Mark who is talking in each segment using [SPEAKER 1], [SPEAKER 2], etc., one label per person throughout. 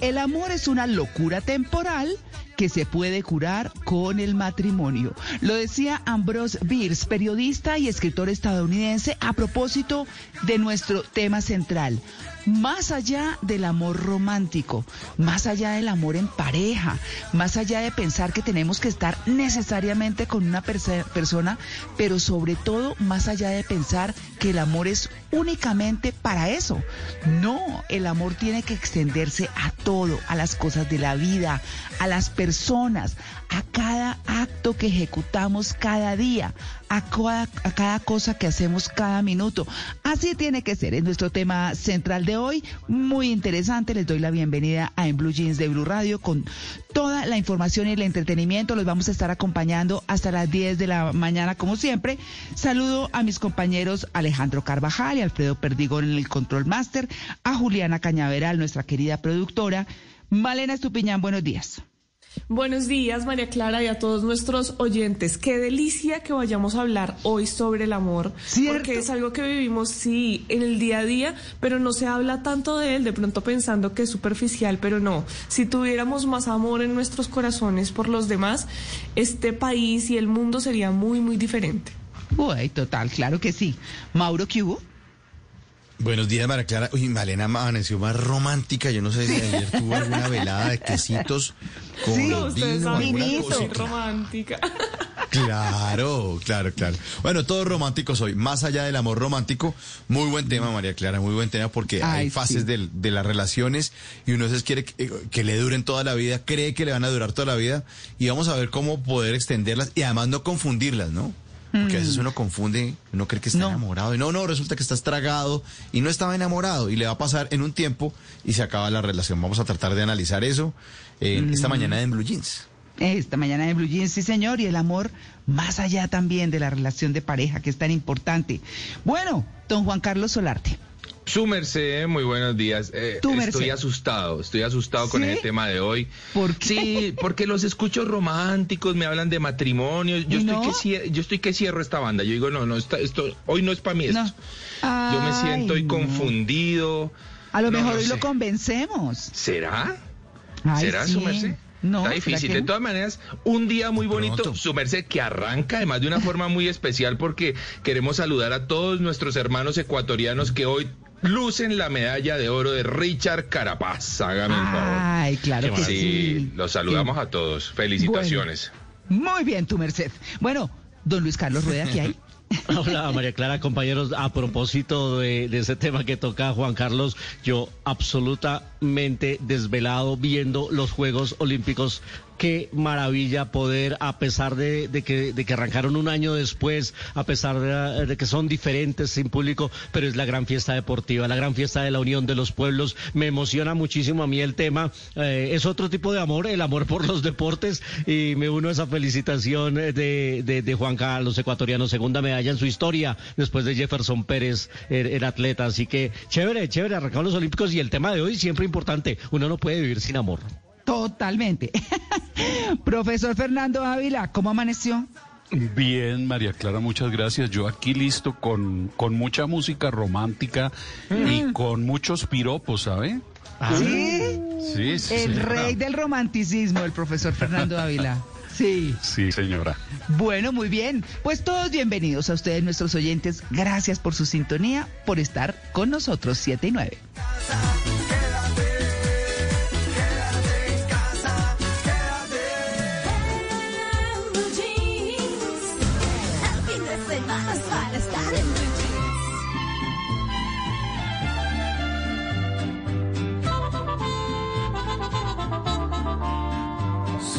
[SPEAKER 1] El amor es una locura temporal que se puede curar con el matrimonio. Lo decía Ambrose Bierce, periodista y escritor estadounidense, a propósito de nuestro tema central. Más allá del amor romántico, más allá del amor en pareja, más allá de pensar que tenemos que estar necesariamente con una persona, pero sobre todo más allá de pensar que el amor es únicamente para eso. No, el amor tiene que extenderse a todo, a las cosas de la vida, a las personas, a cada acto que ejecutamos cada día, a cada, cosa que hacemos cada minuto. Así tiene que ser. Es nuestro tema central de hoy. Muy interesante. Les doy la bienvenida a En Blue Jeans de Blue Radio con toda la información y el entretenimiento. Los vamos a estar acompañando hasta las 10 de la mañana, como siempre. Saludo a mis compañeros Alejandro Carvajal y Alfredo Perdigón en el Control Master, a Juliana Cañaveral, nuestra querida productora. Malena Estupiñán, buenos días.
[SPEAKER 2] Buenos días, María Clara, y a todos nuestros oyentes. Qué delicia que vayamos a hablar hoy sobre el amor, porque es algo que vivimos, sí, en el día a día, pero no se habla tanto de él, de pronto pensando que es superficial, pero no. Si tuviéramos más amor en nuestros corazones por los demás, este país y el mundo sería muy, muy diferente.
[SPEAKER 1] Uy, total, claro que sí. Mauro, ¿qué hubo?
[SPEAKER 3] Buenos días, María Clara. Uy, Malena amaneció más romántica. Yo no sé si ayer tuvo alguna velada de quesitos
[SPEAKER 2] con sí, vino, romántica.
[SPEAKER 3] Claro, claro, claro. Bueno, todos románticos hoy. Más allá del amor romántico, muy buen tema, María Clara, muy buen tema porque hay fases de, las relaciones y uno se quiere que, que, le duren toda la vida, cree que le van a durar toda la vida y vamos a ver cómo poder extenderlas y además no confundirlas, ¿no? Porque a veces mm. uno confunde, uno cree que está enamorado y no, no, resulta que está estragado y no estaba enamorado y le va a pasar en un tiempo y se acaba la relación. Vamos a tratar de analizar eso esta mm. mañana en Blue Jeans.
[SPEAKER 1] Esta mañana en Blue Jeans, sí señor, y el amor más allá también de la relación de pareja que es tan importante. Bueno, don Juan Carlos Solarte.
[SPEAKER 4] Su merced, muy buenos días. Eh, estoy asustado, estoy asustado con el tema de hoy.
[SPEAKER 1] ¿Por qué?
[SPEAKER 4] Sí, porque los escucho románticos, me hablan de matrimonio. Yo, estoy, que cierro, yo estoy que cierro esta banda. Yo digo, no, no, esto, hoy no es para mí esto. yo me siento confundido.
[SPEAKER 1] A lo mejor hoy lo convencemos.
[SPEAKER 4] ¿Será? ¿Será su merced? No, Está difícil. De todas maneras, un día muy bonito, su merced, que arranca además de una forma muy especial porque queremos saludar a todos nuestros hermanos ecuatorianos que hoy lucen la medalla de oro de Richard Carapaz. Hágame el favor.
[SPEAKER 1] Ay, claro que sí.
[SPEAKER 4] Los saludamos a todos. Felicitaciones.
[SPEAKER 1] muy bien, tu merced. Bueno, don Luis Carlos Rueda, ¿qué hay?
[SPEAKER 5] Hola María Clara, compañeros, a propósito de, de, ese tema que toca Juan Carlos, yo desvelado viendo los Juegos Olímpicos qué maravilla poder, a pesar de, que, arrancaron un año después, a pesar de, que son diferentes sin público, pero es la gran fiesta deportiva, la gran fiesta de la unión de los pueblos. Me emociona muchísimo a mí el tema. Eh, es otro tipo de amor, el amor por los deportes, y me uno a esa felicitación de, Juan Carlos, ecuatoriano, segunda medalla en su historia, después de Jefferson Pérez, el, atleta. Así que chévere, chévere, arrancaron los Olímpicos y el tema de hoy siempre importante. Uno no puede vivir sin amor.
[SPEAKER 1] Totalmente. Profesor Fernando Ávila, ¿cómo amaneció?
[SPEAKER 6] Bien, María Clara, muchas gracias. Yo aquí listo con, con mucha música romántica y mm. con muchos piropos, ¿sabe?
[SPEAKER 1] Ah. ¿Sí? Sí, sí. El rey del romanticismo, el profesor Fernando Ávila. Sí.
[SPEAKER 6] Sí, señora.
[SPEAKER 1] Bueno, muy bien. Pues todos bienvenidos a ustedes, nuestros oyentes. Gracias por su sintonía, por estar con nosotros, 7 y 9.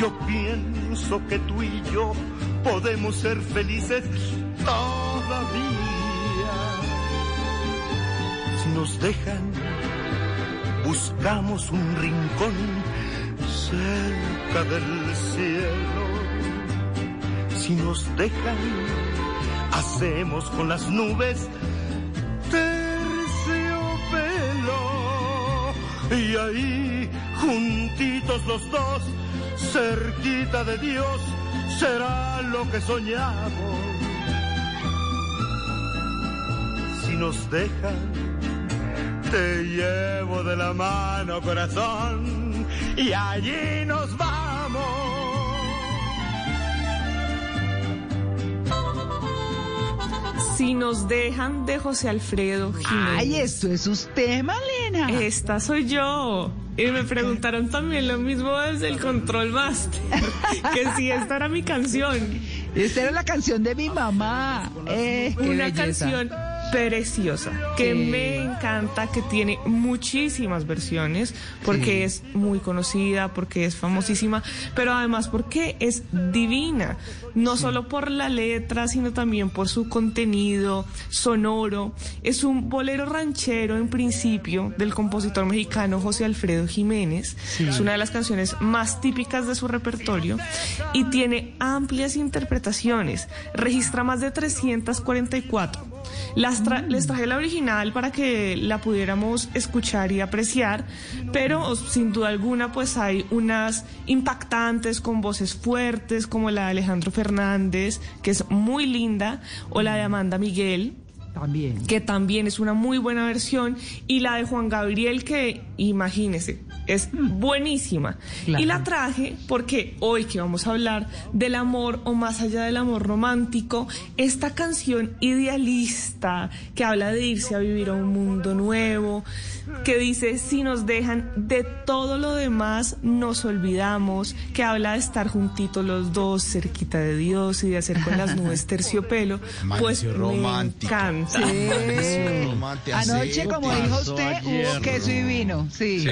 [SPEAKER 7] Yo pienso que tú y yo podemos ser felices todavía. Si nos dejan, buscamos un rincón cerca del cielo. Si nos dejan, hacemos con las nubes terciopelo. Y ahí, juntitos los dos, cerquita de Dios, será lo que soñamos. Si nos dejan, te llevo de la mano, corazón, y allí nos vamos.
[SPEAKER 2] Si nos dejan de José Alfredo Jiménez.
[SPEAKER 1] Ay, esto es usted, Malena.
[SPEAKER 2] Esta soy yo. Y me preguntaron también lo mismo desde el Control Master, que si esta era mi canción.
[SPEAKER 1] Esta era la canción de mi mamá. Eh,
[SPEAKER 2] Una canción preciosa, que me encanta, que tiene muchísimas versiones, porque es muy conocida, porque es famosísima, pero además porque es divina, no solo por la letra, sino también por su contenido sonoro. Es un bolero ranchero en principio del compositor mexicano José Alfredo Jiménez. Es una de las canciones más típicas de su repertorio y tiene amplias interpretaciones. Registra más de 344 las Les traje la original para que la pudiéramos escuchar y apreciar, pero sin duda alguna pues hay unas impactantes con voces fuertes como la de Alejandro Fernández, que es muy linda, o la de Amanda Miguel.
[SPEAKER 1] También.
[SPEAKER 2] Que también es una muy buena versión. Y la de Juan Gabriel, que imagínese, es buenísima. Y la traje porque hoy que vamos a hablar del amor o más allá del amor romántico, esta canción idealista que habla de irse a vivir a un mundo nuevo, que dice si nos dejan de todo lo demás nos olvidamos, que habla de estar juntitos los dos cerquita de Dios y de hacer con las nubes terciopelo, pues me encanta.
[SPEAKER 1] Anoche como dijo usted hubo queso y vino, sí.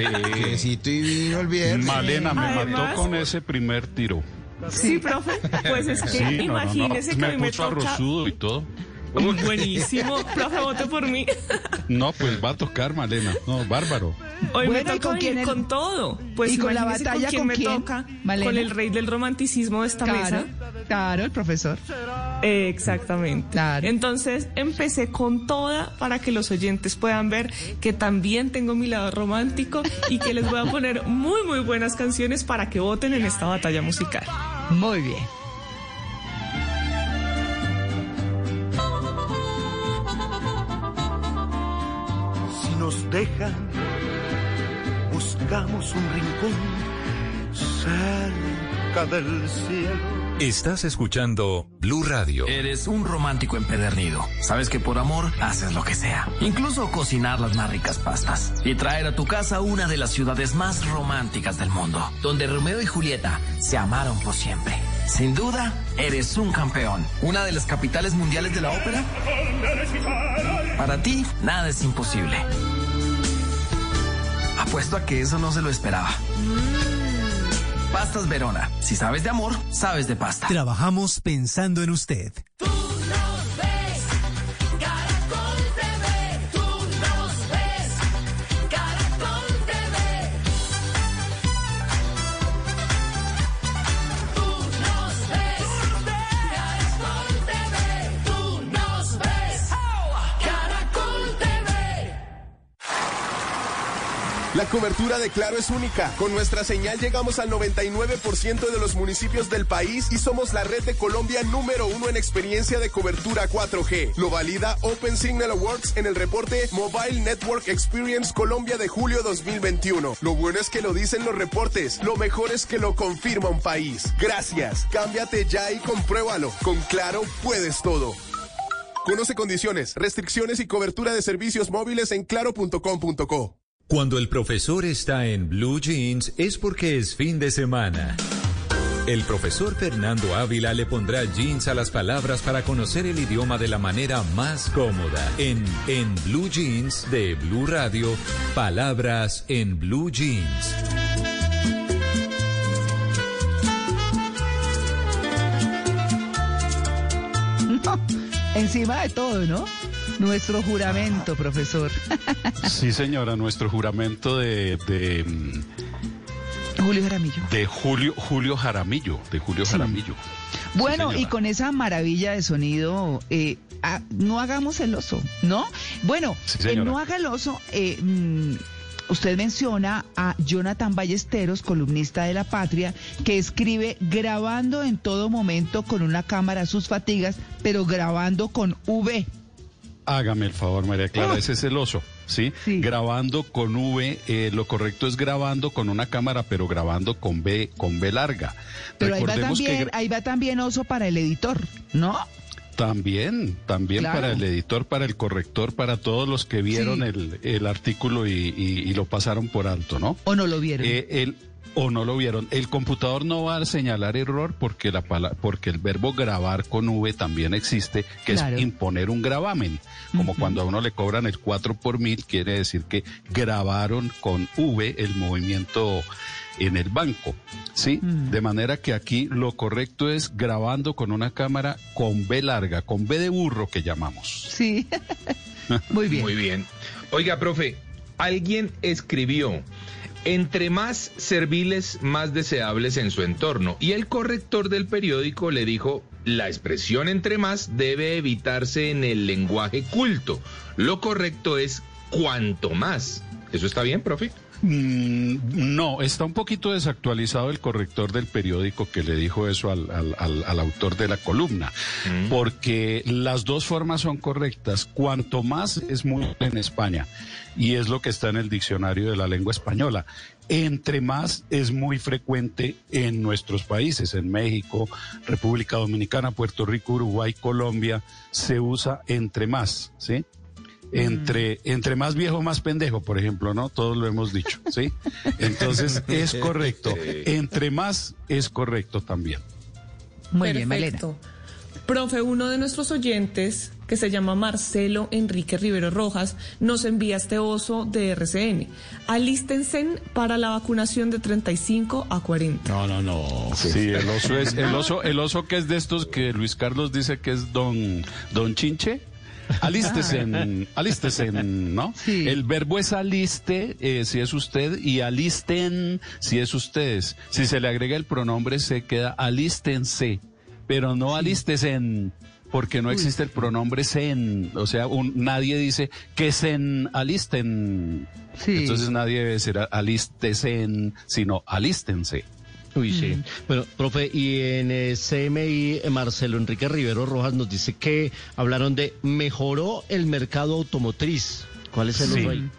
[SPEAKER 3] sí y vino el viernes.
[SPEAKER 6] Malena me mató con ese primer tiro.
[SPEAKER 2] Sí, profe. Pues es que imagínese que
[SPEAKER 6] me, me puso arrozudo y todo.
[SPEAKER 2] Buenísimo, profe, vote por mí.
[SPEAKER 6] No, pues va a tocar, Malena. No, bárbaro.
[SPEAKER 2] Hoy me toca con, con todo. Pues
[SPEAKER 1] ¿Y con la batalla con quién, me toca?
[SPEAKER 2] Con el rey del romanticismo de esta mesa.
[SPEAKER 1] Claro, el profesor.
[SPEAKER 2] exactamente. Claro. Entonces empecé con toda para que los oyentes puedan ver que también tengo mi lado romántico y que les voy a poner muy, muy buenas canciones para que voten en esta batalla musical.
[SPEAKER 1] Muy bien.
[SPEAKER 7] Nos dejan, buscamos un rincón cerca del cielo.
[SPEAKER 8] Estás escuchando Blue Radio.
[SPEAKER 9] Eres un romántico empedernido. Sabes que por amor haces lo que sea. Incluso cocinar las más ricas pastas. Y traer a tu casa una de las ciudades más románticas del mundo. Donde Romeo y Julieta se amaron por siempre. Sin duda, eres un campeón. Una de las capitales mundiales de la ópera. Para ti, nada es imposible. Apuesto a que eso no se lo esperaba. Pastas Verona. Si sabes de amor, sabes de pasta.
[SPEAKER 8] Trabajamos pensando en usted.
[SPEAKER 10] La cobertura de Claro es única. Con nuestra señal llegamos al 99% de los municipios del país y somos la red de Colombia número uno en experiencia de cobertura 4G. Lo valida Open Signal Awards en el reporte Mobile Network Experience Colombia de julio 2021. Lo bueno es que lo dicen los reportes. Lo mejor es que lo confirma un país. Gracias. Cámbiate ya y compruébalo. Con Claro puedes todo. Conoce condiciones, restricciones y cobertura de servicios móviles en claro.com.co.
[SPEAKER 8] Cuando el profesor está en Blue Jeans es porque es fin de semana. El profesor Fernando Ávila le pondrá jeans a las palabras para conocer el idioma de la manera más cómoda. En En Blue Jeans de Blue Radio, palabras en Blue Jeans.
[SPEAKER 1] encima de todo, ¿no? Nuestro juramento, profesor.
[SPEAKER 6] Sí, señora, nuestro juramento de,
[SPEAKER 1] Julio Jaramillo.
[SPEAKER 6] De Julio, Julio Jaramillo, de Julio Jaramillo.
[SPEAKER 1] Bueno, y con esa maravilla de sonido, eh, ah, no hagamos el oso, ¿no? Bueno, no haga el oso, eh, mm, usted menciona a Jonathan Ballesteros, columnista de La Patria, que escribe grabando en todo momento con una cámara sus fatigas, pero grabando con V.
[SPEAKER 6] Hágame el favor, María Clara, ese es el oso. ¿sí? Grabando con V, eh, lo correcto es grabando con una cámara, pero grabando con B, con B larga.
[SPEAKER 1] Pero ahí va, también, ahí va también oso para el editor, ¿no?
[SPEAKER 6] También, también para el editor, para el corrector, para todos los que vieron el, artículo y, lo pasaron por alto, ¿no?
[SPEAKER 1] O no lo vieron.
[SPEAKER 6] Eh, el, o no lo vieron. El computador no va a señalar error porque la porque el verbo grabar con V también existe, que es imponer un gravamen. Como cuando a uno le cobran el 4 por mil, quiere decir que grabaron con V el movimiento en el banco, ¿sí? De manera que aquí lo correcto es grabando con una cámara con B larga, con B de burro que llamamos.
[SPEAKER 1] Sí. Muy bien.
[SPEAKER 4] Muy bien. Oiga, profe, alguien escribió entre más serviles, más deseables en su entorno. Y el corrector del periódico le dijo, la expresión entre más debe evitarse en el lenguaje culto. Lo correcto es cuanto más. ¿Eso está bien, profe?
[SPEAKER 6] Mm, no, está un poquito desactualizado el corrector del periódico que le dijo eso al, autor de la columna, mm. porque las dos formas son correctas. Cuanto más es muy en España, y es lo que está en el diccionario de la lengua española. Entre más es muy frecuente en nuestros países, en México, República Dominicana, Puerto Rico, Uruguay, Colombia, se usa entre más, ¿sí? Entre, mm. entre más viejo, más pendejo, por ejemplo, ¿no? Todos lo hemos dicho, ¿sí? Entonces es correcto. Entre más es correcto también.
[SPEAKER 1] Muy bien, Malena.
[SPEAKER 2] Profe, uno de nuestros oyentes, que se llama Marcelo Enrique Rivero Rojas, nos envía este oso de RCN. Alístense para la vacunación de 35 a 40.
[SPEAKER 6] No, no, no. Sí, el oso es, el oso, el oso que es de estos que Luis Carlos dice que es don, don Chinche. Alístesen, alístesen, ¿no? El verbo es aliste eh, si es usted y alisten si es ustedes. Si se le agrega el pronombre se queda alístense, pero no alístesen porque no existe el pronombre sen, o sea, nadie dice que sen alisten. Entonces nadie debe decir alístesen, sino alístense.
[SPEAKER 5] Uy, sí. Bueno, profe, y en el CMI, Marcelo Enrique Rivero Rojas nos dice que hablaron de mejoró el mercado automotriz. ¿Cuál es el sí. ahí?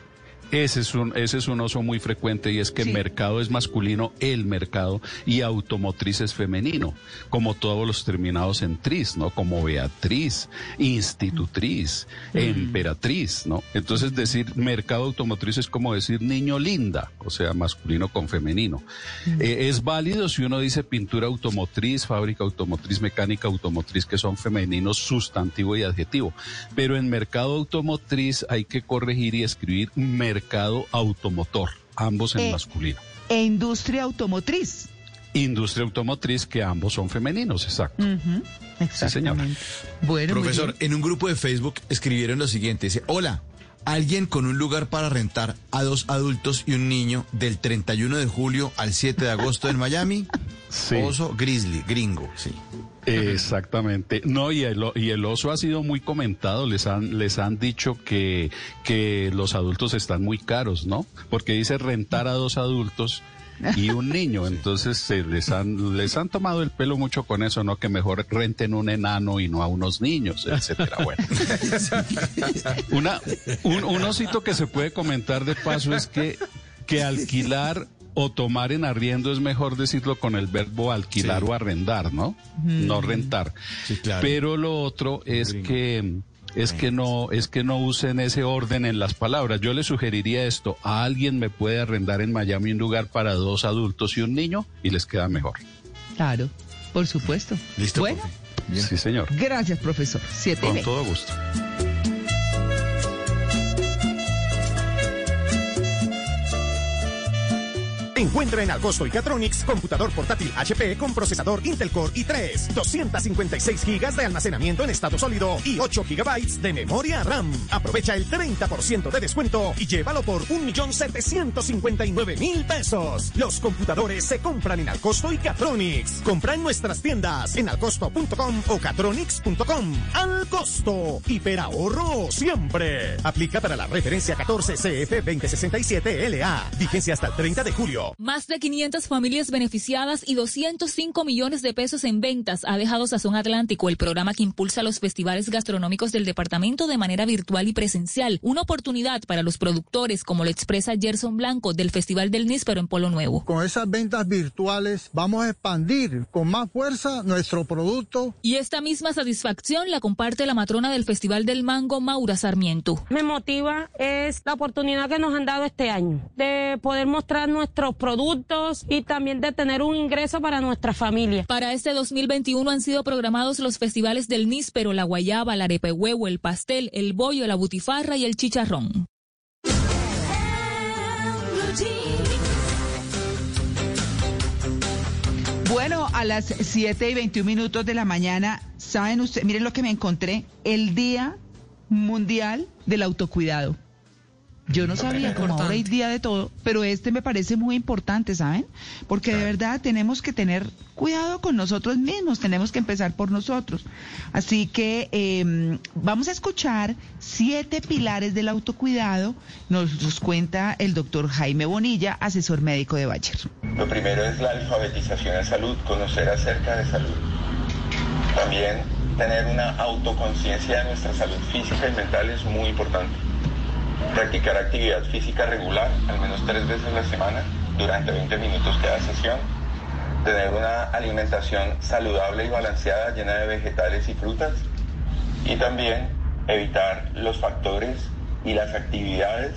[SPEAKER 6] Ese es un, ese es un oso muy frecuente y es que mercado es masculino, el mercado, y automotriz es femenino, como todos los terminados en tris, ¿no? Como Beatriz, institutriz, mm. emperatriz, ¿no? Entonces decir mercado automotriz es como decir niño linda, o sea, masculino con femenino. Mm. Eh, es válido si uno dice pintura automotriz, fábrica automotriz, mecánica automotriz, que son femeninos sustantivo y adjetivo. Pero en mercado automotriz hay que corregir y escribir mercado mercado automotor, ambos en eh, masculino.
[SPEAKER 1] E industria automotriz.
[SPEAKER 6] Industria automotriz, que ambos son femeninos, exacto.
[SPEAKER 3] Sí, señor. Bueno, Profesor, en un grupo de Facebook escribieron lo siguiente, dice, hola, alguien con un lugar para rentar a dos adultos y un niño del 31 de julio al 7 de agosto en Miami. Sí. Oso grizzly, gringo, sí.
[SPEAKER 6] Exactamente. No, y el, y el oso ha sido muy comentado. Les han, les han dicho que, que los adultos están muy caros, ¿no? Porque dice rentar a dos adultos y un niño. Entonces se les han, les han tomado el pelo mucho con eso, ¿no? Que mejor renten un enano y no a unos niños, etcétera. Bueno. Una, un, un osito que se puede comentar de paso es que, que alquilar o tomar en arriendo es mejor decirlo con el verbo alquilar o arrendar, ¿no? No rentar. Pero lo otro es que es que no es que no usen ese orden en las palabras. Yo le sugeriría esto, a alguien me puede arrendar en Miami un lugar para dos adultos y un niño y les queda mejor.
[SPEAKER 1] Claro, por supuesto.
[SPEAKER 3] Listo.
[SPEAKER 1] Bueno.
[SPEAKER 6] Sí, señor.
[SPEAKER 1] Gracias, profesor. Siete
[SPEAKER 6] Con todo gusto.
[SPEAKER 11] Encuentra en Alcosto y Catronics computador portátil HP con procesador Intel Core i3, 256 GB de almacenamiento en estado sólido y 8 GB de memoria RAM. Aprovecha el 30% de descuento y llévalo por 1.759.000 pesos. Los computadores se compran en Alcosto y Catronics. Compra en nuestras tiendas en alcosto.com o catronics.com. Al costo. Hiperahorro siempre. Aplica para la referencia 14 CF 2067 LA. Vigencia hasta el 30 de julio.
[SPEAKER 12] Más de 500 familias beneficiadas y 205 millones de pesos en ventas ha dejado Sazón Atlántico, el programa que impulsa los festivales gastronómicos del departamento de manera virtual y presencial. Una oportunidad para los productores, como lo expresa Gerson Blanco del Festival del Níspero en Polo Nuevo.
[SPEAKER 13] Con esas ventas virtuales vamos a expandir con más fuerza nuestro producto.
[SPEAKER 12] Y esta misma satisfacción la comparte la matrona del Festival del Mango, Maura Sarmiento.
[SPEAKER 14] Me motiva es la oportunidad que nos han dado este año de poder mostrar nuestros productos y también de tener un ingreso para nuestra familia.
[SPEAKER 12] Para este 2021 han sido programados los festivales del Níspero, la guayaba, la arepe huevo, el pastel, el bollo, la butifarra y el chicharrón.
[SPEAKER 1] Bueno, a las 7 y 21 minutos de la mañana, ¿saben ustedes? Miren lo que me encontré, el Día Mundial del Autocuidado. Yo no sabía, como ahora hay día de todo, pero este me parece muy importante, ¿saben? Porque de verdad tenemos que tener cuidado con nosotros mismos, tenemos que empezar por nosotros. Así que em, vamos a escuchar siete pilares del autocuidado, nos los cuenta el doctor Jaime Bonilla, asesor médico de Bayer.
[SPEAKER 15] Lo primero es la alfabetización en salud, conocer acerca de salud. También tener una autoconciencia de nuestra salud física y mental es muy importante practicar actividad física regular, al menos tres veces a la semana, durante 20 minutos cada sesión, tener una alimentación saludable y balanceada llena de vegetales y frutas y también evitar los factores y las actividades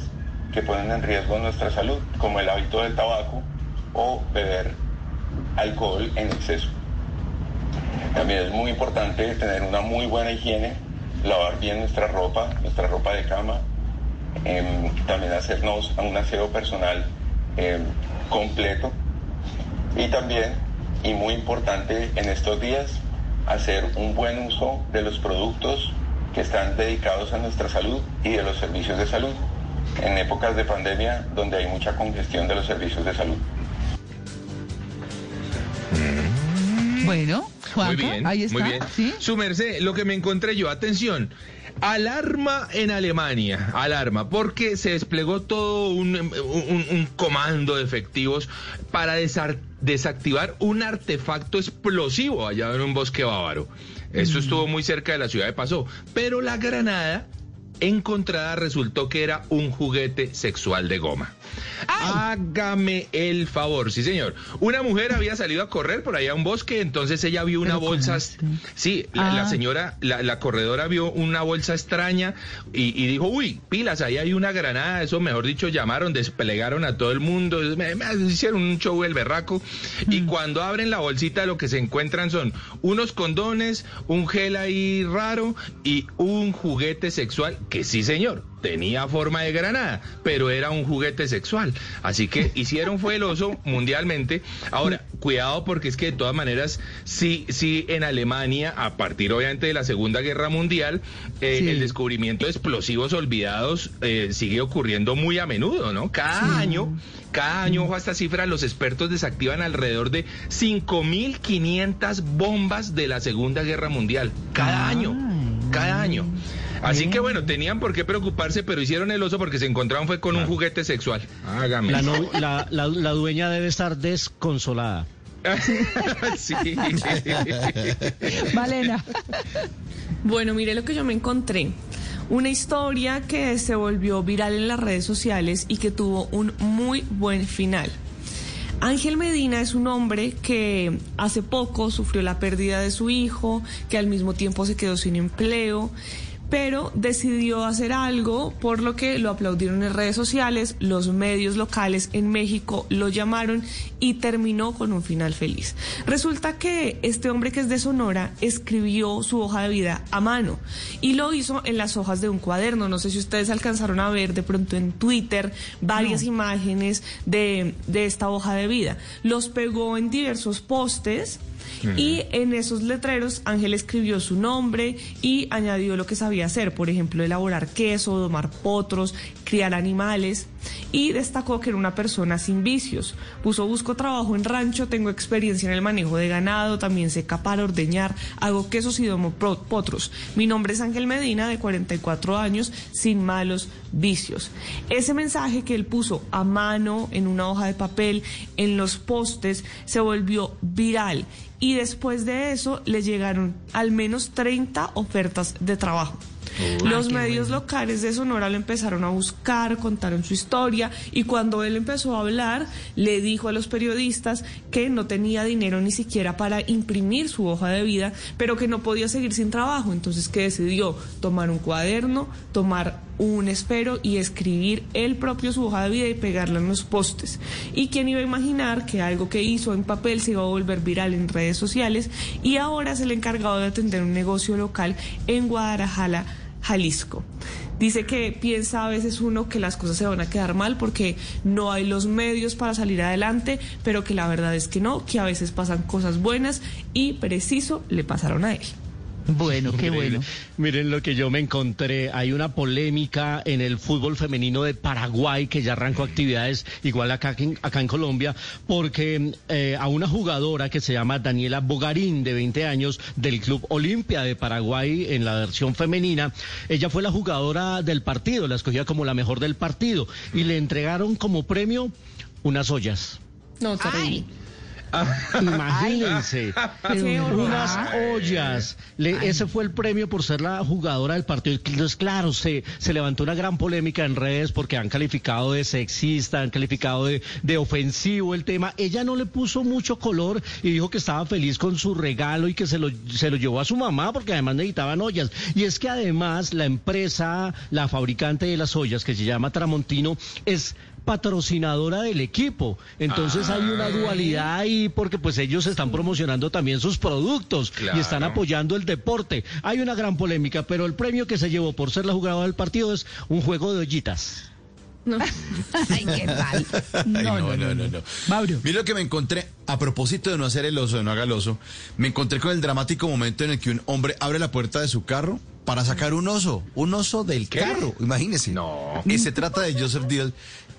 [SPEAKER 15] que ponen en riesgo nuestra salud, como el hábito del tabaco o beber alcohol en exceso. También es muy importante tener una muy buena higiene, lavar bien nuestra ropa, nuestra ropa de cama, Em, también hacernos un aseo personal em, completo y también, y muy importante en estos días, hacer un buen uso de los productos que están dedicados a nuestra salud y de los servicios de salud en épocas de pandemia donde hay mucha congestión de los servicios de salud.
[SPEAKER 1] Bueno, Juanca, ahí está. Muy bien. ¿Sí?
[SPEAKER 4] Su merced, lo que me encontré yo, atención, Alarma en Alemania, alarma, porque se desplegó todo un, comando de efectivos para desactivar un artefacto explosivo allá en un bosque bávaro. Eso mm. estuvo muy cerca de la ciudad de Paso, pero la granada encontrada resultó que era un juguete sexual de goma. Hágame el favor, sí señor. Una mujer había salido a correr por allá a un bosque, entonces ella vio una bolsa. Sí, la, ah. señora, la, corredora vio una bolsa extraña y, dijo, uy, pilas, ahí hay una granada. Eso, mejor dicho, llamaron, desplegaron a todo el mundo, me, hicieron un show el berraco. Y mm. cuando abren la bolsita, lo que se encuentran son unos condones, un gel ahí raro y un juguete sexual que sí, señor tenía forma de granada, pero era un juguete sexual. Así que hicieron fue el oso mundialmente. Ahora, cuidado porque es que de todas maneras, sí, sí, en Alemania, a partir obviamente de la Segunda Guerra Mundial, eh, el descubrimiento de explosivos olvidados eh, sigue ocurriendo muy a menudo, ¿no? Cada año, cada año, ojo a esta cifra, los expertos desactivan alrededor de 5.500 bombas de la Segunda Guerra Mundial. Cada año, cada año. Así que bueno, tenían por qué preocuparse, pero hicieron el oso porque se encontraron fue con un juguete sexual.
[SPEAKER 5] Hágame. La, la, dueña debe estar desconsolada.
[SPEAKER 4] sí.
[SPEAKER 1] Malena.
[SPEAKER 2] Bueno, mire lo que yo me encontré. Una historia que se volvió viral en las redes sociales y que tuvo un muy buen final. Ángel Medina es un hombre que hace poco sufrió la pérdida de su hijo, que al mismo tiempo se quedó sin empleo pero decidió hacer algo por lo que lo aplaudieron en redes sociales, los medios locales en México lo llamaron y terminó con un final feliz. Resulta que este hombre que es de Sonora escribió su hoja de vida a mano y lo hizo en las hojas de un cuaderno. No sé si ustedes alcanzaron a ver de pronto en Twitter varias imágenes de, de esta hoja de vida. Los pegó en diversos postes y en esos letreros Ángel escribió su nombre y añadió lo que sabía hacer, por ejemplo, elaborar queso, domar potros, criar animales y destacó que era una persona sin vicios. Puso busco trabajo en rancho, tengo experiencia en el manejo de ganado, también sé capar, ordeñar, hago quesos y domo potros. Mi nombre es Ángel Medina, de 44 años, sin malos vicios. Ese mensaje que él puso a mano en una hoja de papel, en los postes, se volvió viral y después de eso le llegaron al menos 30 ofertas de trabajo. Los medios locales de Sonora lo empezaron a buscar, contaron su historia y cuando él empezó a hablar, le dijo a los periodistas que no tenía dinero ni siquiera para imprimir su hoja de vida, pero que no podía seguir sin trabajo. Entonces que decidió tomar un cuaderno, tomar un espero y escribir él propio su hoja de vida y pegarla en los postes. Y quién iba a imaginar que algo que hizo en papel se iba a volver viral en redes sociales y ahora es el encargado de atender un negocio local en Guadalajara Jalisco. Dice que piensa a veces uno que las cosas se van a quedar mal porque no hay los medios para salir adelante, pero que la verdad es que no, que a veces pasan cosas buenas y preciso le pasaron a él.
[SPEAKER 1] Bueno, qué bueno.
[SPEAKER 5] Miren lo que yo me encontré. Hay una polémica en el fútbol femenino de Paraguay que ya arrancó actividades igual acá, acá en Colombia, porque eh, a una jugadora que se llama Daniela Bogarín, de 20 años, del Club Olimpia de Paraguay en la versión femenina, ella fue la jugadora del partido, la escogía como la mejor del partido y le entregaron como premio unas ollas.
[SPEAKER 2] No, terrible.
[SPEAKER 5] Imagínense, unas ollas. ese fue el premio por ser la jugadora del partido. Entonces, claro, se, se levantó una gran polémica en redes porque han calificado de sexista, han calificado de, de ofensivo el tema. Ella no le puso mucho color y dijo que estaba feliz con su regalo y que se lo, se lo llevó a su mamá porque además necesitaban ollas. Y es que además la empresa, la fabricante de las ollas, que se llama Tramontino, es patrocinadora del equipo. Entonces hay una dualidad ahí porque pues ellos están promocionando también sus productos y están apoyando el deporte. Hay una gran polémica, pero el premio que se llevó por ser la jugadora del partido es un juego de ollitas.
[SPEAKER 1] No. Ay, qué mal. No, no, no, no.
[SPEAKER 3] Mauro. Mira lo que me encontré, a propósito de no hacer el oso, de no haga el oso, me encontré con el dramático momento en el que un hombre abre la puerta de su carro para sacar un oso, un oso del carro, imagínese. No. Y se trata de Joseph Díaz,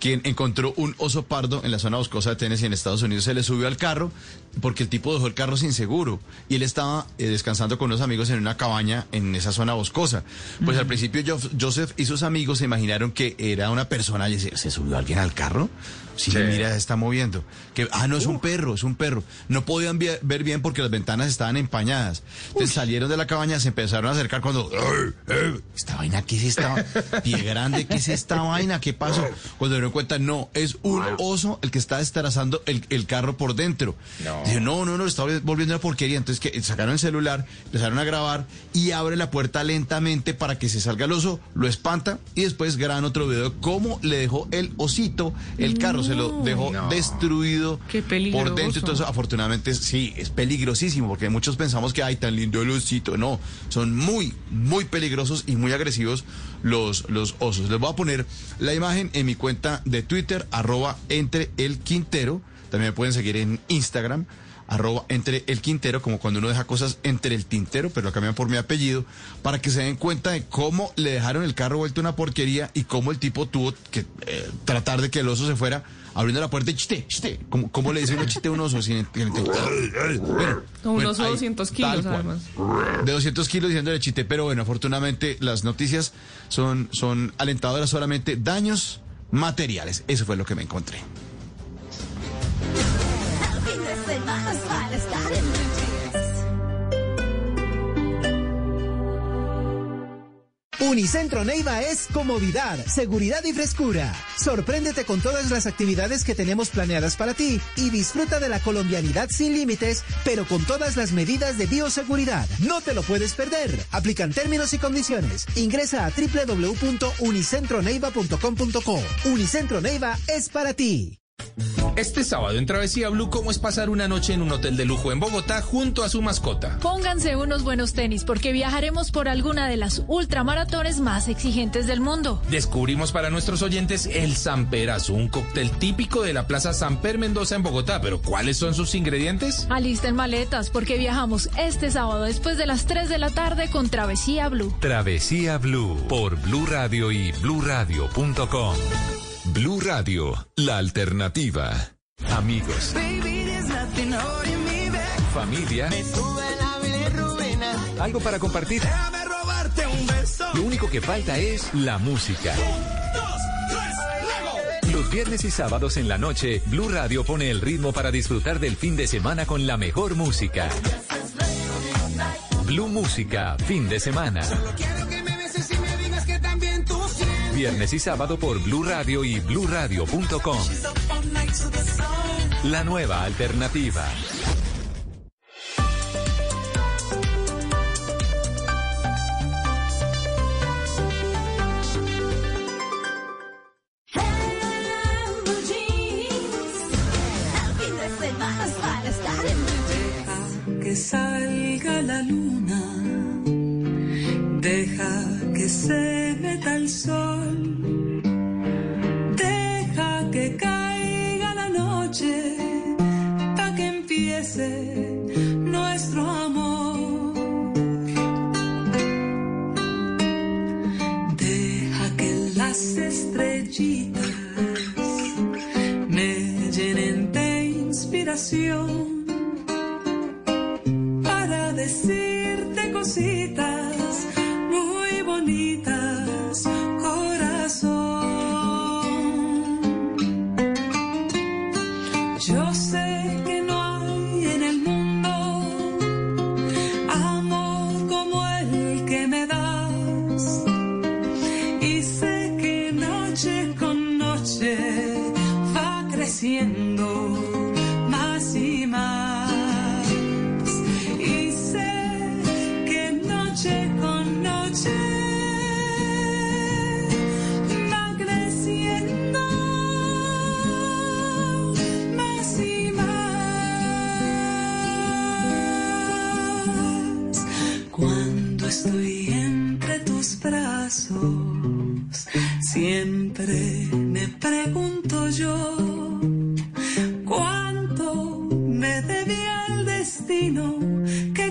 [SPEAKER 3] quien encontró un oso pardo en la zona boscosa de Tennessee en Estados Unidos. Se le subió al carro porque el tipo dejó el carro sin seguro y él estaba eh, descansando con unos amigos en una cabaña en esa zona boscosa. Pues al principio Joseph y sus amigos se imaginaron que era una persona y se, ¿se subió alguien al carro? Sí, mira, se está moviendo. Que, ah, no, es un perro, es un perro. No podían ver bien porque las ventanas estaban empañadas. Entonces salieron de la cabaña, se empezaron a acercar cuando... ¿Esta vaina qué es esta? Pie grande, ¿qué es esta vaina? ¿Qué pasó? Cuando dieron cuenta, no, es un oso el que está destarazando el, el carro por dentro. No. Dijo, no, no, no, está volviendo una porquería. Entonces que sacaron el celular, empezaron a grabar y abre la puerta lentamente para que se salga el oso, lo espanta y después graban otro video de cómo le dejó el osito el carro se lo dejó destruido por dentro. Entonces, afortunadamente, sí, es peligrosísimo, porque muchos pensamos que hay tan lindo el osito. No, son muy, muy peligrosos y muy agresivos los, los osos. Les voy a poner la imagen en mi cuenta de Twitter, arroba entre el Quintero. También me pueden seguir en Instagram arroba entre el Quintero, como cuando uno deja cosas entre el tintero, pero lo cambian por mi apellido, para que se den cuenta de cómo le dejaron el carro vuelto una porquería y cómo el tipo tuvo que eh, tratar de que el oso se fuera abriendo la puerta y chiste, chiste. ¿Cómo, le dice uno chiste a un oso? Sin,
[SPEAKER 2] bueno, un oso de 200 kilos, además.
[SPEAKER 3] De 200 kilos diciéndole chiste, pero bueno, afortunadamente las noticias son, son alentadoras solamente daños materiales. Eso fue lo que me encontré.
[SPEAKER 16] Unicentro Neiva es comodidad, seguridad y frescura. Sorpréndete con todas las actividades que tenemos planeadas para ti y disfruta de la colombianidad sin límites, pero con todas las medidas de bioseguridad. No te lo puedes perder. Aplican términos y condiciones. Ingresa a www.unicentroneiva.com.co. Unicentro Neiva es para ti.
[SPEAKER 4] Este sábado en Travesía Blue, ¿cómo es pasar una noche en un hotel de lujo en Bogotá junto a su mascota?
[SPEAKER 17] Pónganse unos buenos tenis porque viajaremos por alguna de las ultramaratones más exigentes del mundo.
[SPEAKER 4] Descubrimos para nuestros oyentes el Samperazo, un cóctel típico de la Plaza Samper Mendoza en Bogotá. ¿Pero cuáles son sus ingredientes?
[SPEAKER 17] Alisten maletas porque viajamos este sábado después de las 3 de la tarde con Travesía Blue.
[SPEAKER 8] Travesía Blue por Blue Radio y bluradio.com. Blue Radio, la alternativa. Amigos. Familia. Algo para compartir. Lo único que falta es la música. Los viernes y sábados en la noche, Blue Radio pone el ritmo para disfrutar del fin de semana con la mejor música. Blue Música, fin de semana. Viernes y sábado por Blue Radio y bluradio.com. La nueva alternativa.
[SPEAKER 18] que salga la luna, deja se meta el sol, deja que caiga la noche, para que empiece nuestro amor. Deja que las estrellitas yo. Cuánto me debía el destino que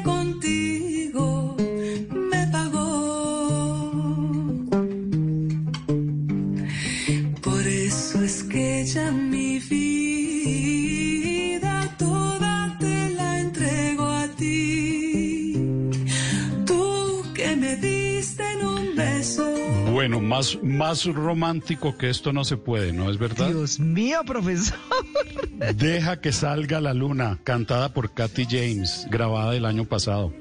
[SPEAKER 6] más, más romántico que esto no se puede, ¿no es verdad?
[SPEAKER 1] Dios mío, profesor.
[SPEAKER 6] Deja que salga la luna, cantada por Katy James, grabada el año pasado.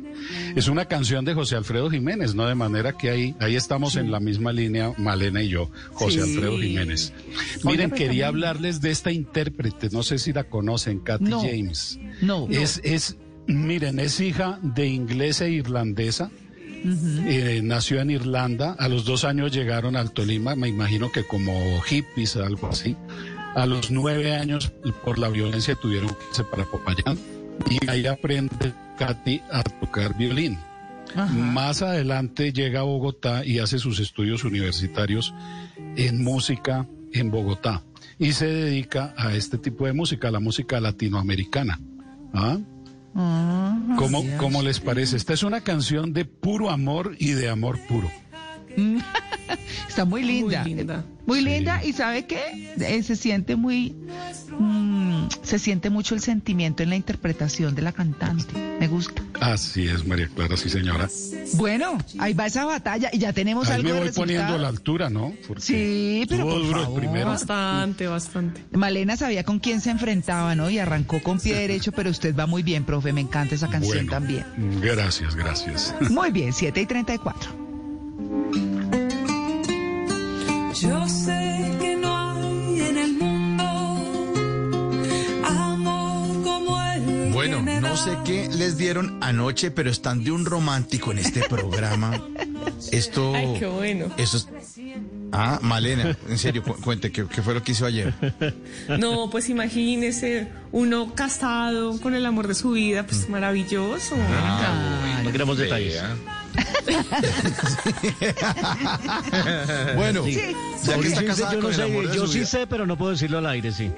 [SPEAKER 6] Es una canción de José Alfredo Jiménez, ¿no? De manera que ahí, ahí estamos en la misma línea, Malena y yo, José
[SPEAKER 1] Sí.
[SPEAKER 6] Alfredo Jiménez. Miren, quería hablarles de esta intérprete, no sé si la conocen, Katy
[SPEAKER 1] No.
[SPEAKER 6] James.
[SPEAKER 1] No.
[SPEAKER 6] Es, es, miren, es hija de inglesa e irlandesa. Eh, nació en Irlanda, a los dos años llegaron al Tolima, me imagino que como hippies, algo así. A los nueve años, por la violencia, tuvieron que irse para Popayán. Y ahí aprende Katy a tocar violín. Más adelante llega a Bogotá y hace sus estudios universitarios en música en Bogotá. Y se dedica a este tipo de música, a la música latinoamericana. ¿Ah? ¿Cómo, ¿Cómo les parece? Esta es una canción de puro amor y de amor puro.
[SPEAKER 1] Está muy linda. Muy linda. Muy linda y sabe qué? Eh, se siente muy mm, se siente mucho el sentimiento en la interpretación de la cantante. Me gusta.
[SPEAKER 6] Así es, María Clara, sí señora.
[SPEAKER 1] Bueno, ahí va esa batalla y ya tenemos
[SPEAKER 6] Ahí
[SPEAKER 1] algo
[SPEAKER 6] me
[SPEAKER 1] de
[SPEAKER 6] voy
[SPEAKER 1] resultado.
[SPEAKER 6] poniendo a la altura, ¿no? Porque
[SPEAKER 1] Sí, pero por
[SPEAKER 6] duro el
[SPEAKER 1] favor.
[SPEAKER 6] primero.
[SPEAKER 2] Bastante, bastante.
[SPEAKER 1] Malena sabía con quién se enfrentaba, ¿no? Y arrancó con pie derecho, pero usted va muy bien, profe. Me encanta esa canción
[SPEAKER 6] Bueno,
[SPEAKER 1] también.
[SPEAKER 6] Gracias, gracias.
[SPEAKER 1] Muy bien, 7 y 34.
[SPEAKER 18] Yo sé que no hay en el mundo amor como el
[SPEAKER 3] Bueno, no sé qué les dieron anoche, pero están de un romántico en este programa. Esto.
[SPEAKER 2] Ay, qué bueno.
[SPEAKER 3] Eso es. Ah, Malena, en serio, cuente, ¿qué, fue lo que hizo ayer?
[SPEAKER 2] No, pues imagínese, uno casado con el amor de su vida, pues maravilloso.
[SPEAKER 5] Ah, no queremos detalles.
[SPEAKER 3] bueno,
[SPEAKER 5] ya que está casada yo, no sé, yo sí sé, pero no puedo decirlo al aire, sí.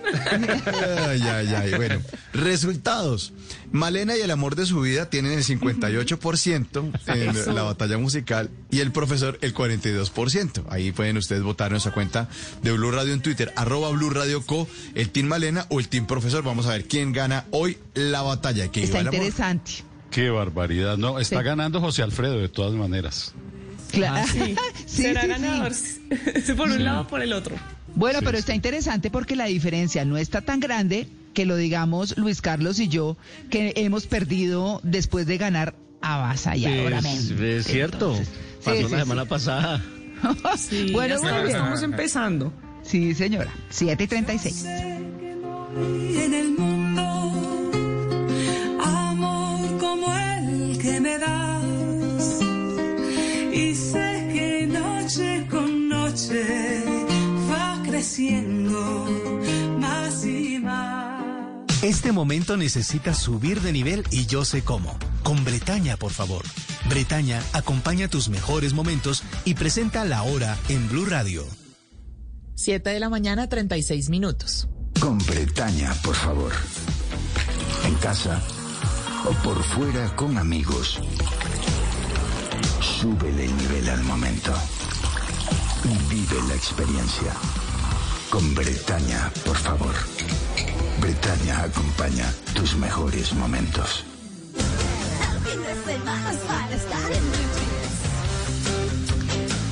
[SPEAKER 3] ay, ay, ay. Bueno, resultados. Malena y el amor de su vida tienen el 58% en la batalla musical y el profesor el 42%. Ahí pueden ustedes votar en nuestra cuenta de Blue Radio en Twitter, arroba Blue Radio Co, el Team Malena o el Team Profesor. Vamos a ver quién gana hoy la batalla.
[SPEAKER 1] Que Está interesante.
[SPEAKER 6] Qué barbaridad. No, está ganando José Alfredo de todas maneras.
[SPEAKER 2] Claro. Ah, sí. Será ganador por un lado o por el otro.
[SPEAKER 1] Bueno, pero está interesante porque la diferencia no está tan grande que lo digamos Luis Carlos y yo, que hemos perdido después de ganar avasalladoramente.
[SPEAKER 5] Es, es cierto. Pasó la semana pasada.
[SPEAKER 2] bueno, estamos empezando.
[SPEAKER 1] Sí, señora. 7 y 36.
[SPEAKER 18] En el mundo que me das. Y sé que noche con noche va creciendo más y más.
[SPEAKER 16] Este momento necesita subir de nivel y yo sé cómo. Con Bretaña, por favor. Bretaña acompaña tus mejores momentos y presenta la hora en Blue Radio.
[SPEAKER 19] 7 de la mañana, 36 minutos.
[SPEAKER 20] Con Bretaña, por favor. En casa o por fuera con amigos. Súbele el nivel al momento y vive la experiencia. Con Bretaña, por favor. Bretaña acompaña tus mejores momentos.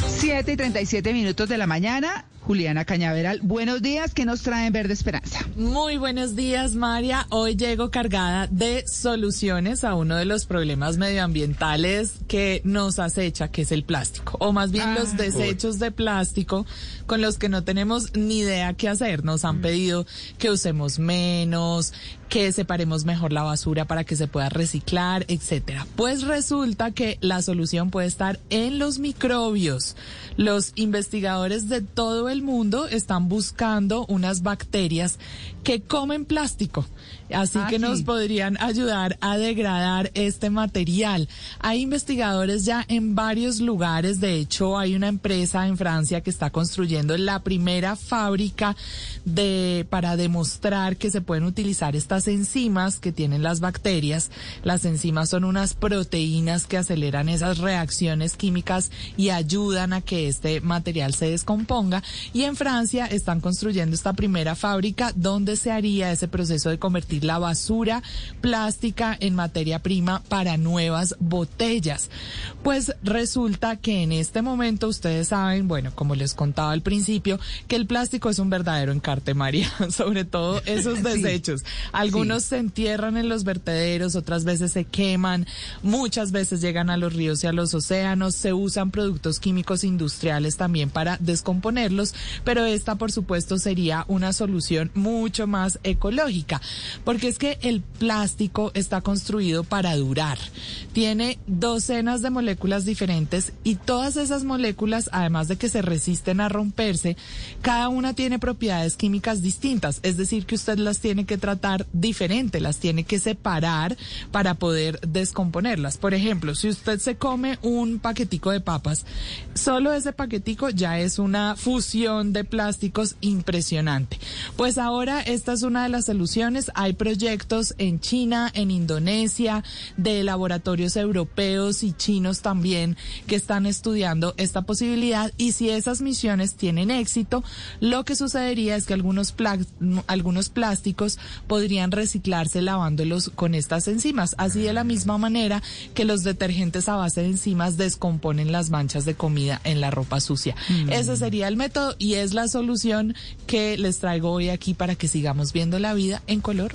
[SPEAKER 1] Siete y 37 minutos de la mañana. Juliana Cañaveral, buenos días, ¿qué nos traen Verde Esperanza?
[SPEAKER 19] Muy buenos días, María. Hoy llego cargada de soluciones a uno de los problemas medioambientales que nos acecha, que es el plástico, o más bien los ah. desechos de plástico con los que no tenemos ni idea qué hacer. Nos han mm. pedido que usemos menos, que separemos mejor la basura para que se pueda reciclar, etcétera. Pues resulta que la solución puede estar en los microbios. Los investigadores de todo el mundo están buscando unas bacterias que comen plástico Así ah, que nos podrían ayudar a degradar este material. Hay investigadores ya en varios lugares. De hecho, hay una empresa en Francia que está construyendo la primera fábrica de, para demostrar que se pueden utilizar estas enzimas que tienen las bacterias. Las enzimas son unas proteínas que aceleran esas reacciones químicas y ayudan a que este material se descomponga. Y en Francia están construyendo esta primera fábrica donde se haría ese proceso de convertir la basura plástica en materia prima para nuevas botellas. Pues resulta que en este momento ustedes saben, bueno, como les contaba al principio, que el plástico es un verdadero encarte, María, sobre todo esos desechos. Algunos se entierran en los vertederos, otras veces se queman, muchas veces llegan a los ríos y a los océanos, se usan productos químicos industriales también para descomponerlos, pero esta por supuesto sería una solución mucho más ecológica porque es que el plástico está construido para durar. Tiene docenas de moléculas diferentes y todas esas moléculas, además de que se resisten a romperse, cada una tiene propiedades químicas distintas, es decir, que usted las tiene que tratar diferente, las tiene que separar para poder descomponerlas. Por ejemplo, si usted se come un paquetico de papas, solo ese paquetico ya es una fusión de plásticos impresionante. Pues ahora esta es una de las soluciones. Proyectos en China, en Indonesia, de laboratorios europeos y chinos también que están estudiando esta posibilidad y si esas misiones tienen éxito, lo que sucedería es que algunos, algunos plásticos podrían reciclarse lavándolos con estas enzimas, así de la misma manera que los detergentes a base de enzimas descomponen las manchas de comida en la ropa sucia. Mm. Ese sería el método y es la solución que les traigo hoy aquí para que sigamos viendo la vida en color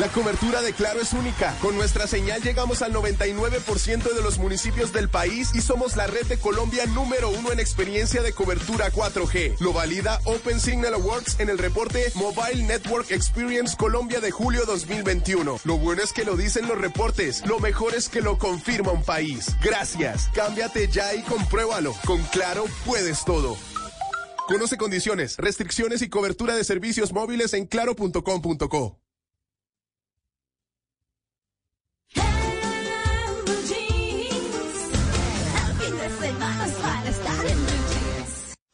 [SPEAKER 10] La cobertura de Claro es única. Con nuestra señal llegamos al 99% de los municipios del país y somos la red de Colombia número uno en experiencia de cobertura 4G. Lo valida Open Signal Awards en el reporte Mobile Network Experience Colombia de julio 2021. Lo bueno es que lo dicen los reportes. Lo mejor es que lo confirma un país. Gracias. Cámbiate ya y compruébalo. Con Claro puedes todo. Conoce condiciones, restricciones y cobertura de servicios móviles en claro.com.co.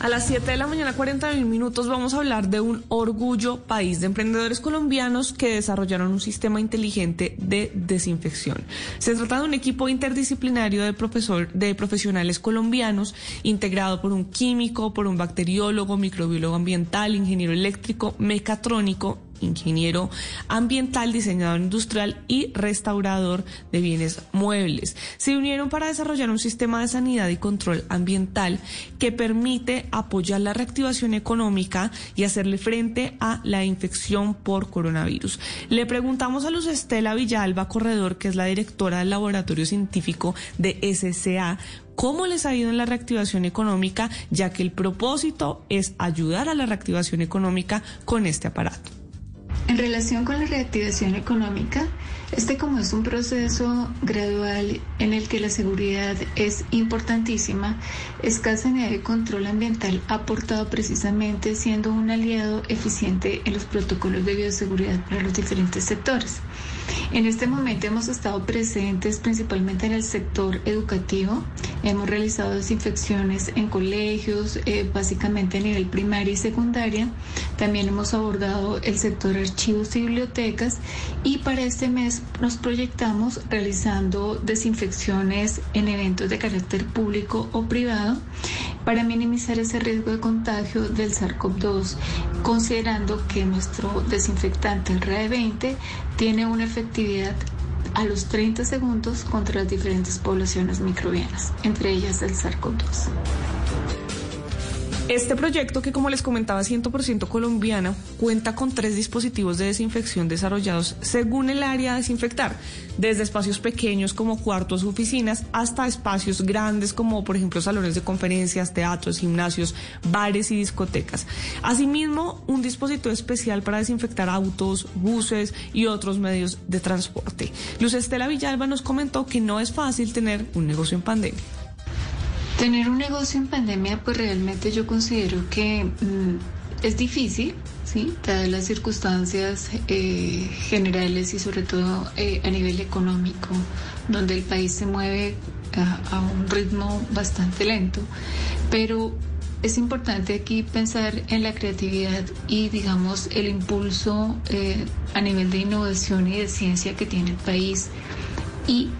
[SPEAKER 2] A las 7 de la mañana, 41 minutos, vamos a hablar de un orgullo país de emprendedores colombianos que desarrollaron un sistema inteligente de desinfección. Se trata de un equipo interdisciplinario de, profesor, de profesionales colombianos integrado por un químico, por un bacteriólogo, microbiólogo ambiental, ingeniero eléctrico, mecatrónico ingeniero ambiental, diseñador industrial y restaurador de bienes muebles. Se unieron para desarrollar un sistema de sanidad y control ambiental que permite apoyar la reactivación económica y hacerle frente a la infección por coronavirus. Le preguntamos a Luz Estela Villalba Corredor, que es la directora del laboratorio científico de SCA, cómo les ha ido en la reactivación económica, ya que el propósito es ayudar a la reactivación económica con este aparato.
[SPEAKER 21] En relación con la reactivación económica, este como es un proceso gradual en el que la seguridad es importantísima, escasa sanidad y control ambiental ha aportado precisamente siendo un aliado eficiente en los protocolos de bioseguridad para los diferentes sectores. En este momento hemos estado presentes principalmente en el sector educativo. Hemos realizado desinfecciones en colegios, eh, básicamente a nivel primaria y secundaria. También hemos abordado el sector archivos y bibliotecas y para este mes nos proyectamos realizando desinfecciones en eventos de carácter público o privado para minimizar ese riesgo de contagio del SARS-CoV-2, considerando que nuestro desinfectante, el RAE20, tiene una efectividad a los 30 segundos contra las diferentes poblaciones microbianas, entre ellas el SARS-CoV-2.
[SPEAKER 2] Este proyecto, que como les comentaba, 100% colombiano, cuenta con tres dispositivos de desinfección desarrollados según el área a desinfectar, desde espacios pequeños como cuartos oficinas hasta espacios grandes como por ejemplo salones de conferencias, teatros, gimnasios, bares y discotecas. Asimismo, un dispositivo especial para desinfectar autos, buses y otros medios de transporte. Luz Estela Villalba nos comentó que no es fácil tener un negocio en pandemia.
[SPEAKER 21] Tener un negocio en pandemia, pues realmente yo considero que mm, es difícil, ¿sí? Dadas las circunstancias eh, generales y sobre todo eh, a nivel económico, donde el país se mueve a, un ritmo bastante lento. Pero es importante aquí pensar en la creatividad y, digamos, el impulso eh, a nivel de innovación y de ciencia que tiene el país y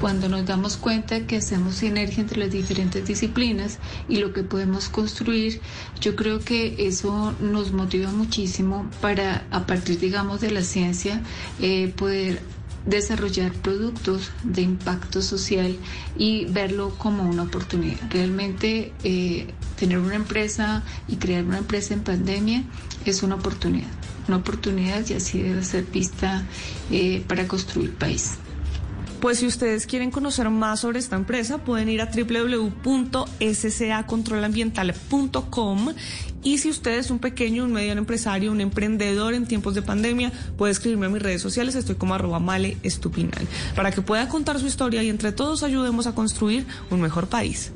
[SPEAKER 21] cuando nos damos cuenta que hacemos sinergia entre las diferentes disciplinas y lo que podemos construir, yo creo que eso nos motiva muchísimo para, a partir, digamos, de la ciencia, eh, poder desarrollar productos de impacto social y verlo como una oportunidad. Realmente eh, tener una empresa y crear una empresa en pandemia es una oportunidad, una oportunidad y así debe ser vista eh, para construir país.
[SPEAKER 2] Pues si ustedes quieren conocer más sobre esta empresa, pueden ir a www.scacontrolambiental.com y si usted es un pequeño, un mediano empresario, un emprendedor en tiempos de pandemia, puede escribirme a mis redes sociales, estoy como arroba male estupinal, para que pueda contar su historia y entre todos ayudemos a construir un mejor país.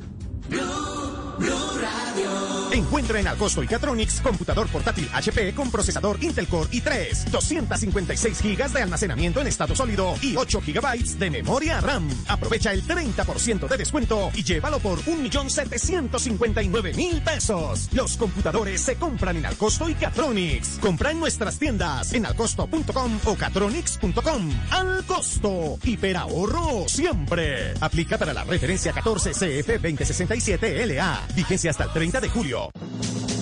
[SPEAKER 11] Encuentra en Alcosto y Catronics computador portátil HP con procesador Intel Core i3, 256 GB de almacenamiento en estado sólido y 8 GB de memoria RAM. Aprovecha el 30% de descuento y llévalo por 1.759.000 pesos. Los computadores se compran en Alcosto y Catronics. Compra en nuestras tiendas en alcosto.com o catronics.com. Al costo. Hiperahorro siempre. Aplica para la referencia 14 CF 2067 LA. Vigencia hasta el 30 de julio.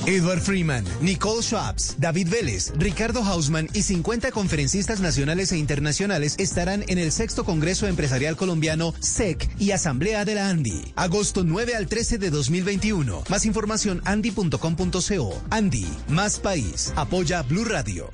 [SPEAKER 16] Edward Freeman, Nicole Schwabs, David Vélez, Ricardo Hausman y 50 conferencistas nacionales e internacionales estarán en el sexto Congreso Empresarial Colombiano SEC y Asamblea de la ANDI. Agosto 9 al 13 de 2021. Más información andy.com.co. Andy, más país. Apoya Blue Radio.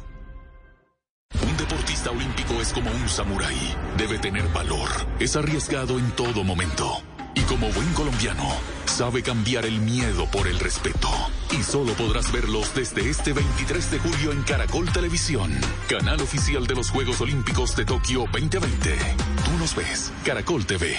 [SPEAKER 22] Un deportista olímpico es como un samurái. Debe tener valor. Es arriesgado en todo momento. Y como buen colombiano, sabe cambiar el miedo por el respeto. Y solo podrás verlos desde este 23 de julio en Caracol Televisión, canal oficial de los Juegos Olímpicos de Tokio 2020. Tú nos ves, Caracol TV.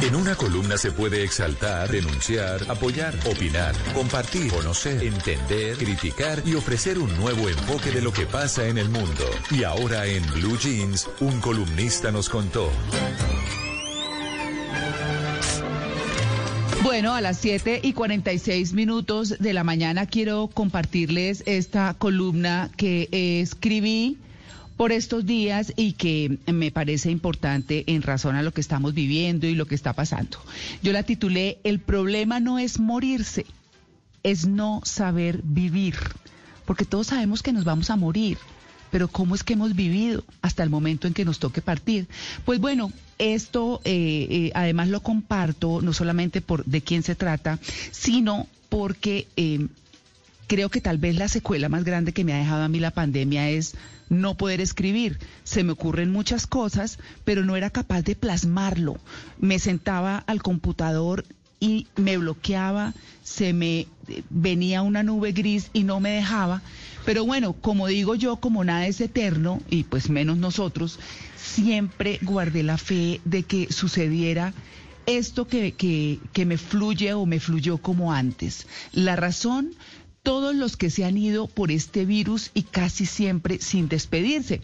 [SPEAKER 8] En una columna se puede exaltar, denunciar, apoyar, opinar, compartir, conocer, entender, criticar y ofrecer un nuevo enfoque de lo que pasa en el mundo. Y ahora en Blue Jeans, un columnista nos contó.
[SPEAKER 1] Bueno, a las 7 y 46 minutos de la mañana quiero compartirles esta columna que escribí por estos días y que me parece importante en razón a lo que estamos viviendo y lo que está pasando. Yo la titulé El problema no es morirse, es no saber vivir, porque todos sabemos que nos vamos a morir pero ¿cómo es que hemos vivido hasta el momento en que nos toque partir? Pues bueno, esto eh, eh, además lo comparto no solamente por de quién se trata, sino porque eh, creo que tal vez la secuela más grande que me ha dejado a mí la pandemia es no poder escribir. Se me ocurren muchas cosas, pero no era capaz de plasmarlo. Me sentaba al computador y me bloqueaba, se me venía una nube gris y no me dejaba. Pero bueno, como digo yo, como nada es eterno, y pues menos nosotros, siempre guardé la fe de que sucediera esto que, que, que me fluye o me fluyó como antes. La razón, todos los que se han ido por este virus y casi siempre sin despedirse.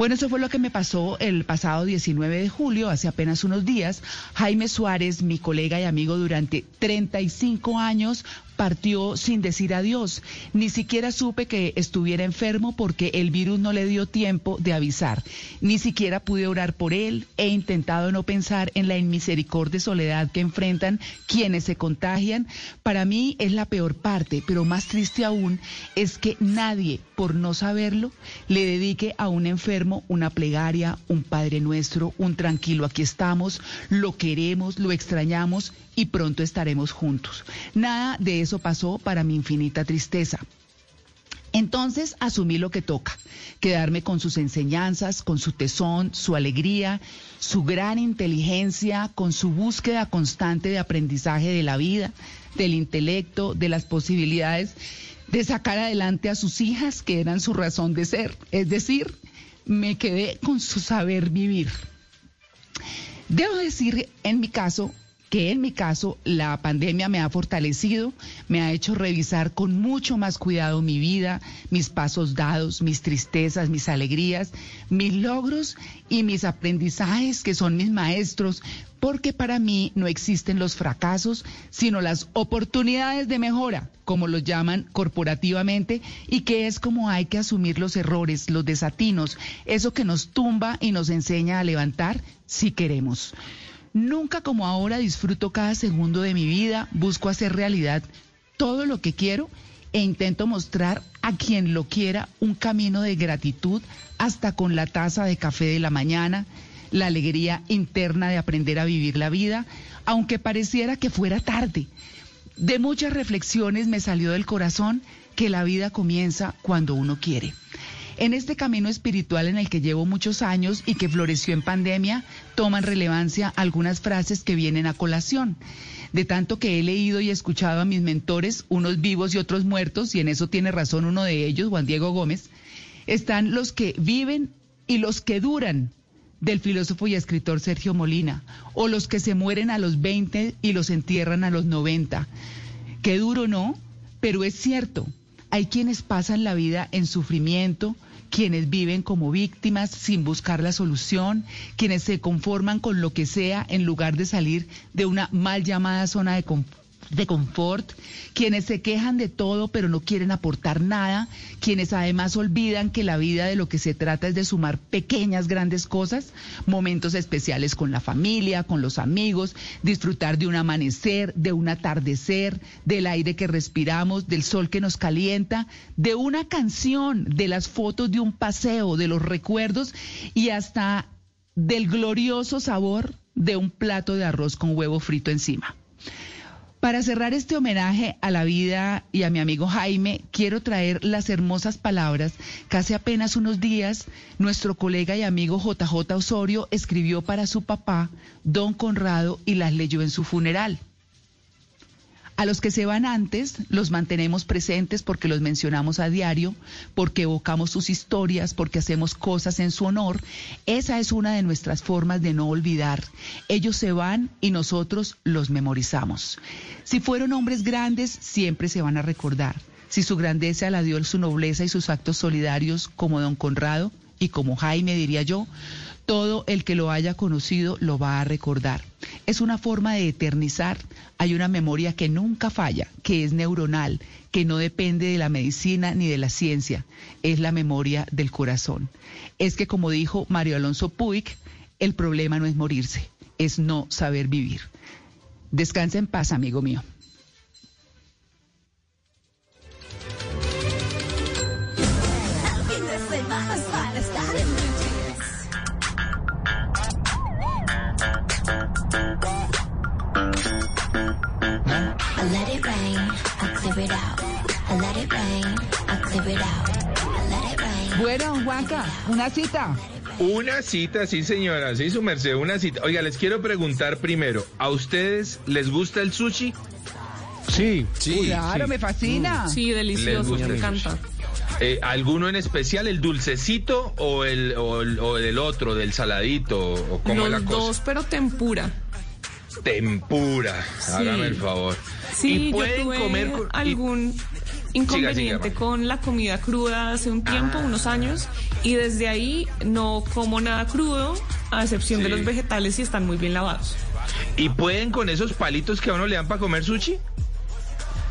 [SPEAKER 1] Bueno, eso fue lo que me pasó el pasado 19 de julio, hace apenas unos días. Jaime Suárez, mi colega y amigo durante 35 años, partió sin decir adiós. Ni siquiera supe que estuviera enfermo porque el virus no le dio tiempo de avisar. Ni siquiera pude orar por él. He intentado no pensar en la inmisericordia soledad que enfrentan quienes se contagian. Para mí es la peor parte, pero más triste aún es que nadie, por no saberlo, le dedique a un enfermo una plegaria, un Padre Nuestro, un tranquilo, aquí estamos, lo queremos, lo extrañamos y pronto estaremos juntos. Nada de eso pasó para mi infinita tristeza. Entonces asumí lo que toca, quedarme con sus enseñanzas, con su tesón, su alegría, su gran inteligencia, con su búsqueda constante de aprendizaje de la vida, del intelecto, de las posibilidades de sacar adelante a sus hijas, que eran su razón de ser. Es decir, me quedé con su saber vivir. Debo decir, en mi caso, que en mi caso la pandemia me ha fortalecido, me ha hecho revisar con mucho más cuidado mi vida, mis pasos dados, mis tristezas, mis alegrías, mis logros y mis aprendizajes que son mis maestros, porque para mí no existen los fracasos, sino las oportunidades de mejora, como los llaman corporativamente, y que es como hay que asumir los errores, los desatinos, eso que nos tumba y nos enseña a levantar si queremos. Nunca como ahora disfruto cada segundo de mi vida, busco hacer realidad todo lo que quiero e intento mostrar a quien lo quiera un camino de gratitud hasta con la taza de café de la mañana, la alegría interna de aprender a vivir la vida, aunque pareciera que fuera tarde. De muchas reflexiones me salió del corazón que la vida comienza cuando uno quiere. En este camino espiritual en el que llevo muchos años y que floreció en pandemia, toman relevancia algunas frases que vienen a colación. De tanto que he leído y escuchado a mis mentores, unos vivos y otros muertos, y en eso tiene razón uno de ellos, Juan Diego Gómez, están los que viven y los que duran del filósofo y escritor Sergio Molina, o los que se mueren a los 20 y los entierran a los 90. Qué duro, ¿no? Pero es cierto, hay quienes pasan la vida en sufrimiento, quienes viven como víctimas sin buscar la solución, quienes se conforman con lo que sea en lugar de salir de una mal llamada zona de confort de confort, quienes se quejan de todo pero no quieren aportar nada, quienes además olvidan que la vida de lo que se trata es de sumar pequeñas, grandes cosas, momentos especiales con la familia, con los amigos, disfrutar de un amanecer, de un atardecer, del aire que respiramos, del sol que nos calienta, de una canción, de las fotos de un paseo, de los recuerdos y hasta del glorioso sabor de un plato de arroz con huevo frito encima. Para cerrar este homenaje a la vida y a mi amigo Jaime, quiero traer las hermosas palabras que hace apenas unos días nuestro colega y amigo JJ Osorio escribió para su papá, don Conrado, y las leyó en su funeral. A los que se van antes los mantenemos presentes porque los mencionamos a diario, porque evocamos sus historias, porque hacemos cosas en su honor. Esa es una de nuestras formas de no olvidar. Ellos se van y nosotros los memorizamos. Si fueron hombres grandes, siempre se van a recordar. Si su grandeza la dio su nobleza y sus actos solidarios como don Conrado y como Jaime, diría yo, todo el que lo haya conocido lo va a recordar. Es una forma de eternizar. Hay una memoria que nunca falla, que es neuronal, que no depende de la medicina ni de la ciencia. Es la memoria del corazón. Es que, como dijo Mario Alonso Puig, el problema no es morirse, es no saber vivir. Descansa en paz, amigo mío. Bueno, Juanca, una cita.
[SPEAKER 4] Una cita, sí señora, sí su merced, una cita. Oiga, les quiero preguntar primero, ¿a ustedes les gusta el sushi?
[SPEAKER 5] Sí, sí.
[SPEAKER 1] Claro, me fascina.
[SPEAKER 2] Sí, delicioso, me encanta.
[SPEAKER 4] Eh, ¿Alguno en especial, el dulcecito o el, o el, otro, del saladito? O cómo
[SPEAKER 2] Los
[SPEAKER 4] la cosa?
[SPEAKER 2] dos, pero tempura.
[SPEAKER 4] Tempura, hágame el favor.
[SPEAKER 2] Sí,
[SPEAKER 4] ¿Y pueden
[SPEAKER 2] yo tuve
[SPEAKER 4] comer con- y-
[SPEAKER 2] algún inconveniente
[SPEAKER 4] siga,
[SPEAKER 2] con la comida cruda hace un tiempo,
[SPEAKER 4] Ah.
[SPEAKER 2] unos años, y desde ahí no como nada crudo, a excepción de los vegetales y están muy bien lavados.
[SPEAKER 4] ¿Y pueden con esos palitos que a uno le dan para comer sushi?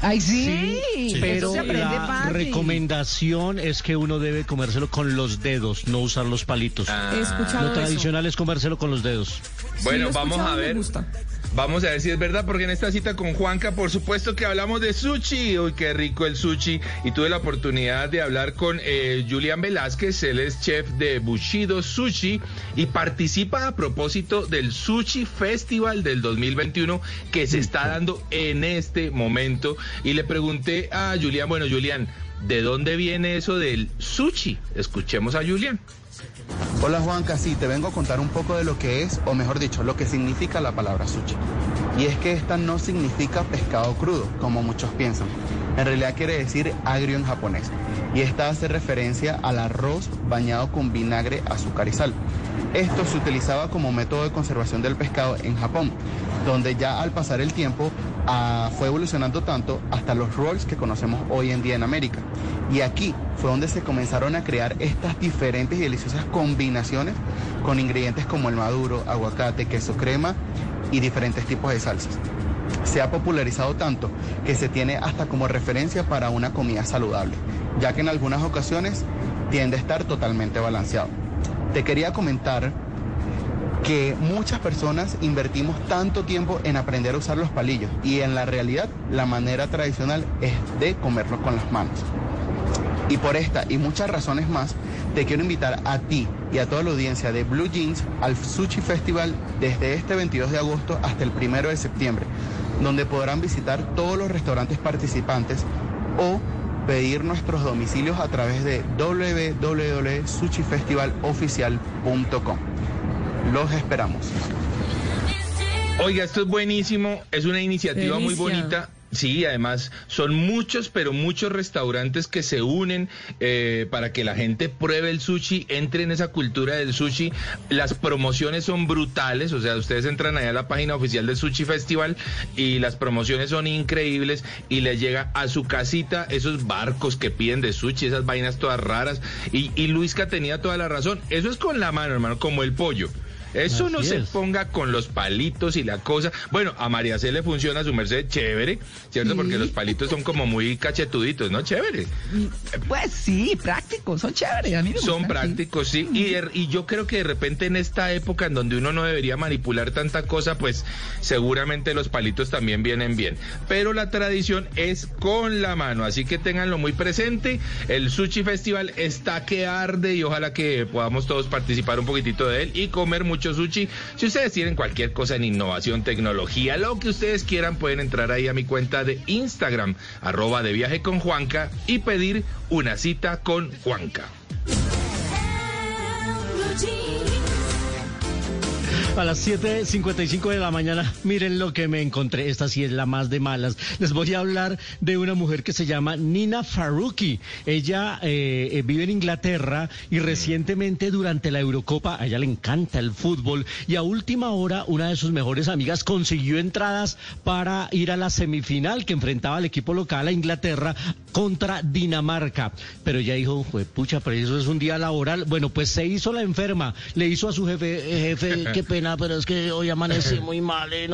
[SPEAKER 1] Ay, sí.
[SPEAKER 5] Pero
[SPEAKER 1] Eso se aprende
[SPEAKER 5] la
[SPEAKER 1] fácil.
[SPEAKER 5] recomendación es que uno debe comérselo con los dedos, no usar los palitos.
[SPEAKER 2] He escuchado
[SPEAKER 5] Lo
[SPEAKER 2] eso.
[SPEAKER 5] tradicional es comérselo con los dedos.
[SPEAKER 4] Bueno,
[SPEAKER 2] lo
[SPEAKER 4] vamos a ver. Vamos a ver si es verdad, porque en esta cita con Juanca, por supuesto que hablamos de sushi. Uy, qué rico el sushi. Y tuve la oportunidad de hablar con eh, Julián Velázquez, él es chef de Bushido Sushi y participa a propósito del Sushi Festival del 2021 que se está dando en este momento. Y le pregunté a Julián, bueno, Julián, ¿de dónde viene eso del sushi? Escuchemos a Julián.
[SPEAKER 23] Hola Juanca, sí, te vengo a contar un poco de lo que es, o mejor dicho, lo que significa la palabra sushi. Y es que esta no significa pescado crudo, como muchos piensan. En realidad quiere decir agrio en japonés. Y esta hace referencia al arroz bañado con vinagre, azúcar y sal. Esto se utilizaba como método de conservación del pescado en Japón, donde ya al pasar el tiempo ah, fue evolucionando tanto hasta los rolls que conocemos hoy en día en América. Y aquí fue donde se comenzaron a crear estas diferentes y deliciosas combinaciones con ingredientes como el maduro, aguacate, queso crema y diferentes tipos de salsas. Se ha popularizado tanto que se tiene hasta como referencia para una comida saludable, ya que en algunas ocasiones tiende a estar totalmente balanceado. Te quería comentar que muchas personas invertimos tanto tiempo en aprender a usar los palillos y en la realidad la manera tradicional es de comerlos con las manos. Y por esta y muchas razones más, te quiero invitar a ti y a toda la audiencia de Blue Jeans al Sushi Festival desde este 22 de agosto hasta el 1 de septiembre, donde podrán visitar todos los restaurantes participantes o pedir nuestros domicilios a través de www.sushifestivaloficial.com. Los esperamos.
[SPEAKER 4] Oiga, esto es buenísimo, es una iniciativa muy bonita Sí, además son muchos, pero muchos restaurantes que se unen eh, para que la gente pruebe el sushi, entre en esa cultura del sushi. Las promociones son brutales, o sea, ustedes entran allá a la página oficial del Sushi Festival y las promociones son increíbles y les llega a su casita esos barcos que piden de sushi, esas vainas todas raras. Y, y Luisca tenía toda la razón, eso es con la mano, hermano, como el pollo. Eso no se ponga con los palitos y la cosa. Bueno, a María C le funciona su merced chévere, ¿cierto? Porque los palitos son como muy cachetuditos, ¿no? Chévere.
[SPEAKER 1] Pues sí, prácticos, son chéveres. A mí me
[SPEAKER 4] son prácticos, sí. Y, y yo creo que de repente en esta época en donde uno no debería manipular tanta cosa, pues seguramente los palitos también vienen bien. Pero la tradición es con la mano, así que ténganlo muy presente. El Sushi Festival está que arde y ojalá que podamos todos participar un poquitito de él y comer mucho sushi. Si ustedes tienen cualquier cosa en innovación, tecnología, lo que ustedes quieran, pueden entrar ahí a mi cuenta de Instagram, arroba de viaje con Juanca, y pedir una cita con Juanca.
[SPEAKER 5] A las 7.55 de la mañana, miren lo que me encontré. Esta sí es la más de malas. Les voy a hablar de una mujer que se llama Nina Faruqi. Ella eh, eh, vive en Inglaterra y recientemente durante la Eurocopa, a ella le encanta el fútbol y a última hora una de sus mejores amigas consiguió entradas para ir a la semifinal que enfrentaba al equipo local a Inglaterra contra Dinamarca. Pero ella dijo, pucha, pero eso es un día laboral. Bueno, pues se hizo la enferma, le hizo a su jefe, jefe, qué pena pero es que hoy amanecí muy mal. ¿eh?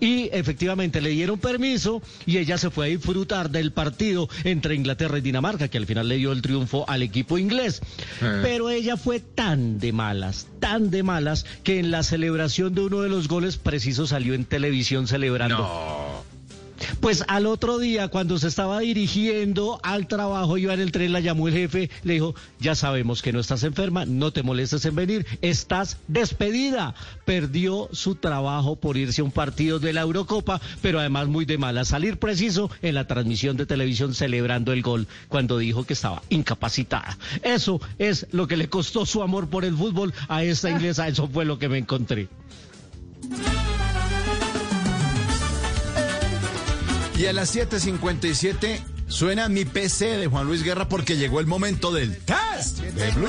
[SPEAKER 5] Y efectivamente le dieron permiso y ella se fue a disfrutar del partido entre Inglaterra y Dinamarca, que al final le dio el triunfo al equipo inglés. Eh. Pero ella fue tan de malas, tan de malas, que en la celebración de uno de los goles preciso salió en televisión celebrando. Pues al otro día, cuando se estaba dirigiendo al trabajo, iba en el tren, la llamó el jefe, le dijo, ya sabemos que no estás enferma, no te molestes en venir, estás despedida. Perdió su trabajo por irse a un partido de la Eurocopa, pero además muy de mala. Salir preciso en la transmisión de televisión celebrando el gol cuando dijo que estaba incapacitada. Eso es lo que le costó su amor por el fútbol a esta inglesa, eso fue lo que me encontré.
[SPEAKER 3] Y a las 7:57 suena mi PC de Juan Luis Guerra porque llegó el momento del test de Blue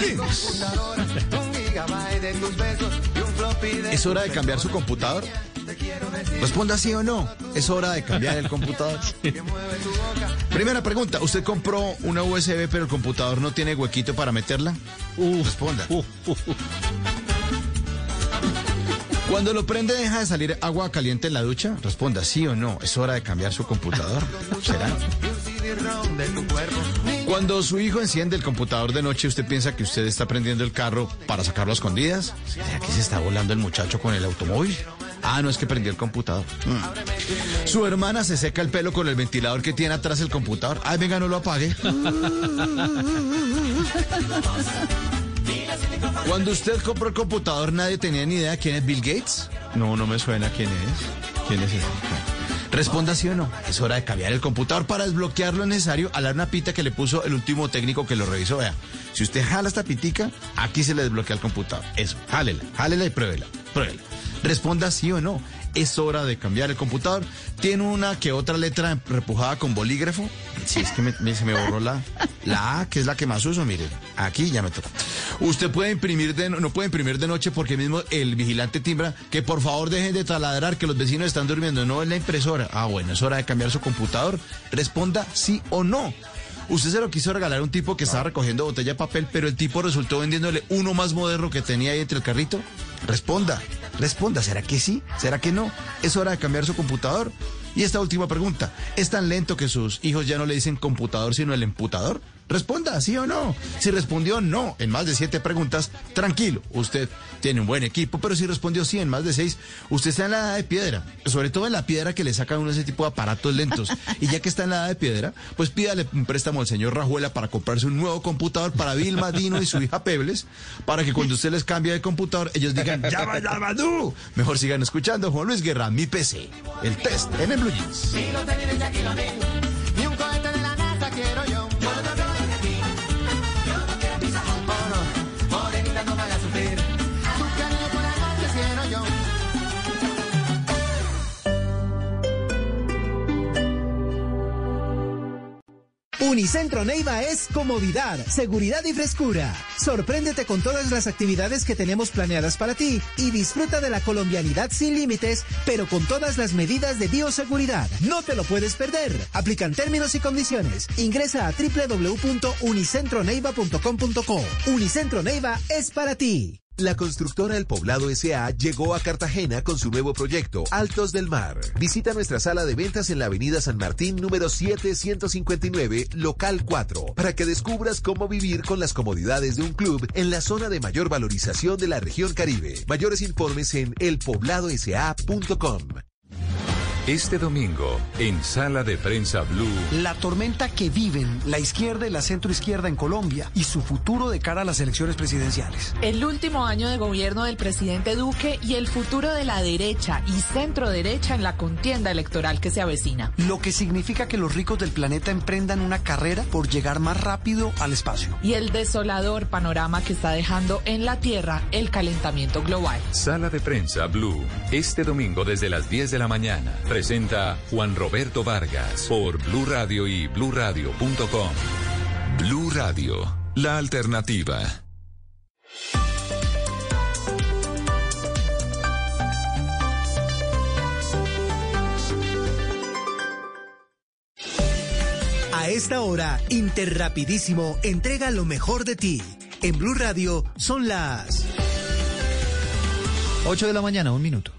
[SPEAKER 3] ¿Es hora de cambiar su computador? Responda sí o no. ¿Es hora de cambiar el computador? Primera pregunta. ¿Usted compró una USB pero el computador no tiene huequito para meterla? Responda. Cuando lo prende, deja de salir agua caliente en la ducha. Responda sí o no. Es hora de cambiar su computador. ¿Será? Cuando su hijo enciende el computador de noche, ¿usted piensa que usted está prendiendo el carro para sacarlo a escondidas? ¿Será que se está volando el muchacho con el automóvil? Ah, no es que prendió el computador. Mm. Su hermana se seca el pelo con el ventilador que tiene atrás el computador. Ay, venga, no lo apague. Cuando usted compró el computador, nadie tenía ni idea quién es Bill Gates. No, no me suena quién es. ¿Quién es ese? Responda sí o no. Es hora de cambiar el computador para desbloquear lo necesario. a la una pita que le puso el último técnico que lo revisó. Vea, si usted jala esta pitica, aquí se le desbloquea el computador. Eso, jálela, jálela y pruébela. Pruébela. Responda sí o no es hora de cambiar el computador. Tiene una que otra letra repujada con bolígrafo. Si es que me, se me borró la, la A, que es la que más uso, mire. Aquí ya me toca. Usted puede imprimir de, no puede imprimir de noche porque mismo el vigilante timbra que por favor dejen de taladrar, que los vecinos están durmiendo. No es la impresora. Ah, bueno, es hora de cambiar su computador. Responda sí o no. Usted se lo quiso regalar a un tipo que estaba recogiendo botella de papel, pero el tipo resultó vendiéndole uno más moderno que tenía ahí entre el carrito. Responda, responda, ¿será que sí? ¿Será que no? ¿Es hora de cambiar su computador? Y esta última pregunta, ¿es tan lento que sus hijos ya no le dicen computador sino el emputador? Responda, sí o no. Si respondió no en más de siete preguntas, tranquilo, usted tiene un buen equipo, pero si respondió sí en más de seis, usted está en la edad de piedra, sobre todo en la piedra que le saca a uno ese tipo de aparatos lentos. Y ya que está en la edad de piedra, pues pídale un préstamo al señor Rajuela para comprarse un nuevo computador para Vilma, Dino y su hija Pebles, para que cuando usted les cambie de computador, ellos digan, ¡Ya va, ya va, Mejor sigan escuchando Juan Luis Guerra, mi PC, el test en el Blue.
[SPEAKER 16] Unicentro Neiva es comodidad, seguridad y frescura. Sorpréndete con todas las actividades que tenemos planeadas para ti y disfruta de la colombianidad sin límites, pero con todas las medidas de bioseguridad. No te lo puedes perder. Aplican términos y condiciones. Ingresa a www.unicentroneiva.com.co. Unicentro Neiva es para ti.
[SPEAKER 24] La constructora El Poblado SA llegó a Cartagena con su nuevo proyecto, Altos del Mar. Visita nuestra sala de ventas en la avenida San Martín número 7159, local 4, para que descubras cómo vivir con las comodidades de un club en la zona de mayor valorización de la región Caribe. Mayores informes en elpobladosa.com.
[SPEAKER 8] Este domingo, en Sala de Prensa Blue.
[SPEAKER 25] La tormenta que viven la izquierda y la centroizquierda en Colombia y su futuro de cara a las elecciones presidenciales.
[SPEAKER 19] El último año de gobierno del presidente Duque y el futuro de la derecha y centro derecha en la contienda electoral que se avecina.
[SPEAKER 25] Lo que significa que los ricos del planeta emprendan una carrera por llegar más rápido al espacio.
[SPEAKER 19] Y el desolador panorama que está dejando en la Tierra el calentamiento global.
[SPEAKER 8] Sala de Prensa Blue. Este domingo desde las 10 de la mañana presenta Juan Roberto Vargas por Blue Radio y bluradio.com. Blue Radio, la alternativa.
[SPEAKER 16] A esta hora, Interrapidísimo entrega lo mejor de ti. En Blue Radio son las
[SPEAKER 26] 8 de la mañana, un minuto.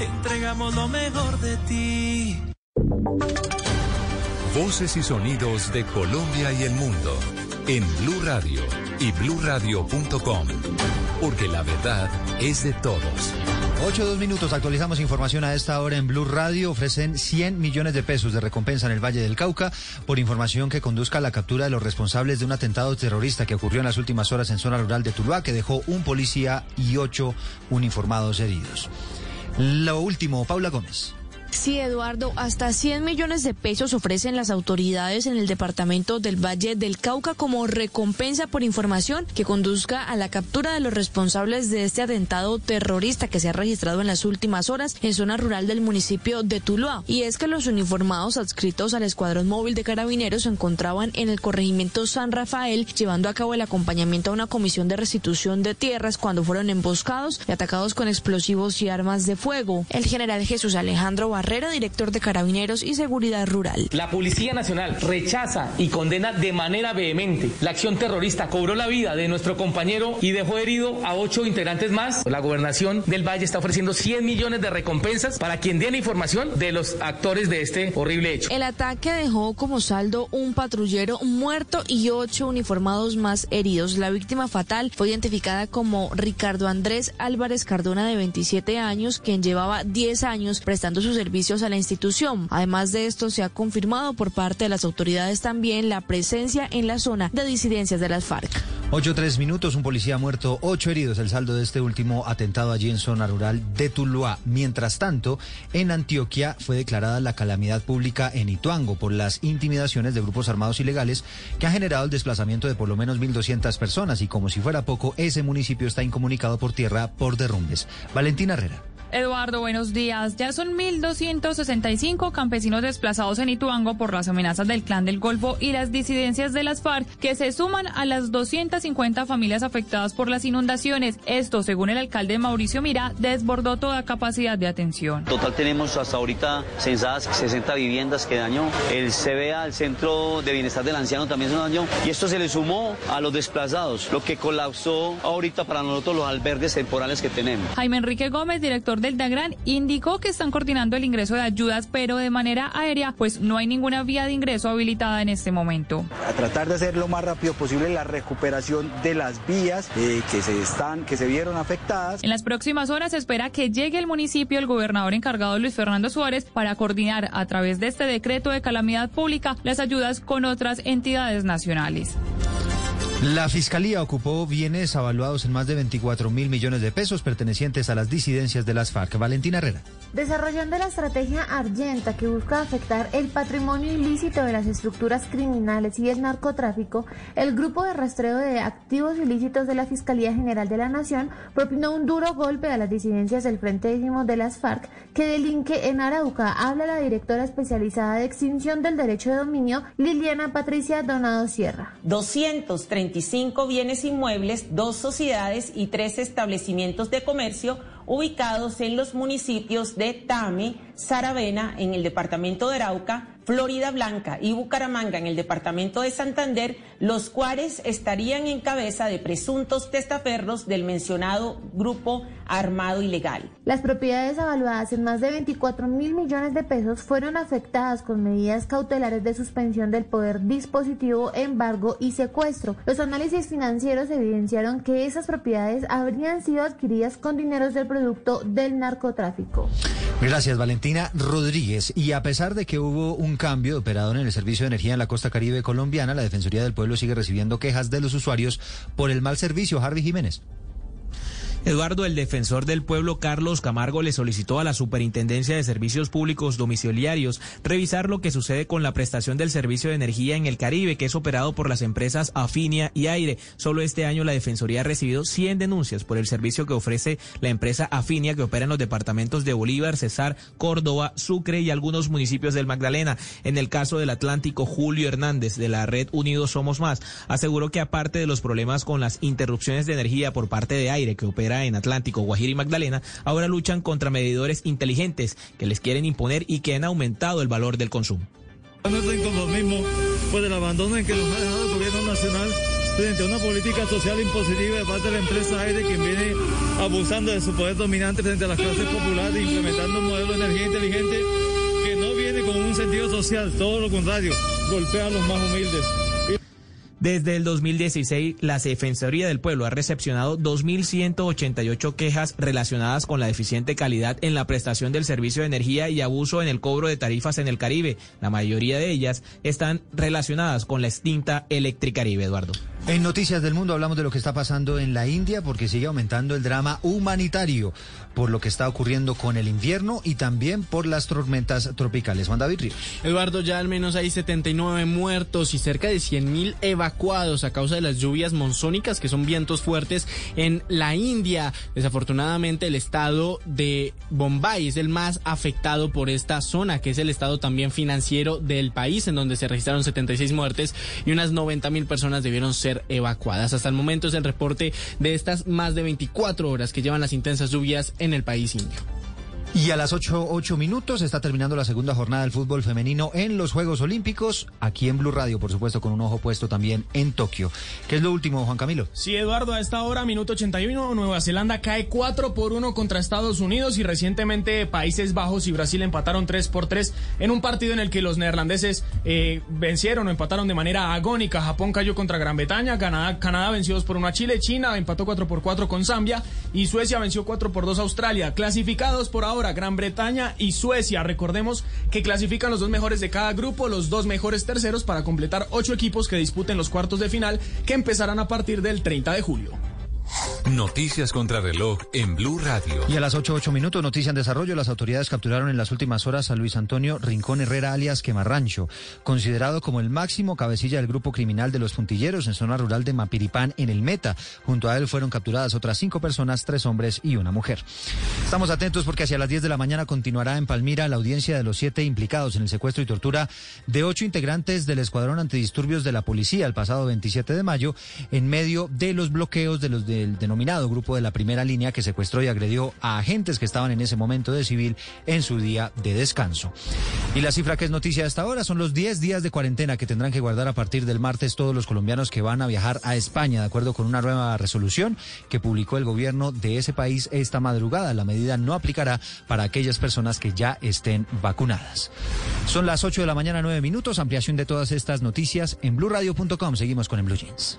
[SPEAKER 27] Entregamos lo mejor de ti.
[SPEAKER 8] Voces y sonidos de Colombia y el mundo en Blue Radio y bluradio.com, porque la verdad es de todos.
[SPEAKER 26] 8 dos minutos, actualizamos información a esta hora en Blue Radio. Ofrecen 100 millones de pesos de recompensa en el Valle del Cauca por información que conduzca a la captura de los responsables de un atentado terrorista que ocurrió en las últimas horas en zona rural de Tuluá, que dejó un policía y ocho uniformados heridos. Lo último, Paula Gómez.
[SPEAKER 28] Sí, Eduardo, hasta 100 millones de pesos ofrecen las autoridades en el departamento del Valle del Cauca como recompensa por información que conduzca a la captura de los responsables de este atentado terrorista que se ha registrado en las últimas horas en zona rural del municipio de Tuluá. Y es que los uniformados adscritos al Escuadrón Móvil de Carabineros se encontraban en el corregimiento San Rafael llevando a cabo el acompañamiento a una comisión de restitución de tierras cuando fueron emboscados y atacados con explosivos y armas de fuego. El general Jesús Alejandro Barrera, director de Carabineros y Seguridad Rural.
[SPEAKER 29] La Policía Nacional rechaza y condena de manera vehemente la acción terrorista. Cobró la vida de nuestro compañero y dejó herido a ocho integrantes más. La gobernación del Valle está ofreciendo 100 millones de recompensas para quien dé la información de los actores de este horrible hecho.
[SPEAKER 28] El ataque dejó como saldo un patrullero muerto y ocho uniformados más heridos. La víctima fatal fue identificada como Ricardo Andrés Álvarez Cardona, de 27 años, quien llevaba 10 años prestando sus servicios a la institución. Además de esto, se ha confirmado por parte de las autoridades también la presencia en la zona de disidencias de las FARC.
[SPEAKER 26] Ocho tres minutos, un policía muerto, ocho heridos, el saldo de este último atentado allí en zona rural de Tuluá. Mientras tanto, en Antioquia fue declarada la calamidad pública en Ituango por las intimidaciones de grupos armados ilegales que han generado el desplazamiento de por lo menos 1.200 personas y como si fuera poco, ese municipio está incomunicado por tierra por derrumbes. Valentina Herrera.
[SPEAKER 30] Eduardo, buenos días. Ya son 1.265 campesinos desplazados en Ituango por las amenazas del Clan del Golfo y las disidencias de las FARC, que se suman a las 250 familias afectadas por las inundaciones. Esto, según el alcalde Mauricio Mira, desbordó toda capacidad de atención.
[SPEAKER 31] Total tenemos hasta ahorita censadas 60 viviendas que dañó. El CBA, el Centro de Bienestar del Anciano, también se dañó. Y esto se le sumó a los desplazados, lo que colapsó ahorita para nosotros los albergues temporales que tenemos.
[SPEAKER 30] Jaime Enrique Gómez, director del DAGRAN, indicó que están coordinando el ingreso de ayudas, pero de manera aérea, pues no hay ninguna vía de ingreso habilitada en este momento.
[SPEAKER 32] A tratar de hacer lo más rápido posible la recuperación de las vías eh, que se están, que se vieron afectadas.
[SPEAKER 30] En las próximas horas se espera que llegue el municipio el gobernador encargado Luis Fernando Suárez para coordinar a través de este decreto de calamidad pública las ayudas con otras entidades nacionales.
[SPEAKER 26] La Fiscalía ocupó bienes avaluados en más de 24 mil millones de pesos pertenecientes a las disidencias de las FARC. Valentina Herrera.
[SPEAKER 33] Desarrollando la estrategia Argenta que busca afectar el patrimonio ilícito de las estructuras criminales y el narcotráfico, el grupo de rastreo de activos ilícitos de la Fiscalía General de la Nación propinó un duro golpe a las disidencias del Frente Décimo de las FARC que delinque en Arauca. Habla la directora especializada de extinción del derecho de dominio, Liliana Patricia Donado Sierra.
[SPEAKER 34] 230 25 bienes inmuebles, dos sociedades y tres establecimientos de comercio ubicados en los municipios de Tame, Saravena, en el departamento de Arauca, Florida Blanca y Bucaramanga en el departamento de Santander, los cuales estarían en cabeza de presuntos testaferros del mencionado grupo armado ilegal.
[SPEAKER 33] Las propiedades evaluadas en más de 24 mil millones de pesos fueron afectadas con medidas cautelares de suspensión del poder dispositivo, embargo y secuestro. Los análisis financieros evidenciaron que esas propiedades habrían sido adquiridas con dineros del producto del narcotráfico.
[SPEAKER 26] Gracias, Valentina Rodríguez. Y a pesar de que hubo un cambio de operador en el servicio de energía en la costa caribe colombiana, la Defensoría del Pueblo sigue recibiendo quejas de los usuarios por el mal servicio. Harvey Jiménez.
[SPEAKER 35] Eduardo, el defensor del pueblo Carlos Camargo le solicitó a la Superintendencia de Servicios Públicos Domiciliarios revisar lo que sucede con la prestación del servicio de energía en el Caribe, que es operado por las empresas Afinia y Aire. Solo este año la Defensoría ha recibido 100 denuncias por el servicio que ofrece la empresa Afinia, que opera en los departamentos de Bolívar, Cesar, Córdoba, Sucre y algunos municipios del Magdalena. En el caso del Atlántico, Julio Hernández, de la red Unidos Somos Más, aseguró que aparte de los problemas con las interrupciones de energía por parte de Aire, que opera en Atlántico, Guajira y Magdalena, ahora luchan contra medidores inteligentes que les quieren imponer y que han aumentado el valor del consumo.
[SPEAKER 36] Nuestro inconformismo por el abandono en que nos ha dejado el gobierno nacional frente a una política social impositiva de parte de la empresa Aire, quien viene abusando de su poder dominante frente a las clases populares, implementando un modelo de energía inteligente que no viene con un sentido social, todo lo contrario, golpea a los más humildes.
[SPEAKER 35] Desde el 2016, la Defensoría del Pueblo ha recepcionado 2.188 quejas relacionadas con la deficiente calidad en la prestación del servicio de energía y abuso en el cobro de tarifas en el Caribe. La mayoría de ellas están relacionadas con la extinta Electricaribe, Eduardo.
[SPEAKER 26] En Noticias del Mundo hablamos de lo que está pasando en la India porque sigue aumentando el drama humanitario por lo que está ocurriendo con el invierno y también por las tormentas tropicales. Juan David Ríos.
[SPEAKER 37] Eduardo, ya al menos hay 79 muertos y cerca de 100.000 evacuados a causa de las lluvias monzónicas que son vientos fuertes en la India. Desafortunadamente el estado de Bombay es el más afectado por esta zona, que es el estado también financiero del país, en donde se registraron 76 muertes y unas 90.000 personas debieron ser evacuadas. Hasta el momento es el reporte de estas más de 24 horas que llevan las intensas lluvias en el país indio.
[SPEAKER 26] Y a las 8, 8 minutos está terminando la segunda jornada del fútbol femenino en los Juegos Olímpicos, aquí en Blue Radio, por supuesto, con un ojo puesto también en Tokio. ¿Qué es lo último, Juan Camilo?
[SPEAKER 38] Sí, Eduardo, a esta hora, minuto 81, Nueva Zelanda cae 4 por 1 contra Estados Unidos y recientemente Países Bajos y Brasil empataron 3 por 3 en un partido en el que los neerlandeses eh, vencieron o empataron de manera agónica. Japón cayó contra Gran Bretaña, Canadá, Canadá venció 2 por 1 a Chile, China empató 4 por 4 con Zambia y Suecia venció 4 por 2 a Australia. Clasificados por ahora Gran Bretaña y Suecia. Recordemos que clasifican los dos mejores de cada grupo, los dos mejores terceros para completar ocho equipos que disputen los cuartos de final que empezarán a partir del 30 de julio.
[SPEAKER 8] Noticias contra reloj en Blue Radio.
[SPEAKER 26] Y a las 8, 8 minutos, noticia en desarrollo. Las autoridades capturaron en las últimas horas a Luis Antonio Rincón Herrera, alias Quemarrancho, considerado como el máximo cabecilla del grupo criminal de los puntilleros en zona rural de Mapiripán, en el Meta. Junto a él fueron capturadas otras cinco personas, tres hombres y una mujer. Estamos atentos porque hacia las 10 de la mañana continuará en Palmira la audiencia de los siete implicados en el secuestro y tortura de ocho integrantes del Escuadrón Antidisturbios de la Policía el pasado 27 de mayo en medio de los bloqueos de los de del denominado grupo de la primera línea que secuestró y agredió a agentes que estaban en ese momento de civil en su día de descanso. Y la cifra que es noticia hasta ahora son los 10 días de cuarentena que tendrán que guardar a partir del martes todos los colombianos que van a viajar a España, de acuerdo con una nueva resolución que publicó el gobierno de ese país esta madrugada. La medida no aplicará para aquellas personas que ya estén vacunadas. Son las 8 de la mañana, 9 minutos. Ampliación de todas estas noticias en blurradio.com. Seguimos con el Blue Jeans.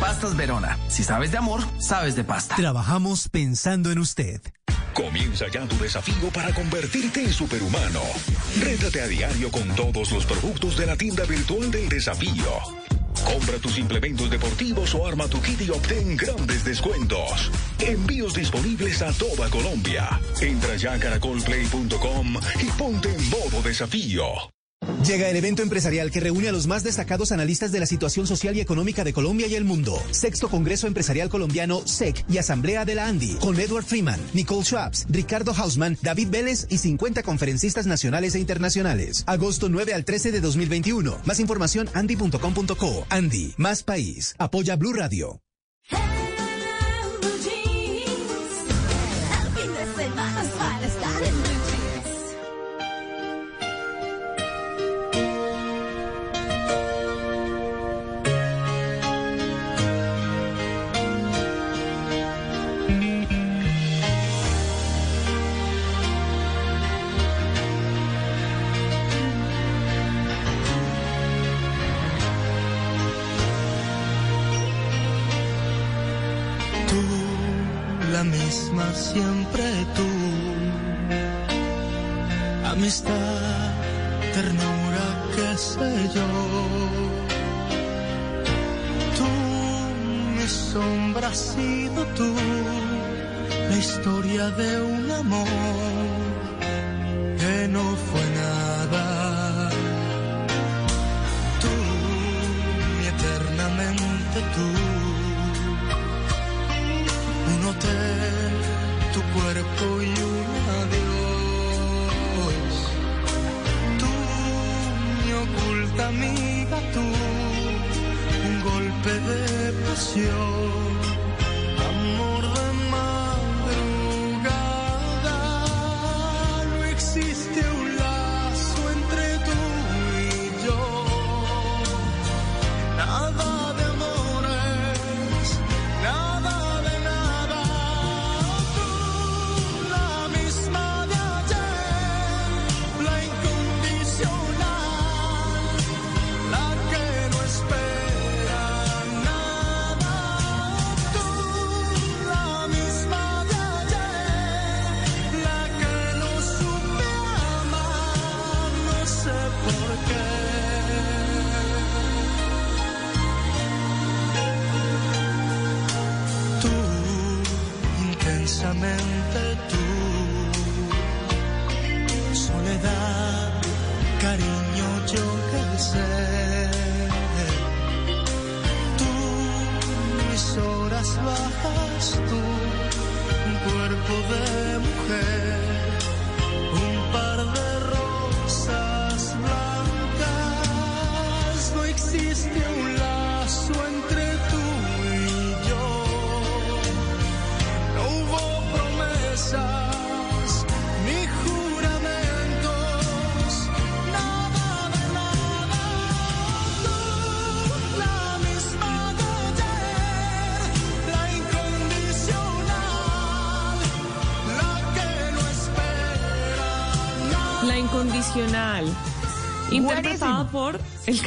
[SPEAKER 9] Pastas Verona. Si sabes de amor, sabes de pasta.
[SPEAKER 16] Trabajamos pensando en usted.
[SPEAKER 22] Comienza ya tu desafío para convertirte en superhumano. Rétate a diario con todos los productos de la tienda virtual del desafío. Compra tus implementos deportivos o arma tu kit y obtén grandes descuentos. Envíos disponibles a toda Colombia. Entra ya a caracolplay.com y ponte en modo desafío.
[SPEAKER 16] Llega el evento empresarial que reúne a los más destacados analistas de la situación social y económica de Colombia y el mundo. Sexto Congreso Empresarial Colombiano, SEC y Asamblea de la Andy, con Edward Freeman, Nicole Schwabs, Ricardo Hausman, David Vélez y 50 conferencistas nacionales e internacionales. Agosto 9 al 13 de 2021. Más información andy.com.co. Andy, más país. Apoya Blue Radio.
[SPEAKER 7] Siempre tú. Amistad, ternura, qué sé yo. Tú, mi sombra has sido tú. La historia de un amor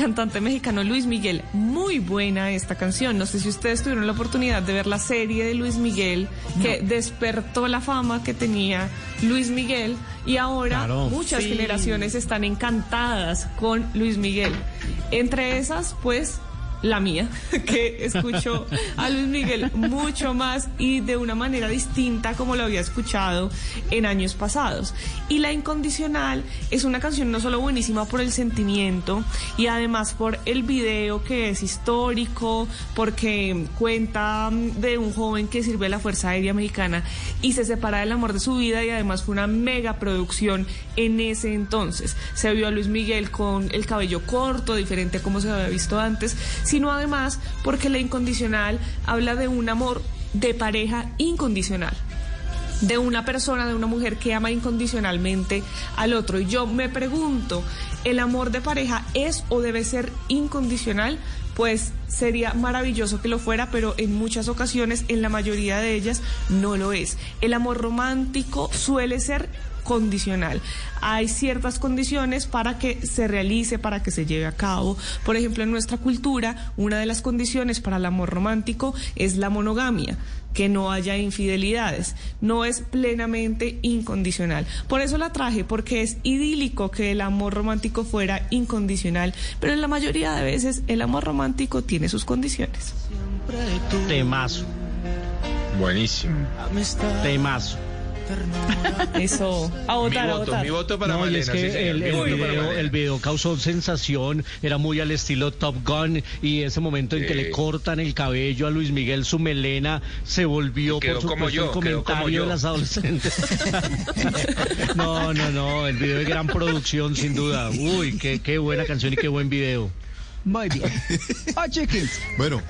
[SPEAKER 2] cantante mexicano Luis Miguel. Muy buena esta canción. No sé si ustedes tuvieron la oportunidad de ver la serie de Luis Miguel que despertó la fama que tenía Luis Miguel y ahora
[SPEAKER 5] Claro.
[SPEAKER 2] muchas
[SPEAKER 5] Sí.
[SPEAKER 2] generaciones están encantadas con Luis Miguel. Entre esas, pues, la mía, que escucho a Luis Miguel mucho más y de una manera distinta como lo había escuchado en años pasados. Y La Incondicional es una canción no solo buenísima por el sentimiento y además por el video que es histórico, porque cuenta mm, de un joven que sirve a la Fuerza Aérea Mexicana y se separa del amor de su vida y además fue una mega producción en ese entonces. Se vio a Luis Miguel con el cabello corto, diferente a como se había visto antes, sino además porque la incondicional habla de un amor de pareja incondicional de una persona, de una mujer que ama incondicionalmente al otro. Y yo me pregunto, ¿el amor de pareja es o debe ser incondicional? pues sería maravilloso que lo fuera, pero en muchas ocasiones, en la mayoría de ellas, no lo es. El amor romántico suele ser condicional. Hay ciertas condiciones para que se realice, para que se lleve a cabo. Por ejemplo, en nuestra cultura, una de las condiciones para el amor romántico es la monogamia que no haya infidelidades. No es plenamente incondicional. Por eso la traje, porque es idílico que el amor romántico fuera incondicional, pero en la mayoría de veces el amor romántico tiene sus condiciones.
[SPEAKER 5] Temazo.
[SPEAKER 4] Buenísimo.
[SPEAKER 5] Temazo.
[SPEAKER 2] Eso, a votar,
[SPEAKER 4] mi
[SPEAKER 2] a
[SPEAKER 4] voto,
[SPEAKER 2] votar.
[SPEAKER 4] mi voto para
[SPEAKER 5] no, y
[SPEAKER 4] Malena,
[SPEAKER 5] es que
[SPEAKER 4] sí,
[SPEAKER 5] el, video,
[SPEAKER 4] Malena.
[SPEAKER 5] el video causó sensación, era muy al estilo Top Gun y ese momento en que le cortan el cabello a Luis Miguel, su melena se volvió por
[SPEAKER 4] como
[SPEAKER 5] supuesto
[SPEAKER 4] yo,
[SPEAKER 5] el
[SPEAKER 4] quedó como
[SPEAKER 5] comentario
[SPEAKER 4] yo.
[SPEAKER 5] de las adolescentes. no, no, no, el video de gran producción sin duda. Uy, qué, qué buena canción y qué buen video.
[SPEAKER 1] Muy bien. Chiquis.
[SPEAKER 3] Bueno,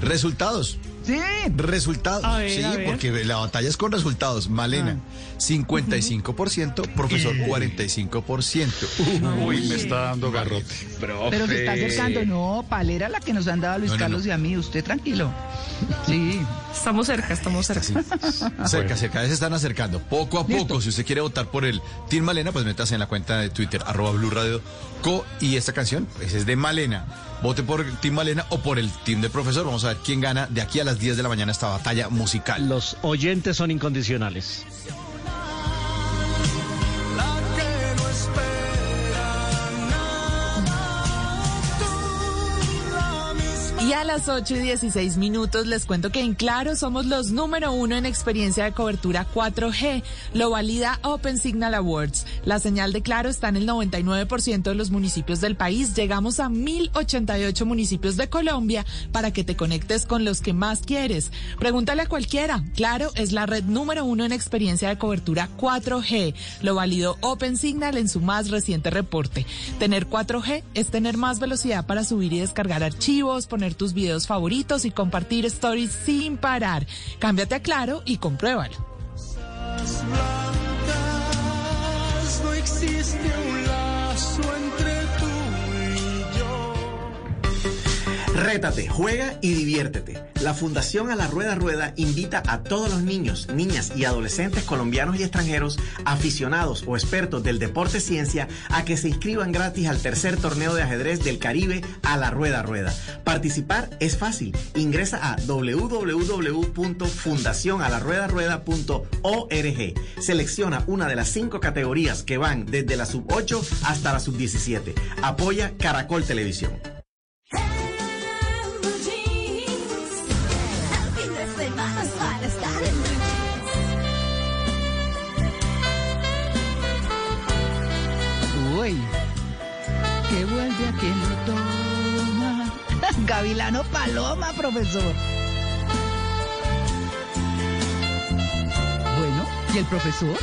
[SPEAKER 3] resultados.
[SPEAKER 1] Sí.
[SPEAKER 3] Resultados.
[SPEAKER 1] A ver,
[SPEAKER 3] sí,
[SPEAKER 1] a ver.
[SPEAKER 3] porque la batalla es con resultados. Malena, 55%, profesor, 45%.
[SPEAKER 4] Uy, me está dando garrote.
[SPEAKER 1] Pero se está acercando. No, palera la que nos han dado Luis
[SPEAKER 3] No, no,
[SPEAKER 1] Carlos
[SPEAKER 3] no.
[SPEAKER 1] y a mí. Usted tranquilo. Sí.
[SPEAKER 2] Estamos cerca, estamos cerca.
[SPEAKER 3] Cerca, cerca, cada vez se están acercando. Poco a poco, si usted quiere votar por el Team Malena, pues métase en la cuenta de Twitter, arroba Blue Radio Co. Y esta canción pues, es de Malena. Vote por el Team Malena o por el Team de Profesor. Vamos a ver quién gana de aquí a las 10 de la mañana esta batalla musical.
[SPEAKER 5] Los oyentes son incondicionales.
[SPEAKER 19] Y a las 8 y 16 minutos les cuento que en Claro somos los número uno en experiencia de cobertura 4G. Lo valida Open Signal Awards. La señal de Claro está en el 99% de los municipios del país. Llegamos a 1088 municipios de Colombia para que te conectes con los que más quieres. Pregúntale a cualquiera. Claro es la red número uno en experiencia de cobertura 4G. Lo validó Open Signal en su más reciente reporte. Tener 4G es tener más velocidad para subir y descargar archivos, poner tus videos favoritos y compartir stories sin parar. Cámbiate a Claro y compruébalo.
[SPEAKER 24] Rétate, juega y diviértete. La Fundación A la Rueda Rueda invita a todos los niños, niñas y adolescentes colombianos y extranjeros, aficionados o expertos del deporte ciencia, a que se inscriban gratis al tercer torneo de ajedrez del Caribe A la Rueda Rueda. Participar es fácil. Ingresa a www.fundacionalarruedarueda.org. Selecciona una de las cinco categorías que van desde la sub 8 hasta la sub 17. Apoya Caracol Televisión.
[SPEAKER 1] Uy. Que vuelve a quien lo toma. Gavilano Paloma, profesor. Bueno, ¿y el profesor?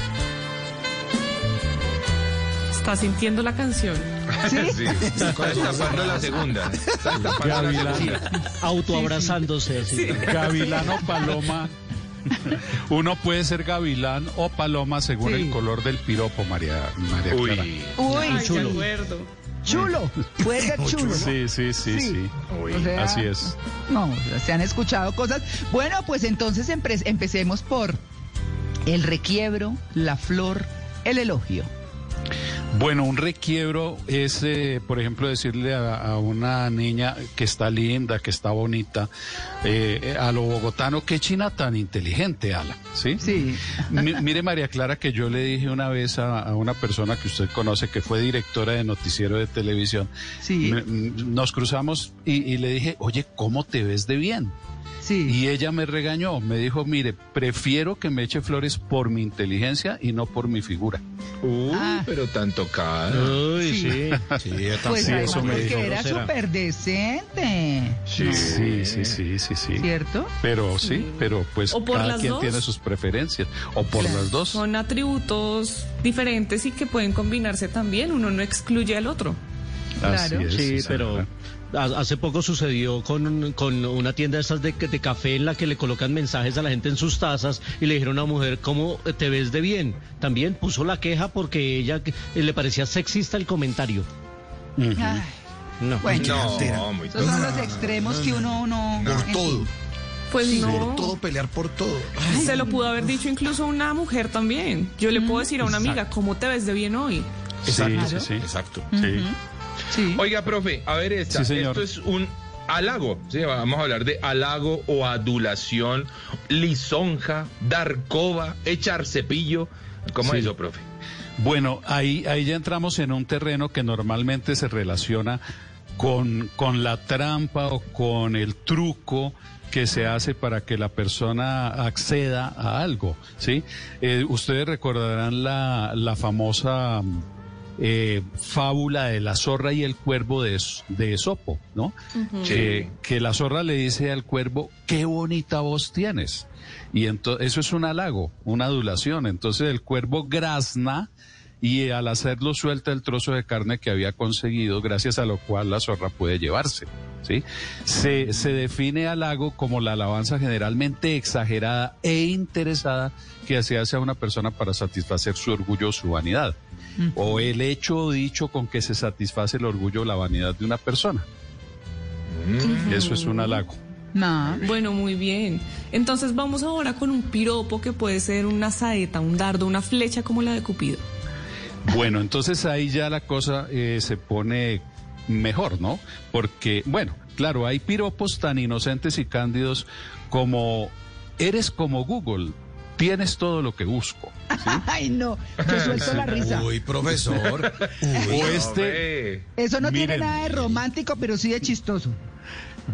[SPEAKER 2] Está sintiendo la canción.
[SPEAKER 1] ¿Sí?
[SPEAKER 4] Está tapando la segunda. Está tapando la segunda.
[SPEAKER 5] Autoabrazándose. así.
[SPEAKER 4] Gavilano Paloma.
[SPEAKER 6] Uno puede ser gavilán o paloma según
[SPEAKER 1] Sí.
[SPEAKER 6] el color del piropo, María, María
[SPEAKER 4] Uy.
[SPEAKER 6] Clara.
[SPEAKER 1] Uy,
[SPEAKER 2] Ay,
[SPEAKER 1] chulo.
[SPEAKER 2] acuerdo.
[SPEAKER 1] Chulo. Puede ser chulo.
[SPEAKER 6] Sí, sí, sí,
[SPEAKER 1] Sí.
[SPEAKER 6] sí.
[SPEAKER 1] O sea,
[SPEAKER 6] Así es.
[SPEAKER 1] No, se han escuchado cosas. Bueno, pues entonces empecemos por el requiebro, la flor, el elogio.
[SPEAKER 6] Bueno, un requiebro es, eh, por ejemplo, decirle a, a una niña que está linda, que está bonita, eh, a lo bogotano, qué china tan inteligente, Ala, ¿sí?
[SPEAKER 1] Sí.
[SPEAKER 6] Mi- mire, María Clara, que yo le dije una vez a, a una persona que usted conoce, que fue directora de noticiero de televisión,
[SPEAKER 1] Sí.
[SPEAKER 6] nos cruzamos y, y le dije, oye, ¿cómo te ves de bien?
[SPEAKER 1] Sí.
[SPEAKER 6] Y ella me regañó, me dijo, mire, prefiero que me eche flores por mi inteligencia y no por mi figura.
[SPEAKER 4] Uy,
[SPEAKER 1] Ah.
[SPEAKER 4] pero tan tocada.
[SPEAKER 5] Uy,
[SPEAKER 1] Sí.
[SPEAKER 5] sí.
[SPEAKER 6] Sí,
[SPEAKER 1] Pues
[SPEAKER 6] sí, eso me
[SPEAKER 1] porque
[SPEAKER 6] dijo.
[SPEAKER 1] era súper decente,
[SPEAKER 6] Sí, sí, sí, sí, sí, sí.
[SPEAKER 1] ¿cierto?
[SPEAKER 6] Pero sí, pero pues
[SPEAKER 2] O por
[SPEAKER 6] cada quien
[SPEAKER 2] dos.
[SPEAKER 6] tiene sus preferencias. O por las dos.
[SPEAKER 2] Son atributos diferentes y que pueden combinarse también. Uno no excluye al otro.
[SPEAKER 6] Así
[SPEAKER 1] claro.
[SPEAKER 6] es,
[SPEAKER 5] Sí,
[SPEAKER 6] sí,
[SPEAKER 5] pero. Ha- hace poco sucedió con, con una tienda de estas de, de café en la que le colocan mensajes a la gente en sus tazas y le dijeron a una mujer, ¿cómo te ves de bien? También puso la queja porque ella eh, le parecía sexista el comentario.
[SPEAKER 6] Ujú.
[SPEAKER 1] Ay,
[SPEAKER 5] No.
[SPEAKER 1] Bueno,
[SPEAKER 3] No, muy
[SPEAKER 1] esos son los extremos que uno no...
[SPEAKER 3] Por
[SPEAKER 1] en
[SPEAKER 3] todo.
[SPEAKER 2] Pues no.
[SPEAKER 3] Por todo, pelear por todo.
[SPEAKER 2] Se lo pudo haber dicho incluso una mujer también. Yo le puedo decir a una amiga, ¿cómo te ves de bien hoy?
[SPEAKER 3] Exacto.
[SPEAKER 6] sí, sí.
[SPEAKER 3] Exacto.
[SPEAKER 6] Sí.
[SPEAKER 4] Oiga, profe, a ver esta.
[SPEAKER 6] Sí, señor.
[SPEAKER 4] Esto es un halago. Sí, vamos a hablar de halago o adulación, lisonja, dar coba, echar cepillo. ¿Cómo
[SPEAKER 6] Sí.
[SPEAKER 4] es eso, profe?
[SPEAKER 6] Bueno, ahí, ahí ya entramos en un terreno que normalmente se relaciona con, con la trampa o con el truco que se hace para que la persona acceda a algo, ¿sí? Eh, ustedes recordarán la, la famosa eh, fábula de la zorra y el cuervo de, de Esopo, ¿no? Que, que la zorra le dice al cuervo, qué bonita voz tienes. Y entonces eso es un halago, una adulación. Entonces el cuervo grazna y al hacerlo suelta el trozo de carne que había conseguido, gracias a lo cual la zorra puede llevarse. ¿sí? Se, se define halago como la alabanza generalmente exagerada e interesada que se hace a una persona para satisfacer su orgullo o su vanidad. O el hecho dicho con que se satisface el orgullo o la vanidad de una persona. Eso es un halago.
[SPEAKER 2] Bueno, muy bien. Entonces vamos ahora con un piropo que puede ser una saeta, un dardo, una flecha como la de Cupido.
[SPEAKER 6] Bueno, entonces ahí ya la cosa eh, se pone mejor, ¿no? Porque, bueno, claro, hay piropos tan inocentes y cándidos como eres como Google, tienes todo lo que busco.
[SPEAKER 1] Ay, no, yo suelto la risa.
[SPEAKER 3] Uy, profesor.
[SPEAKER 6] o este,
[SPEAKER 1] Eso no tiene nada de romántico, pero sí de chistoso.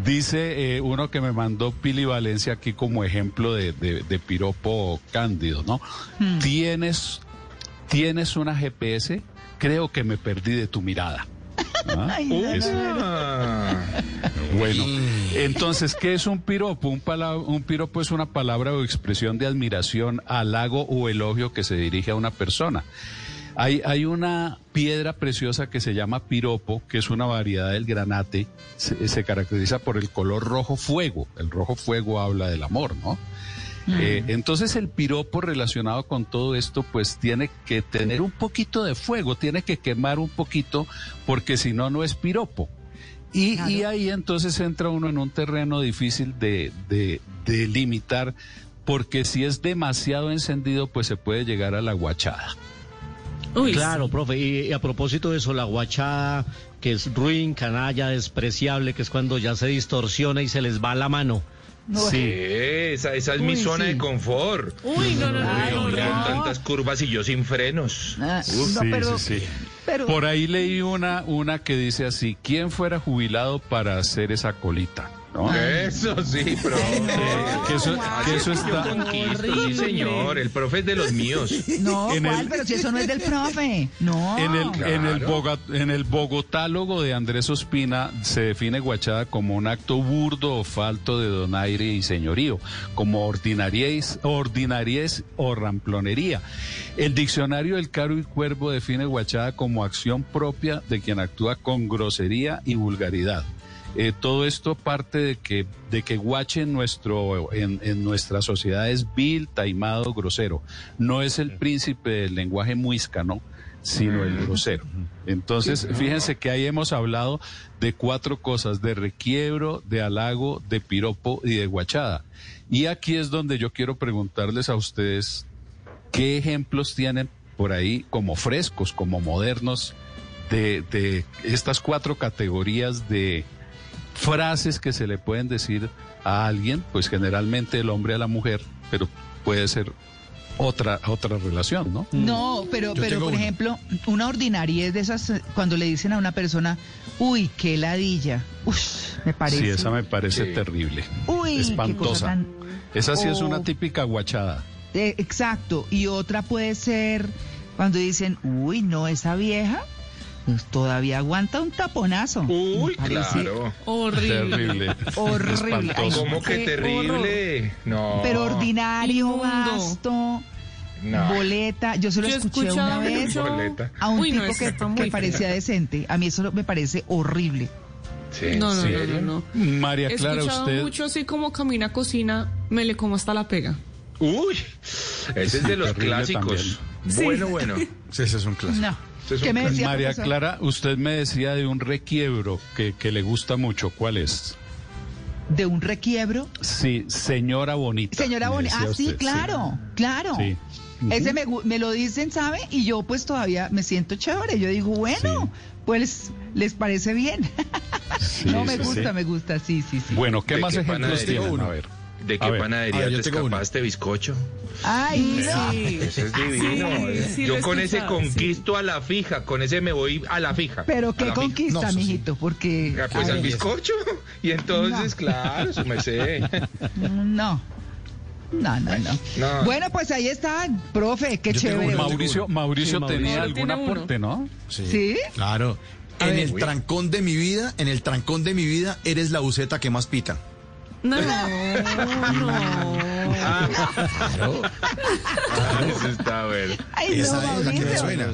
[SPEAKER 6] Dice eh, uno que me mandó Pili Valencia aquí como ejemplo de, de- de piropo cándido, ¿no?
[SPEAKER 1] Hmm.
[SPEAKER 6] Tienes, tienes una GPS, creo que me perdí de tu mirada. ¿Ah?
[SPEAKER 1] No.
[SPEAKER 6] Bueno, entonces, ¿qué es un piropo? Un piropo es una palabra o expresión de admiración, halago o elogio que se dirige a una persona. Hay, hay una piedra preciosa que se llama piropo, que es una variedad del granate, se, se caracteriza por el color rojo fuego. El rojo fuego habla del amor, ¿no? Eh, entonces el piropo relacionado con todo esto pues tiene que tener un poquito de fuego, tiene que quemar un poquito porque si no, no es piropo. Y, y ahí entonces entra uno en un terreno difícil de, de, de limitar porque si es demasiado encendido pues se puede llegar a la guachada.
[SPEAKER 5] claro, profe. Y, y a propósito de eso, la guachada, que es ruin, canalla, despreciable, que es cuando ya se distorsiona y se les va la mano.
[SPEAKER 4] Sí, esa, esa es mi zona
[SPEAKER 5] sí.
[SPEAKER 4] de confort.
[SPEAKER 5] Uy, no, no, no,
[SPEAKER 4] Uy,
[SPEAKER 5] no,
[SPEAKER 4] hombre,
[SPEAKER 5] no.
[SPEAKER 4] tantas curvas y yo sin frenos.
[SPEAKER 1] Ah,
[SPEAKER 6] sí, sí, sí. Por ahí leí una, una que dice así, ¿quién fuera jubilado para hacer esa colita? ¿No?
[SPEAKER 4] Eso sí, profe.
[SPEAKER 6] Que eso, que eso está...
[SPEAKER 4] sí, señor. El profe es de los míos.
[SPEAKER 1] No,
[SPEAKER 6] En
[SPEAKER 1] ¿cuál?
[SPEAKER 6] el-
[SPEAKER 1] Pero si eso no es del profe. No.
[SPEAKER 6] En el, en, el en el bogotálogo de Andrés Ospina se define guachada como un acto burdo o falto de donaire y señorío, como ordinariez, ordinariez o ramplonería. El diccionario del Caro y Cuervo define guachada como acción propia de quien actúa con grosería y vulgaridad. Eh, todo esto parte de que, de que guache en, nuestro, en, en nuestra sociedad es vil, taimado, grosero. No es el príncipe del lenguaje muiscano, sino el grosero. Entonces, fíjense que ahí hemos hablado de cuatro cosas, de requiebro, de halago, de piropo y de guachada. Y aquí es donde yo quiero preguntarles a ustedes qué ejemplos tienen por ahí como frescos, como modernos, de, de estas cuatro categorías de frases que se le pueden decir a alguien, pues generalmente el hombre a la mujer, pero puede ser otra otra relación, ¿no?
[SPEAKER 1] No, pero,
[SPEAKER 6] Yo
[SPEAKER 1] pero por ejemplo, una ordinaria es de esas cuando le dicen a una persona, uy, qué ladilla. Uf, me parece.
[SPEAKER 6] Sí, esa me parece
[SPEAKER 1] Sí.
[SPEAKER 6] terrible.
[SPEAKER 1] Uy, qué cosa
[SPEAKER 6] espantosa.
[SPEAKER 1] tan-
[SPEAKER 6] Esa sí es
[SPEAKER 1] Oh.
[SPEAKER 6] una típica guachada.
[SPEAKER 1] Eh, exacto. Y otra puede ser cuando dicen, uy, no, esa vieja pues, todavía aguanta un taponazo.
[SPEAKER 4] Uy, claro.
[SPEAKER 2] Horrible.
[SPEAKER 6] Terrible.
[SPEAKER 1] Horrible. Ay,
[SPEAKER 4] ¿Cómo que
[SPEAKER 1] qué
[SPEAKER 4] terrible? No.
[SPEAKER 1] Pero ordinario,
[SPEAKER 2] Inmundo.
[SPEAKER 1] gasto,
[SPEAKER 4] No.
[SPEAKER 1] boleta. Yo se lo
[SPEAKER 2] Yo he
[SPEAKER 1] escuché
[SPEAKER 2] escuchado
[SPEAKER 1] una vez
[SPEAKER 4] Boleta.
[SPEAKER 1] a un
[SPEAKER 2] Uy,
[SPEAKER 1] tipo
[SPEAKER 2] eso
[SPEAKER 1] que, que parecía decente. A mí eso me parece horrible.
[SPEAKER 4] Sí,
[SPEAKER 2] No, no,
[SPEAKER 4] ¿en
[SPEAKER 2] no,
[SPEAKER 4] serio?
[SPEAKER 2] no, no.
[SPEAKER 6] María
[SPEAKER 2] He
[SPEAKER 6] Clara,
[SPEAKER 2] escuchado
[SPEAKER 6] usted
[SPEAKER 2] mucho así como camina cocina, me le como hasta la pega.
[SPEAKER 4] Uy, ese es de los clásicos.
[SPEAKER 2] Sí.
[SPEAKER 4] Bueno, bueno.
[SPEAKER 3] Sí, ese es un clásico.
[SPEAKER 1] No.
[SPEAKER 39] Ustedes son
[SPEAKER 1] ¿Qué me
[SPEAKER 39] crack.
[SPEAKER 1] decía,
[SPEAKER 6] María
[SPEAKER 1] profesor?
[SPEAKER 6] Clara, usted me decía de un requiebro que, que le gusta mucho. ¿Cuál es?
[SPEAKER 1] De un requiebro.
[SPEAKER 6] Sí, señora bonita.
[SPEAKER 1] Señora Bonita, ah, sí,
[SPEAKER 6] usted,
[SPEAKER 1] claro, claro.
[SPEAKER 6] Sí.
[SPEAKER 1] Ese me, me lo dicen, ¿sabe? Y yo pues todavía me siento chévere. Yo digo, bueno, pues les parece bien.
[SPEAKER 6] Sí,
[SPEAKER 1] no, me gusta,
[SPEAKER 6] sí.
[SPEAKER 1] me gusta, sí, sí, sí.
[SPEAKER 6] Bueno, ¿qué
[SPEAKER 39] ¿De
[SPEAKER 6] más
[SPEAKER 39] qué
[SPEAKER 6] ejemplos tienen? A ver.
[SPEAKER 39] ¿De qué panadería
[SPEAKER 40] A ver, yo
[SPEAKER 39] te
[SPEAKER 40] uno.
[SPEAKER 39] escapaste, bizcocho?
[SPEAKER 1] Ay,
[SPEAKER 41] Sí.
[SPEAKER 39] Ese es divino.
[SPEAKER 41] Sí, sí,
[SPEAKER 39] Yo con ese
[SPEAKER 41] sí.
[SPEAKER 39] conquisto a la fija, con ese me voy a la fija.
[SPEAKER 1] pero qué conquista,
[SPEAKER 40] No, eso
[SPEAKER 1] mijito, porque...
[SPEAKER 39] Ah, Pues al bizcocho. Y entonces,
[SPEAKER 1] No.
[SPEAKER 39] claro, su merced.
[SPEAKER 1] No. No, no, no.
[SPEAKER 39] No.
[SPEAKER 1] Bueno, pues ahí están, profe, qué
[SPEAKER 40] Yo
[SPEAKER 1] chévere.
[SPEAKER 6] Mauricio, Mauricio
[SPEAKER 5] Sí, Mauricio.
[SPEAKER 6] tenía
[SPEAKER 41] Ahora
[SPEAKER 6] algún aporte, ¿no?
[SPEAKER 1] ¿Sí?
[SPEAKER 40] Claro.
[SPEAKER 1] A
[SPEAKER 40] en
[SPEAKER 1] ver.
[SPEAKER 40] el trancón de mi vida, en el trancón de mi vida, eres la buceta que más pita.
[SPEAKER 41] No, no.
[SPEAKER 40] Claro.
[SPEAKER 39] Ah, eso está bueno.
[SPEAKER 1] Ay, no,
[SPEAKER 40] Esa es la que me suena.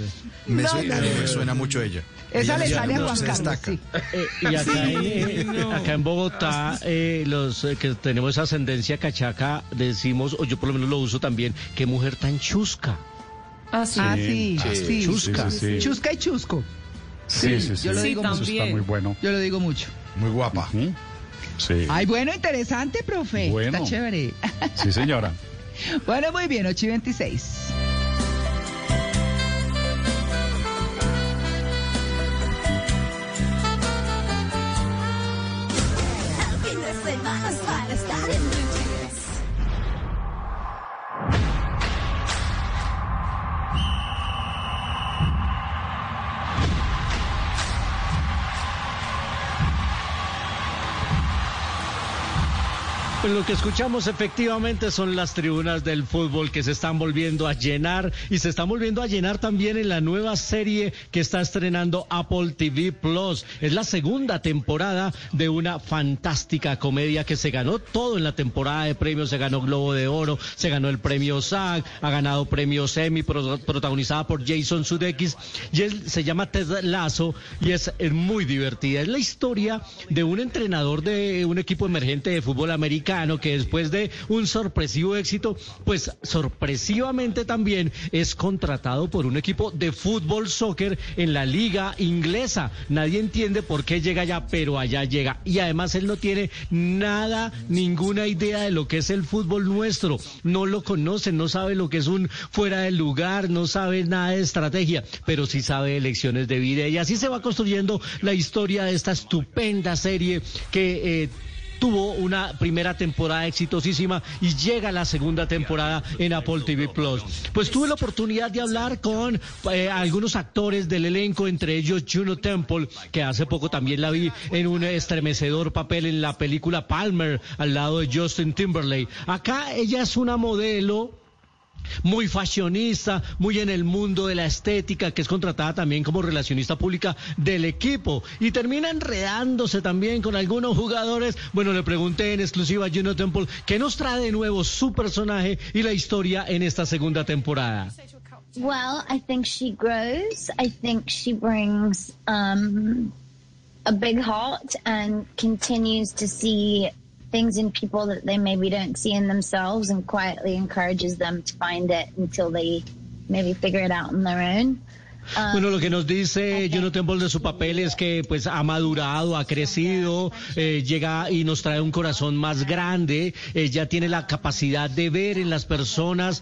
[SPEAKER 40] Me,
[SPEAKER 1] No,
[SPEAKER 40] suena,
[SPEAKER 1] no, no.
[SPEAKER 40] me suena mucho ella.
[SPEAKER 1] Esa le sale a
[SPEAKER 40] no
[SPEAKER 1] Juan
[SPEAKER 40] se
[SPEAKER 1] Carlos, sí.
[SPEAKER 5] Eh, y acá, en,
[SPEAKER 41] no.
[SPEAKER 5] acá en Bogotá, eh, los eh, que tenemos esa ascendencia cachaca, decimos, o yo por lo menos lo uso también, qué mujer tan chusca.
[SPEAKER 41] Ah, sí.
[SPEAKER 1] Ah, sí,
[SPEAKER 5] Sí,
[SPEAKER 1] sí.
[SPEAKER 5] chusca.
[SPEAKER 6] Sí, sí, sí.
[SPEAKER 1] Chusca y chusco.
[SPEAKER 6] Sí, sí, sí.
[SPEAKER 1] yo lo digo
[SPEAKER 6] está
[SPEAKER 41] también.
[SPEAKER 6] muy bueno.
[SPEAKER 1] Yo lo digo mucho.
[SPEAKER 40] Muy guapa.
[SPEAKER 6] Ujú. Sí.
[SPEAKER 1] Ay, bueno, interesante, profe.
[SPEAKER 6] Bueno.
[SPEAKER 1] Está chévere.
[SPEAKER 6] Sí, señora.
[SPEAKER 1] bueno, muy bien, 8 y 26.
[SPEAKER 5] Pues lo que escuchamos efectivamente son las tribunas del fútbol que se están volviendo a llenar y se están volviendo a llenar también en la nueva serie que está estrenando Apple TV Plus. Es la segunda temporada de una fantástica comedia que se ganó todo en la temporada de premios, se ganó Globo de Oro, se ganó el premio SAG, ha ganado premios Emmy pro- protagonizada por Jason Sudeikis y él se llama Ted Lasso y es muy divertida. Es la historia de un entrenador de un equipo emergente de fútbol americano que después de un sorpresivo éxito, pues sorpresivamente también es contratado por un equipo de fútbol soccer en la liga inglesa. Nadie entiende por qué llega allá, pero allá llega. Y además él no tiene nada, ninguna idea de lo que es el fútbol nuestro. No lo conoce, no sabe lo que es un fuera del lugar, no sabe nada de estrategia, pero sí sabe de lecciones de vida. Y así se va construyendo la historia de esta estupenda serie que... Eh, tuvo una primera temporada exitosísima y llega la segunda temporada en Apple TV Plus. Pues tuve la oportunidad de hablar con eh, algunos actores del elenco, entre ellos Juno Temple, que hace poco también la vi en un estremecedor papel en la película Palmer al lado de Justin Timberlake. Acá ella es una modelo muy fashionista, muy en el mundo de la estética, que es contratada también como relacionista pública del equipo y termina enredándose también con algunos jugadores. Bueno, le pregunté en exclusiva a Juno Temple qué nos trae de nuevo su personaje y la historia en esta segunda temporada.
[SPEAKER 42] Well, I think she grows. I think she brings um, a big heart and continues to see things in people that they maybe don't see in themselves and quietly encourages them to find it until they maybe figure it out on their own. Um,
[SPEAKER 5] Bueno, lo que nos dice Juno Temple de su papel es que pues ha madurado, ha crecido, eh, llega y nos trae un corazón más grande, ella tiene la capacidad de ver en las personas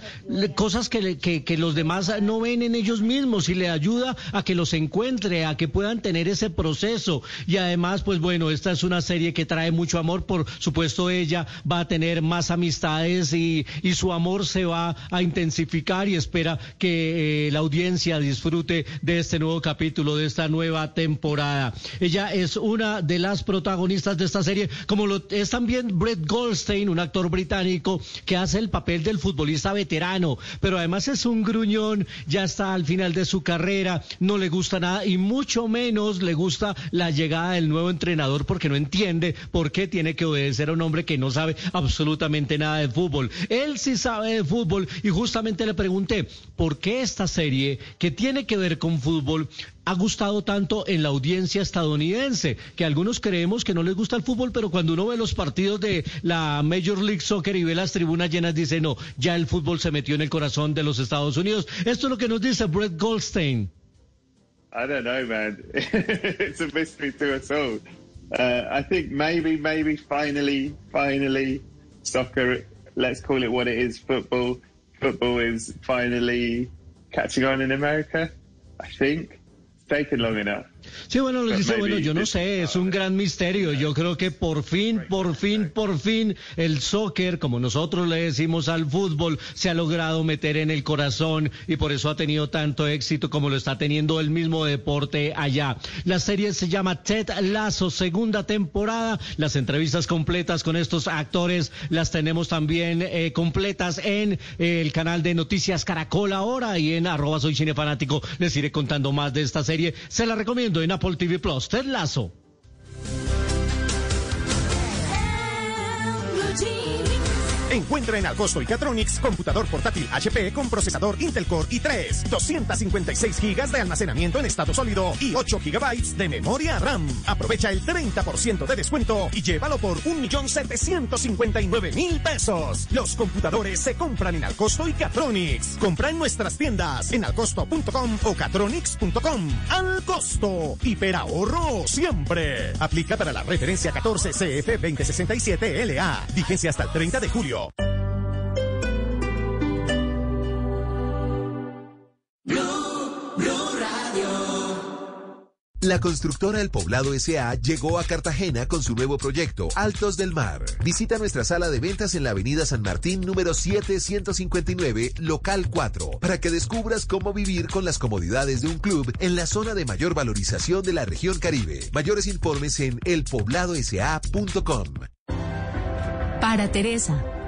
[SPEAKER 5] cosas que, que, que los demás no ven en ellos mismos y le ayuda a que los encuentre, a que puedan tener ese proceso. Y además, pues bueno, esta es una serie que trae mucho amor, por supuesto ella va a tener más amistades y, y su amor se va a intensificar y espera que eh, la audiencia disfrute de este nuevo capítulo, de esta nueva temporada. Ella es una de las protagonistas de esta serie, como lo es también Brett Goldstein, un actor británico que hace el papel del futbolista veterano, pero además es un gruñón, ya está al final de su carrera, no le gusta nada y mucho menos le gusta la llegada del nuevo entrenador porque no entiende por qué tiene que obedecer a un hombre que no sabe absolutamente nada de fútbol. Él sí sabe de fútbol y justamente le pregunté por qué esta serie que tiene que ver con fútbol ha gustado tanto en la audiencia estadounidense, que algunos creemos que no les gusta el fútbol, pero cuando uno ve los partidos de la Major League Soccer y ve las tribunas llenas, dice, no, ya el fútbol se metió en el corazón de los Estados Unidos. Esto es lo que nos dice Brett Goldstein.
[SPEAKER 43] I don't know, man. it's a mystery to us all. Uh, I think maybe, maybe finally, finally, soccer, let's call it what it is, football. Football is finally catching on in America, I think. It's taken long enough.
[SPEAKER 5] Sí, bueno,
[SPEAKER 43] But
[SPEAKER 5] dice, bueno, yo no sé, es un gran misterio. Yo creo que por fin, por fin, por fin, el soccer, como nosotros le decimos al fútbol, se ha logrado meter en el corazón y por eso ha tenido tanto éxito como lo está teniendo el mismo deporte allá. La serie se llama Ted Lasso, segunda temporada. Las entrevistas completas con estos actores las tenemos también eh, completas en eh, el canal de Noticias Caracol ahora y en arroba soy cinefanático. Les iré contando más de esta serie. Se la recomiendo en Apple TV Plus. Ted Lasso.
[SPEAKER 11] Encuentra en Alcosto y Catronics computador portátil HP con procesador Intel Core i3, 256 GB de almacenamiento en estado sólido y 8 GB de memoria RAM. Aprovecha el 30% de descuento y llévalo por 1.759.000 pesos. Los computadores se compran en Alcosto y Catronics. Compra en nuestras tiendas en alcosto.com o catronics.com. Al costo, hiperahorro siempre. Aplica para la referencia 14 CF 2067 LA. Vigencia hasta el 30 de julio.
[SPEAKER 24] La constructora El Poblado SA llegó a Cartagena con su nuevo proyecto, Altos del Mar. Visita nuestra sala de ventas en la avenida San Martín número 7159, local 4, para que descubras cómo vivir con las comodidades de un club en la zona de mayor valorización de la región Caribe. Mayores informes en elpobladosa.com.
[SPEAKER 44] Para Teresa,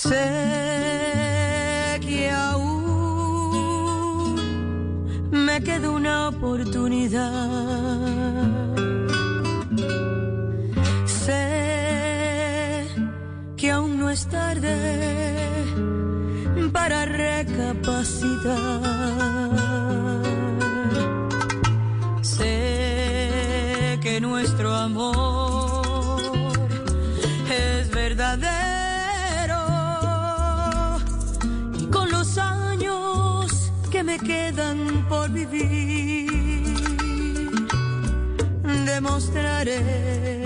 [SPEAKER 45] Sé que aún me queda una oportunidad. Sé que aún no es tarde para recapacitar. Vivir demostraré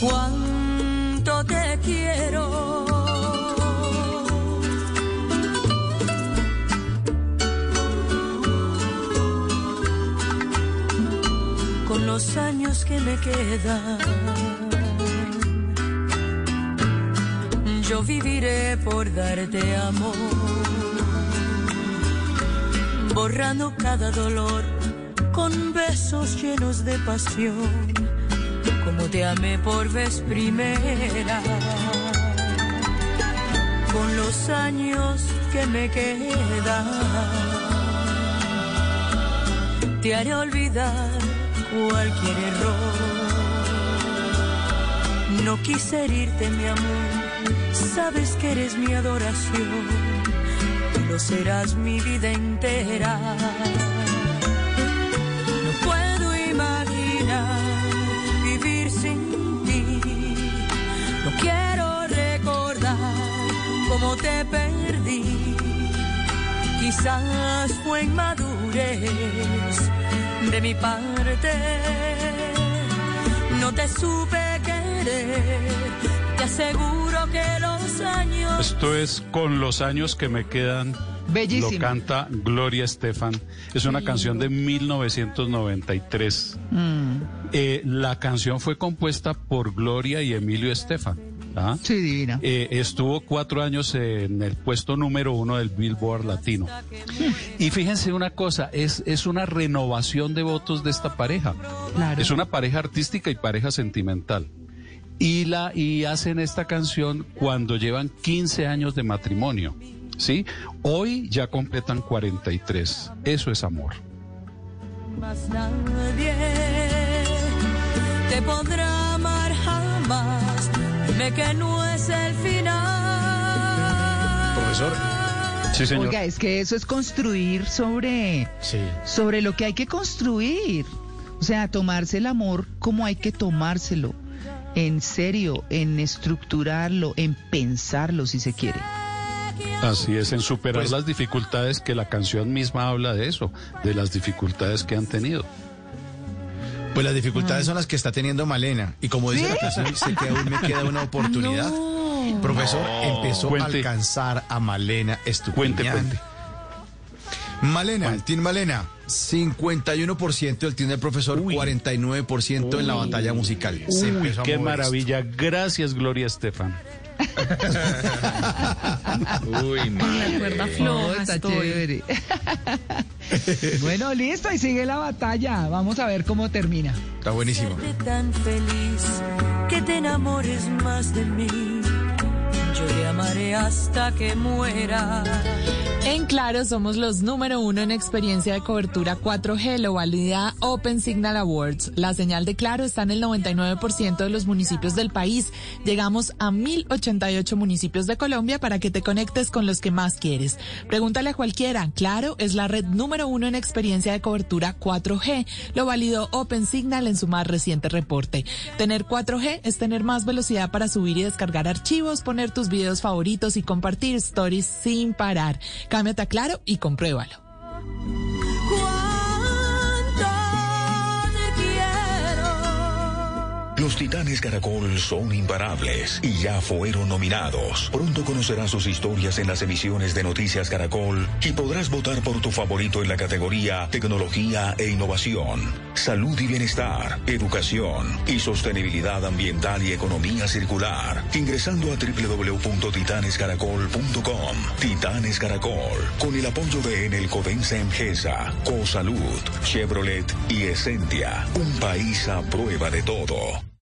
[SPEAKER 45] cuánto te quiero. Con los años que me quedan, yo viviré por darte amor, borrando cada dolor con besos llenos de pasión, como te amé por vez primera. Con los años que me quedan, te haré olvidar cualquier error. No quise herirte, mi amor, sabes que eres mi adoración serás mi vida entera. No puedo imaginar vivir sin ti. No quiero recordar cómo te perdí. Quizás fue inmadurez de mi parte. No te supe querer. Te aseguro que lo
[SPEAKER 6] esto es con los años que me quedan.
[SPEAKER 1] Bellísimo.
[SPEAKER 6] Lo canta Gloria Estefan. Es una canción de 1993.
[SPEAKER 1] Mm.
[SPEAKER 6] Eh, la canción fue compuesta por Gloria y Emilio Estefan. ¿ah?
[SPEAKER 1] Sí, divina.
[SPEAKER 6] Eh, estuvo cuatro años en el puesto número uno del Billboard Latino. Y fíjense una cosa, es, es una renovación de votos de esta pareja.
[SPEAKER 1] Claro.
[SPEAKER 6] Es una pareja artística y pareja sentimental. Y, la, y hacen esta canción cuando llevan 15 años de matrimonio. ¿Sí? Hoy ya completan 43. Eso es amor.
[SPEAKER 45] Más nadie te podrá amar jamás. Dime que no es el final.
[SPEAKER 3] Profesor.
[SPEAKER 6] Sí, señor.
[SPEAKER 1] Oiga, es que eso es construir sobre, sobre lo que hay que construir. O sea, tomarse el amor como hay que tomárselo. En serio, en estructurarlo, en pensarlo, si se quiere.
[SPEAKER 6] Así es, en superar las dificultades que la canción misma habla de eso, de las dificultades que han tenido.
[SPEAKER 3] Pues las dificultades son las que está teniendo Malena. Y como dice la canción, sé que aún me queda una oportunidad. Profesor,
[SPEAKER 6] No.
[SPEAKER 3] empezó
[SPEAKER 6] Cuente.
[SPEAKER 3] a alcanzar a Malena Estupiñán.
[SPEAKER 6] Cuente, cuente.
[SPEAKER 3] Malena, Team Malena, 51% del Team del profesor, 49% en la batalla musical. Se
[SPEAKER 6] Uy,
[SPEAKER 3] a
[SPEAKER 6] qué
[SPEAKER 3] mover esto.
[SPEAKER 6] maravilla. Gracias, Gloria Estefan.
[SPEAKER 4] Uy,
[SPEAKER 45] La cuerda
[SPEAKER 1] Oh,
[SPEAKER 45] floja
[SPEAKER 1] está
[SPEAKER 45] estoy.
[SPEAKER 1] chévere. bueno, listo, y sigue la batalla. Vamos a ver cómo termina.
[SPEAKER 3] Está buenísimo.
[SPEAKER 45] Tan feliz que te enamores más de mí. Yo te amaré hasta que muera.
[SPEAKER 19] En Claro somos los número uno en experiencia de cobertura 4G, lo valida Open Signal Awards. La señal de Claro está en el 99% de los municipios del país. Llegamos a 1088 municipios de Colombia para que te conectes con los que más quieres. Pregúntale a cualquiera. Claro es la red número uno en experiencia de cobertura 4G. Lo validó Open Signal en su más reciente reporte. Tener 4G es tener más velocidad para subir y descargar archivos, poner tus videos favoritos y compartir stories sin parar. Cámbiate a Claro y compruébalo.
[SPEAKER 22] Los Titanes Caracol son imparables y ya fueron nominados. Pronto conocerás sus historias en las emisiones de Noticias Caracol y podrás votar por tu favorito en la categoría Tecnología e Innovación, Salud y Bienestar, Educación y Sostenibilidad Ambiental y Economía Circular. Ingresando a www.titanescaracol.com. Titanes Caracol, con el apoyo de Enel Codensa Emgesa, Cosalud, Chevrolet y Essentia. Un país a prueba de todo.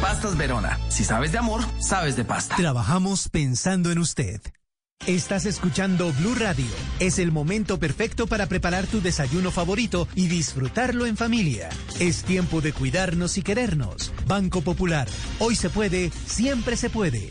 [SPEAKER 9] Pastas Verona. Si sabes de amor, sabes de pasta.
[SPEAKER 16] Trabajamos pensando en usted. Estás escuchando Blue Radio. Es el momento perfecto para preparar tu desayuno favorito y disfrutarlo en familia. Es tiempo de cuidarnos y querernos. Banco Popular. Hoy se puede, siempre se puede.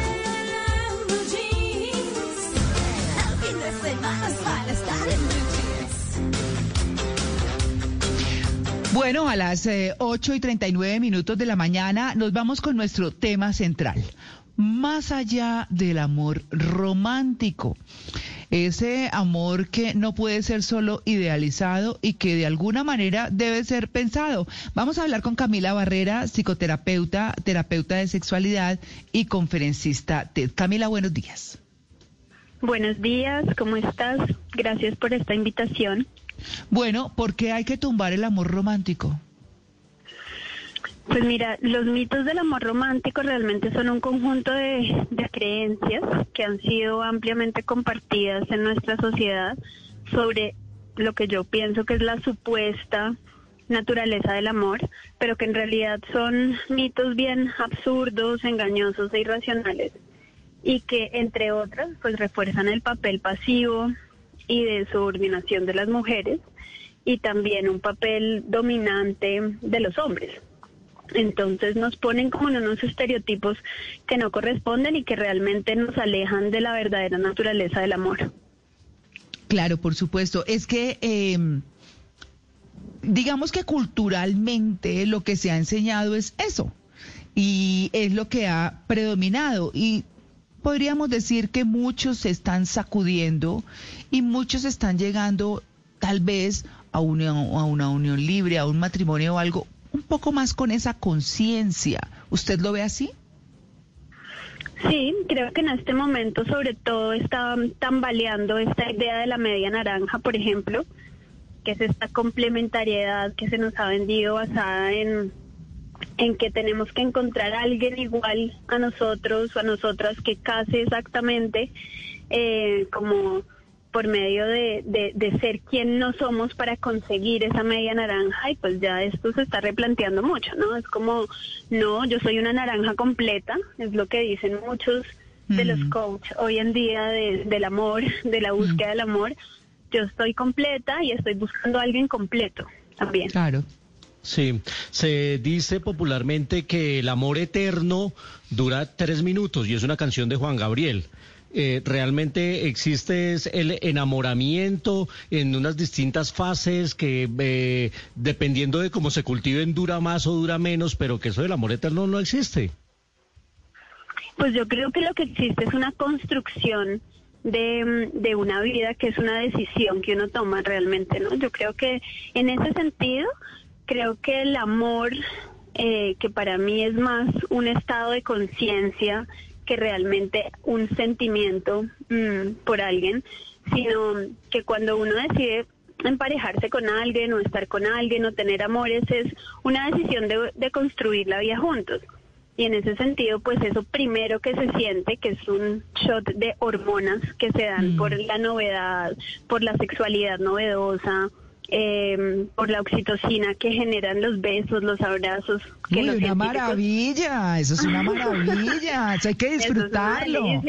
[SPEAKER 1] Bueno, a las eh, 8 y 39 minutos de la mañana nos vamos con nuestro tema central. Más allá del amor romántico. Ese amor que no puede ser solo idealizado y que de alguna manera debe ser pensado. Vamos a hablar con Camila Barrera, psicoterapeuta, terapeuta de sexualidad y conferencista TED. Camila, buenos días.
[SPEAKER 46] Buenos días, ¿cómo estás? Gracias por esta invitación.
[SPEAKER 1] Bueno, ¿por qué hay que tumbar el amor romántico?
[SPEAKER 46] Pues mira, los mitos del amor romántico realmente son un conjunto de, de creencias que han sido ampliamente compartidas en nuestra sociedad sobre lo que yo pienso que es la supuesta naturaleza del amor, pero que en realidad son mitos bien absurdos, engañosos e irracionales y que entre otras pues refuerzan el papel pasivo y de subordinación de las mujeres y también un papel dominante de los hombres. Entonces nos ponen como en unos estereotipos que no corresponden y que realmente nos alejan de la verdadera naturaleza del amor.
[SPEAKER 1] Claro, por supuesto. Es que em, digamos que culturalmente lo que se ha enseñado es eso y es lo que ha predominado y podríamos decir que muchos se están sacudiendo y muchos están llegando tal vez a una, a una unión libre, a un matrimonio o algo un poco más con esa conciencia. ¿Usted lo ve así?
[SPEAKER 46] Sí, creo que en este momento sobre todo está tambaleando esta idea de la media naranja, por ejemplo, que es esta complementariedad que se nos ha vendido basada en, en que tenemos que encontrar a alguien igual a nosotros o a nosotras que case exactamente eh, como por medio de, de, ser quien no somos para conseguir esa media naranja y pues ya esto se está replanteando mucho, ¿no? Es como, no, yo soy una naranja completa, es lo que dicen muchos de los coaches hoy en día del amor, de la búsqueda del amor, yo estoy completa y estoy buscando a alguien completo también.
[SPEAKER 1] Claro.
[SPEAKER 5] Sí, se dice popularmente que el amor eterno dura tres minutos y es una canción de Juan Gabriel. Eh, realmente existe el enamoramiento en unas distintas fases que eh, dependiendo de cómo se cultiven dura más o dura menos, pero que eso del amor eterno no existe.
[SPEAKER 46] Pues yo creo que lo que existe es una construcción de, de, una vida que es una decisión que uno toma realmente, ¿no? Yo creo que en ese sentido, creo que el amor, eh, que para mí es más un estado de conciencia que realmente un sentimiento mm, por alguien, sino que cuando uno decide emparejarse con alguien o estar con alguien o tener amores es una decisión de, de construir la vida juntos. Y en ese sentido, pues eso primero que se siente, que es un shot de hormonas que se dan mm. por la novedad, por la sexualidad novedosa, eh, por la oxitocina que generan los besos, los abrazos.
[SPEAKER 1] Que una maravilla, eso es una maravilla, hay que disfrutarlo.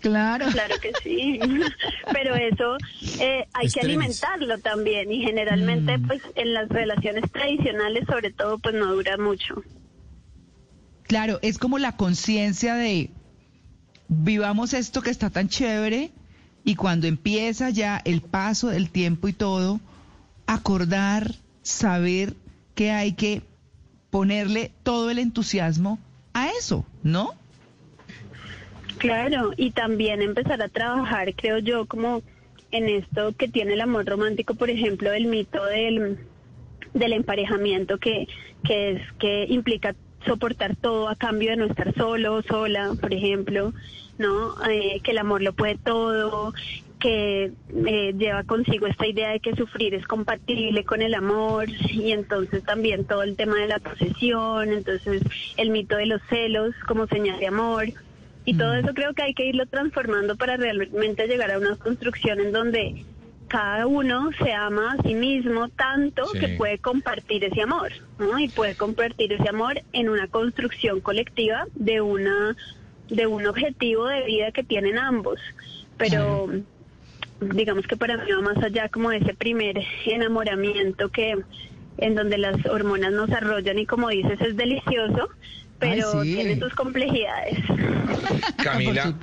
[SPEAKER 1] claro.
[SPEAKER 46] Claro que sí, pero eso eh, hay que alimentarlo también y generalmente mm. pues en las relaciones tradicionales sobre todo pues no dura mucho.
[SPEAKER 1] Claro, es como la conciencia de vivamos esto que está tan chévere y cuando empieza ya el paso del tiempo y todo, acordar, saber que hay que ponerle todo el entusiasmo a eso, ¿no?
[SPEAKER 46] Claro, y también empezar a trabajar, creo yo, como en esto que tiene el amor romántico, por ejemplo, el mito del, del emparejamiento que, que es que implica soportar todo a cambio de no estar solo, sola, por ejemplo, ¿no? Eh, que el amor lo puede todo, que eh, lleva consigo esta idea de que sufrir es compatible con el amor y entonces también todo el tema de la posesión, entonces el mito de los celos como señal de amor y todo mm. eso creo que hay que irlo transformando para realmente llegar a una construcción en donde cada uno se ama a sí mismo tanto que puede compartir ese amor, ¿no? Y puede compartir ese amor en una construcción colectiva de una de un objetivo de vida que tienen ambos. Pero digamos que para mí va más allá como de ese primer enamoramiento que en donde las hormonas nos arrollan y como dices es delicioso, pero tiene sus complejidades.
[SPEAKER 39] Camila,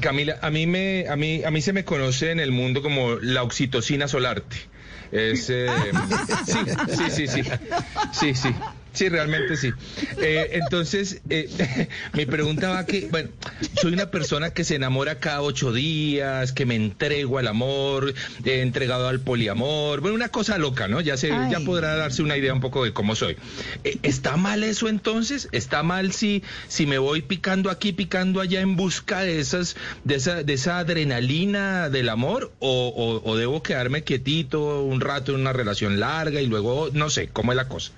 [SPEAKER 39] Camila, a mí me, a mí, a mí se me conoce en el mundo como la oxitocina solarte. Es, eh, sí, sí, sí, sí, sí, sí. Sí, realmente sí. Eh, entonces, eh, mi pregunta va que, bueno, soy una persona que se enamora cada ocho días, que me entrego al amor, he entregado al poliamor, bueno, una cosa loca, ¿no? Ya se, ya podrá darse una idea un poco de cómo soy. Eh, ¿Está mal eso entonces? ¿Está mal si, si me voy picando aquí, picando allá en busca de esas, de esa, de esa adrenalina del amor? O, o, o debo quedarme quietito un rato en una relación larga y luego, no sé, cómo es la cosa?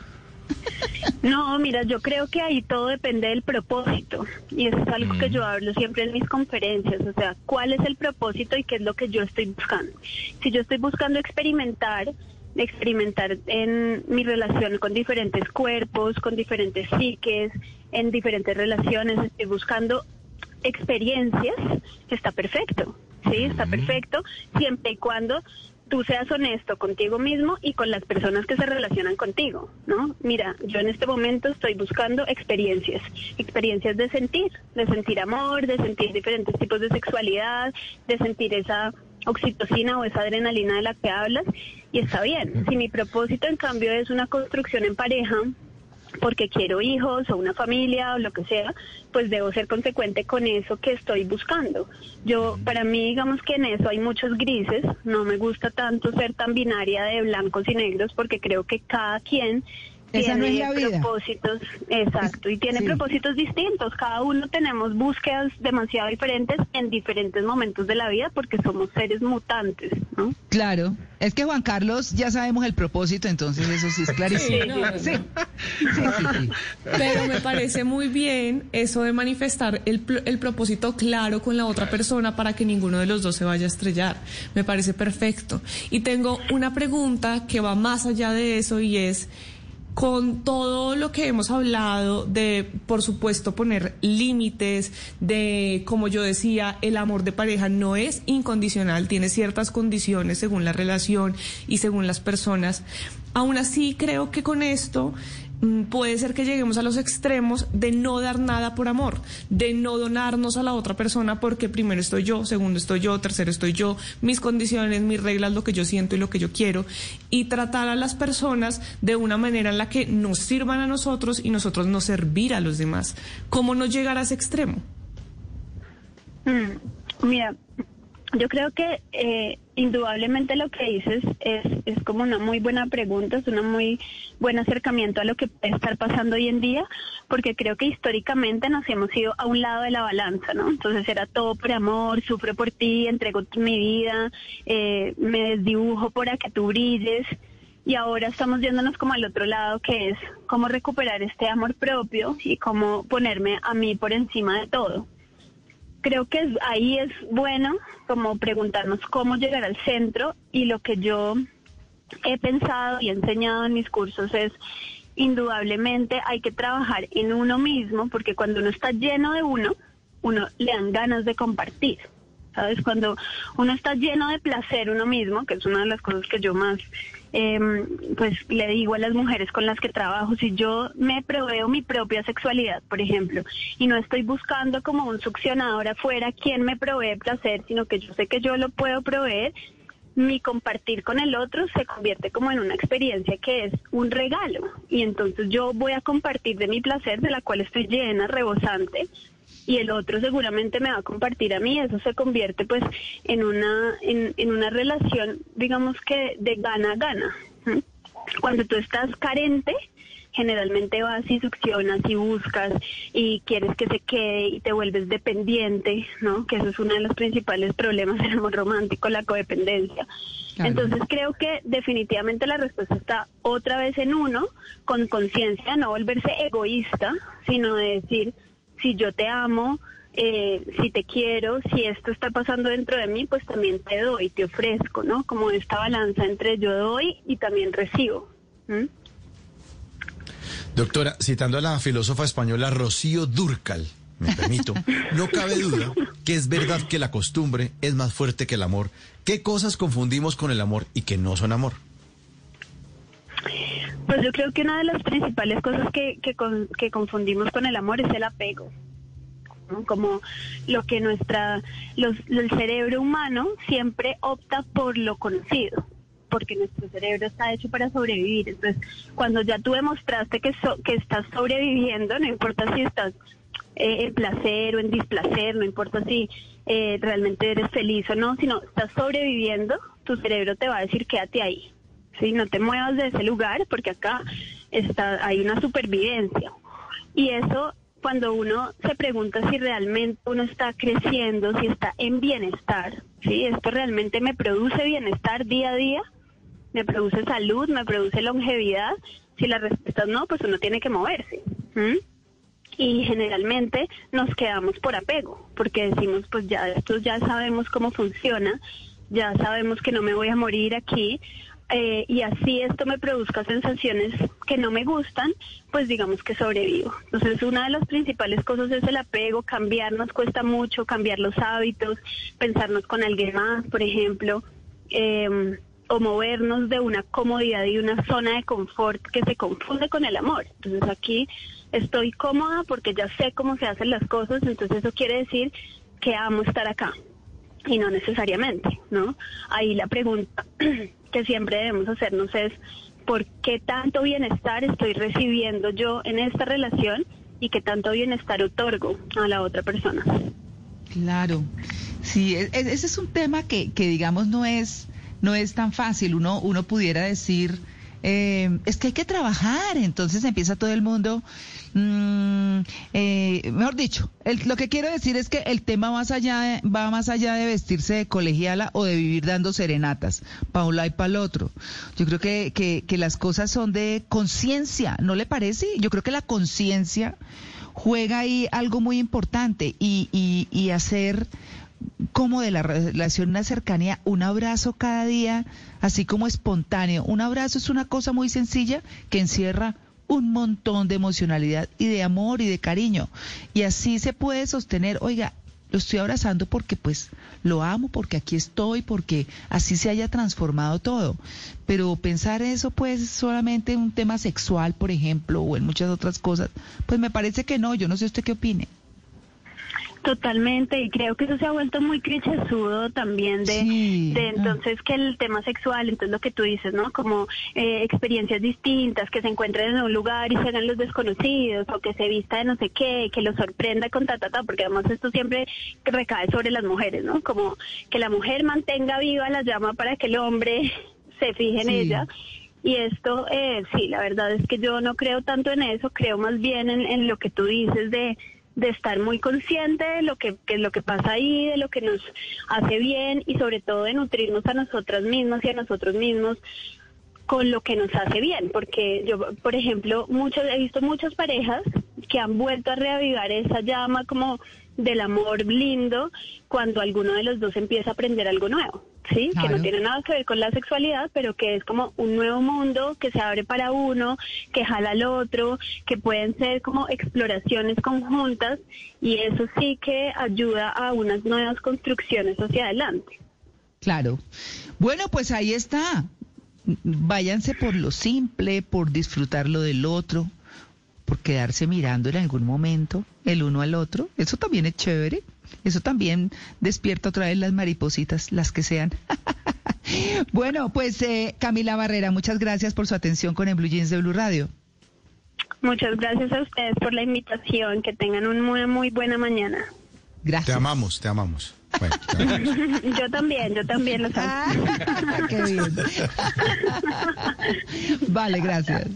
[SPEAKER 46] No, mira, yo creo que ahí todo depende del propósito y eso es algo que yo hablo siempre en mis conferencias, o sea, cuál es el propósito y qué es lo que yo estoy buscando. Si yo estoy buscando experimentar, experimentar en mi relación con diferentes cuerpos, con diferentes psiques, en diferentes relaciones, estoy buscando experiencias, está perfecto, sí, está perfecto, siempre y cuando tú seas honesto contigo mismo y con las personas que se relacionan contigo, ¿no? Mira, yo en este momento estoy buscando experiencias, experiencias de sentir, de sentir amor, de sentir diferentes tipos de sexualidad, de sentir esa oxitocina o esa adrenalina de la que hablas y está bien. Si mi propósito en cambio es una construcción en pareja, porque quiero hijos o una familia o lo que sea, pues debo ser consecuente con eso que estoy buscando. Yo, para mí, digamos que en eso hay muchos grises, no me gusta tanto ser tan binaria de blancos y negros porque creo que cada quien tiene propósitos, exacto, y tiene propósitos distintos. Cada uno tenemos búsquedas demasiado diferentes en diferentes momentos de la vida porque somos seres mutantes, ¿no?
[SPEAKER 1] Claro, es que Juan Carlos ya sabemos el propósito, entonces eso sí es clarísimo. Sí,
[SPEAKER 2] Pero me parece muy bien eso de manifestar el, el propósito claro con la otra persona para que ninguno de los dos se vaya a estrellar. Me parece perfecto. Y tengo una pregunta que va más allá de eso y es con todo lo que hemos hablado de, por supuesto, poner límites, de, como yo decía, el amor de pareja no es incondicional, tiene ciertas condiciones según la relación y según las personas. Aún así, creo que con esto puede ser que lleguemos a los extremos de no dar nada por amor, de no donarnos a la otra persona porque primero estoy yo, segundo estoy yo, tercero estoy yo, mis condiciones, mis reglas, lo que yo siento y lo que yo quiero, y tratar a las personas de una manera en la que nos sirvan a nosotros y nosotros no servir a los demás. ¿Cómo no llegar a ese extremo?
[SPEAKER 46] Mm, mira, yo creo que eh, indudablemente lo que dices es, es como una muy buena pregunta, es un muy buen acercamiento a lo que puede estar pasando hoy en día, porque creo que históricamente nos hemos ido a un lado de la balanza, ¿no? Entonces era todo por amor, sufro por ti, entrego mi vida, eh, me desdibujo para que tú brilles. Y ahora estamos yéndonos como al otro lado, que es cómo recuperar este amor propio y cómo ponerme a mí por encima de todo creo que ahí es bueno como preguntarnos cómo llegar al centro y lo que yo he pensado y enseñado en mis cursos es indudablemente hay que trabajar en uno mismo porque cuando uno está lleno de uno, uno le dan ganas de compartir. ¿Sabes? Cuando uno está lleno de placer uno mismo, que es una de las cosas que yo más Em, pues le digo a las mujeres con las que trabajo, si yo me proveo mi propia sexualidad, por ejemplo, y no estoy buscando como un succionador afuera quien me provee placer, sino que yo sé que yo lo puedo proveer, mi compartir con el otro se convierte como en una experiencia que es un regalo. Y entonces yo voy a compartir de mi placer, de la cual estoy llena, rebosante, y el otro seguramente me va a compartir a mí, eso se convierte pues en una, en, en una relación, digamos que de gana-gana. Cuando tú estás carente, generalmente vas y succionas y buscas y quieres que se quede y te vuelves dependiente, ¿no? Que eso es uno de los principales problemas del amor romántico, la codependencia. Entonces creo que definitivamente la respuesta está otra vez en uno, con conciencia, no volverse egoísta, sino de decir, si yo te amo, eh, si te quiero, si esto está pasando dentro de mí, pues también te doy, te ofrezco, ¿no? Como esta balanza entre yo doy y también recibo.
[SPEAKER 40] Doctora, citando a la filósofa española Rocío Durcal, me permito, no cabe duda que es verdad que la costumbre es más fuerte que el amor. ¿Qué cosas confundimos con el amor y que no son amor?
[SPEAKER 46] Pues yo creo que una de las principales cosas que, que, confundimos con el amor es el apego. como lo que nuestra el cerebro humano siempre opta por lo conocido porque nuestro cerebro está hecho para sobrevivir entonces cuando ya tú demostraste que que estás sobreviviendo no importa si estás eh, en placer o en displacer no importa si eh, realmente eres feliz o no sino estás sobreviviendo tu cerebro te va a decir quédate ahí ¿sí? No te muevas de ese lugar porque acá está, hay una supervivencia. Y eso cuando uno se pregunta si realmente uno está creciendo, si está en bienestar, ¿sí? Esto realmente me produce bienestar día a día, me produce salud, me produce longevidad, Si la respuesta es no, pues uno tiene que moverse. Y generalmente nos quedamos por apego, porque decimos, pues ya esto ya sabemos cómo funciona, ya sabemos que no me voy a morir aquí, eh, y así esto me produzca sensaciones que no me gustan, pues digamos que sobrevivo. Entonces una de las principales cosas es el apego, cambiar nos cuesta mucho, cambiar los hábitos, pensarnos con alguien más, por ejemplo, em, o movernos de una comodidad y una zona de confort que se confunde con el amor. Entonces aquí estoy cómoda porque ya sé cómo se hacen las cosas, entonces eso quiere decir que amo estar acá y no necesariamente, ¿no? Ahí la pregunta que siempre debemos hacernos es por qué tanto bienestar estoy recibiendo yo en esta relación y qué tanto bienestar otorgo a la otra persona.
[SPEAKER 1] Claro, sí, e, e, ese es un tema que, que digamos no es no es tan fácil. Uno uno pudiera decir eh, es que hay que trabajar. Entonces empieza todo el mundo, mm, eh, mejor dicho, lo que quiero decir es que el tema más allá va más allá de vestirse de colegiala o de vivir dando serenatas para un lado y para el otro. Yo creo que, que, que las cosas son de conciencia, ¿no le parece? Yo creo que la conciencia juega ahí algo muy importante y, y, y hacer como de la relación, una cercanía, un abrazo cada día, así como espontáneo. Un abrazo es una cosa muy sencilla que encierra un montón de emocionalidad y de amor y de cariño. Y así se puede sostener, oiga, lo estoy abrazando porque pues lo amo, porque aquí estoy, porque así se haya transformado todo. Pero pensar eso pues solamente en un tema sexual, por ejemplo, o en muchas otras cosas, pues me parece que no, yo no sé usted qué opine.
[SPEAKER 46] Totalmente, y creo que eso se ha vuelto muy clichésudo también de, de entonces que el tema sexual, entonces lo que tú dices, ¿no? Como eh, experiencias distintas, que se encuentren en un lugar y sean los desconocidos, o que se vista de no sé qué, que lo sorprenda con ta, ta, ta, porque además esto siempre recae sobre las mujeres, ¿no? Como que la mujer mantenga viva la llama para que el hombre se fije en ella. Y esto, eh, sí, la verdad es que yo no creo tanto en eso, creo más bien en, en lo que tú dices de de estar muy consciente de lo que, que, lo que pasa ahí, de lo que nos hace bien y sobre todo de nutrirnos a nosotras mismas y a nosotros mismos con lo que nos hace bien, porque yo, por ejemplo, muchos, he visto muchas parejas que han vuelto a reavivar esa llama como del amor lindo cuando alguno de los dos empieza a aprender algo nuevo, ¿sí? Que no tiene nada que ver con la sexualidad, pero que es como un nuevo mundo que se abre para uno, que jala al otro, que pueden ser como exploraciones conjuntas y eso sí que ayuda a unas nuevas construcciones hacia adelante.
[SPEAKER 1] Claro. Bueno, pues ahí está. Váyanse por lo simple, por disfrutar lo del otro, por quedarse mirando en algún momento el uno al otro. Eso también es chévere. Eso también despierta otra vez las maripositas, las que sean. bueno, pues eh, Camila Barrera, muchas gracias por su atención con el Blue Jeans de Blue Radio.
[SPEAKER 46] Muchas gracias a ustedes por la invitación. Que tengan una muy, muy buena mañana.
[SPEAKER 40] Gracias. Te amamos, te amamos.
[SPEAKER 46] yo también, yo también lo
[SPEAKER 1] ah, qué bien. vale, gracias.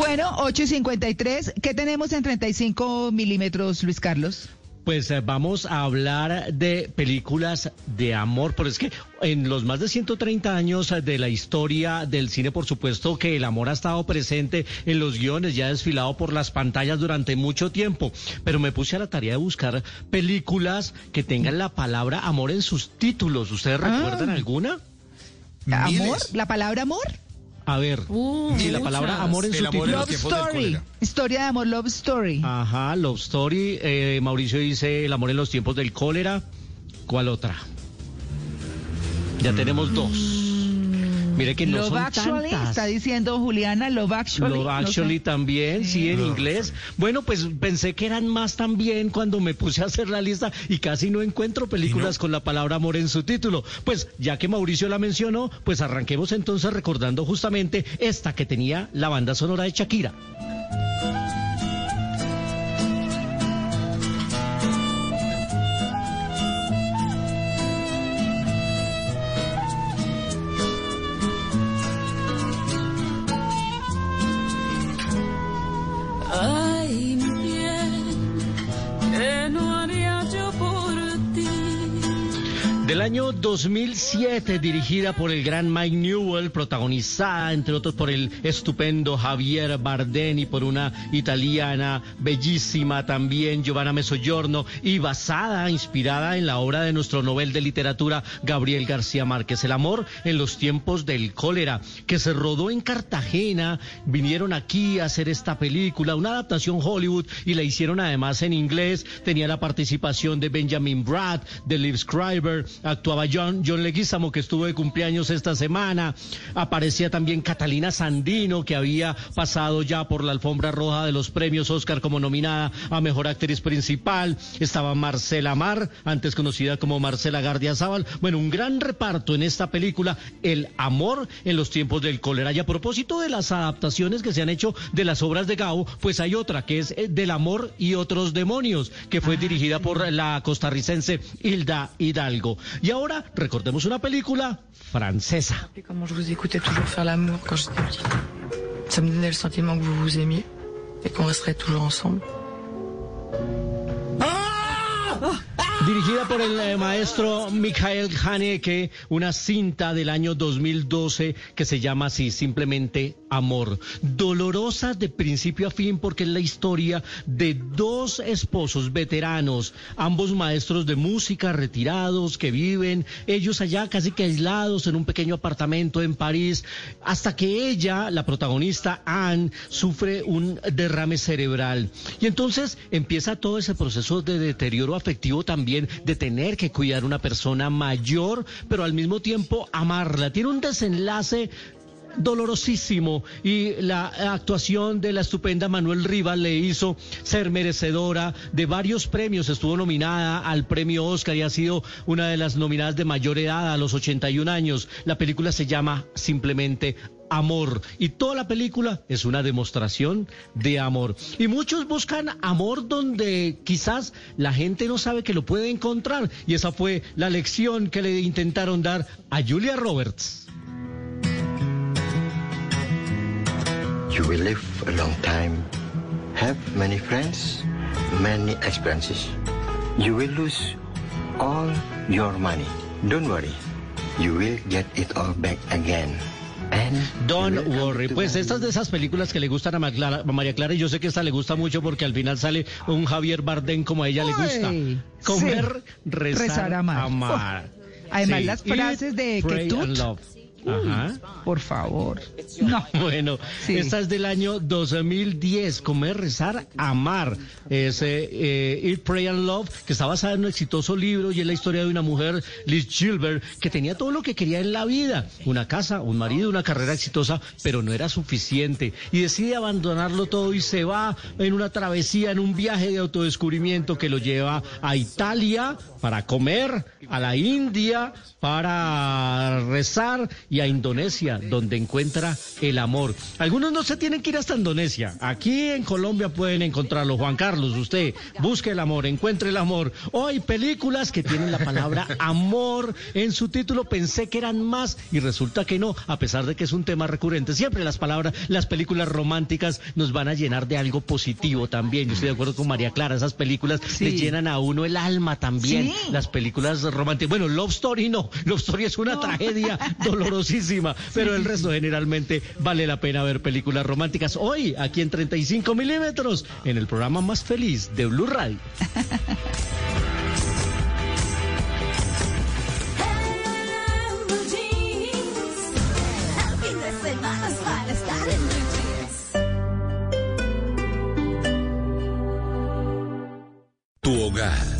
[SPEAKER 1] Bueno, 8 y 53. ¿Qué tenemos en 35 milímetros, Luis Carlos?
[SPEAKER 5] Pues eh, vamos a hablar de películas de amor, pero es que en los más de 130 años de la historia del cine, por supuesto que el amor ha estado presente en los guiones, ya ha desfilado por las pantallas durante mucho tiempo, pero me puse a la tarea de buscar películas que tengan la palabra amor en sus títulos. ¿Ustedes ah. recuerdan alguna?
[SPEAKER 1] ¿Amor? ¿La palabra amor?
[SPEAKER 5] A ver, uh, la palabra amor en su título.
[SPEAKER 1] Love Story. Historia de amor, Love Story.
[SPEAKER 5] Ajá, Love Story. Eh, Mauricio dice el amor en los tiempos del cólera. ¿Cuál otra? Ya tenemos dos. Mire que no
[SPEAKER 1] Love
[SPEAKER 5] son
[SPEAKER 1] Actually, está diciendo Juliana, Love Actually.
[SPEAKER 5] Love Actually también, sí, en inglés. Bueno, pues pensé que eran más también cuando me puse a hacer la lista y casi no encuentro películas con la palabra amor en su título. Pues ya que Mauricio la mencionó, pues arranquemos entonces recordando justamente esta que tenía la banda sonora de Shakira. 2007, dirigida por el gran Mike Newell, protagonizada entre otros por el estupendo Javier Bardem y por una italiana bellísima también, Giovanna Mezzogiorno, y basada, inspirada en la obra de nuestro Nobel de Literatura, Gabriel García Márquez, El amor en los tiempos del cólera, que se rodó en Cartagena, vinieron aquí a hacer esta película, una adaptación Hollywood, y la hicieron además en inglés, tenía la participación de Benjamin Bratt, de Liv Schreiber, actuaba John, John Leguizamo, que estuvo de cumpleaños esta semana. Aparecía también Catalina Sandino, que había pasado ya por la alfombra roja de los premios Oscar como nominada a Mejor Actriz Principal. Estaba Marcela Mar, antes conocida como Marcela Gardia Zaval. Bueno, un gran reparto en esta película, El amor en los tiempos del cólera. Y a propósito de las adaptaciones que se han hecho de las obras de Gao, pues hay otra que es eh, Del amor y otros demonios, que fue dirigida por la costarricense Hilda Hidalgo. Y ahora recordemos una película francesa.
[SPEAKER 47] Comment je vous écoutais toujours faire l'amour quand j'étais petite. Ça me donnait le sentiment que vous vous aimiez et qu'on resterait toujours ensemble.
[SPEAKER 5] Dirigida por el eh, maestro Mikhail Haneke, una cinta del año 2012 que se llama así, simplemente Amor. Dolorosa de principio a fin porque es la historia de dos esposos veteranos, ambos maestros de música retirados que viven, ellos allá casi que aislados en un pequeño apartamento en París, hasta que ella, la protagonista Anne, sufre un derrame cerebral. Y entonces empieza todo ese proceso de deterioro afectivo también de tener que cuidar a una persona mayor, pero al mismo tiempo amarla. Tiene un desenlace dolorosísimo y la actuación de la estupenda Manuel Rivas le hizo ser merecedora de varios premios. Estuvo nominada al premio Oscar y ha sido una de las nominadas de mayor edad a los 81 años. La película se llama simplemente amor. Y toda la película es una demostración de amor. Y muchos buscan amor donde quizás la gente no sabe que lo puede encontrar. Y esa fue la lección que le intentaron dar a Julia Roberts.
[SPEAKER 48] You will live a long time, have many friends, many experiences. You will lose all your money. Don't worry, you will get it all back again.
[SPEAKER 5] Don't worry. Pues estas de esas películas que le gustan a, María Clara, y yo sé que esta le gusta mucho porque al final sale un Javier Bardem como a ella le gusta. Comer, rezar, amar.
[SPEAKER 1] Además las frases de que tú... Ajá. Por favor. No.
[SPEAKER 5] Bueno, esta es del año 2010. Comer, rezar, amar. Es eh, Eat, Pray and Love, que está basada en un exitoso libro y es la historia de una mujer, Liz Gilbert, que tenía todo lo que quería en la vida. Una casa, un marido, una carrera exitosa, pero no era suficiente. Y decide abandonarlo todo y se va en una travesía, en un viaje de autodescubrimiento que lo lleva a Italia para comer, a la India para rezar y a Indonesia, donde encuentra el amor. Algunos no se tienen que ir hasta Indonesia. Aquí en Colombia pueden encontrarlo. Juan Carlos, usted busque el amor, encuentre el amor. Hoy películas que tienen la palabra amor en su título. Pensé que eran más y resulta que no, a pesar de que es un tema recurrente. Siempre las palabras, las películas románticas nos van a llenar de algo positivo también. Yo estoy de acuerdo con María Clara, esas películas le llenan a uno el alma también. Las películas románticas. Bueno, Love Story no. Love Story es una tragedia pero el resto generalmente vale la pena ver películas románticas. Hoy, aquí en 35 milímetros, en el programa más feliz de Blue Radio.
[SPEAKER 8] Tu hogar,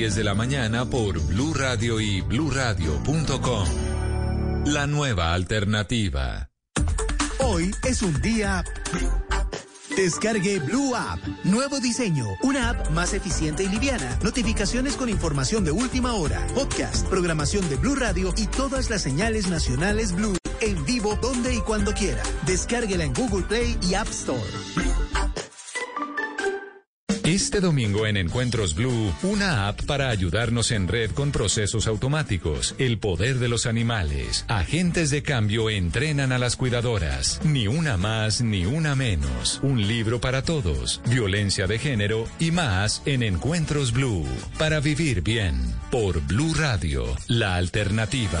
[SPEAKER 8] de la mañana por Blue Radio y bluradio.com. La nueva alternativa.
[SPEAKER 49] Hoy es un día
[SPEAKER 16] Descargue Blue App. Nuevo diseño. Una app más eficiente y liviana. Notificaciones con información de última hora. Podcast, programación de Blue Radio y todas las señales nacionales Blue. En vivo, donde y cuando quiera. Descárguela en Google Play y App Store.
[SPEAKER 8] Este domingo en Encuentros Blue, una app para ayudarnos en red con procesos automáticos, el poder de los animales. Agentes de cambio entrenan a las cuidadoras. Ni una más ni una menos. Un libro para todos. Violencia de género y más en Encuentros Blue. Para vivir bien. Por Blue Radio, la alternativa.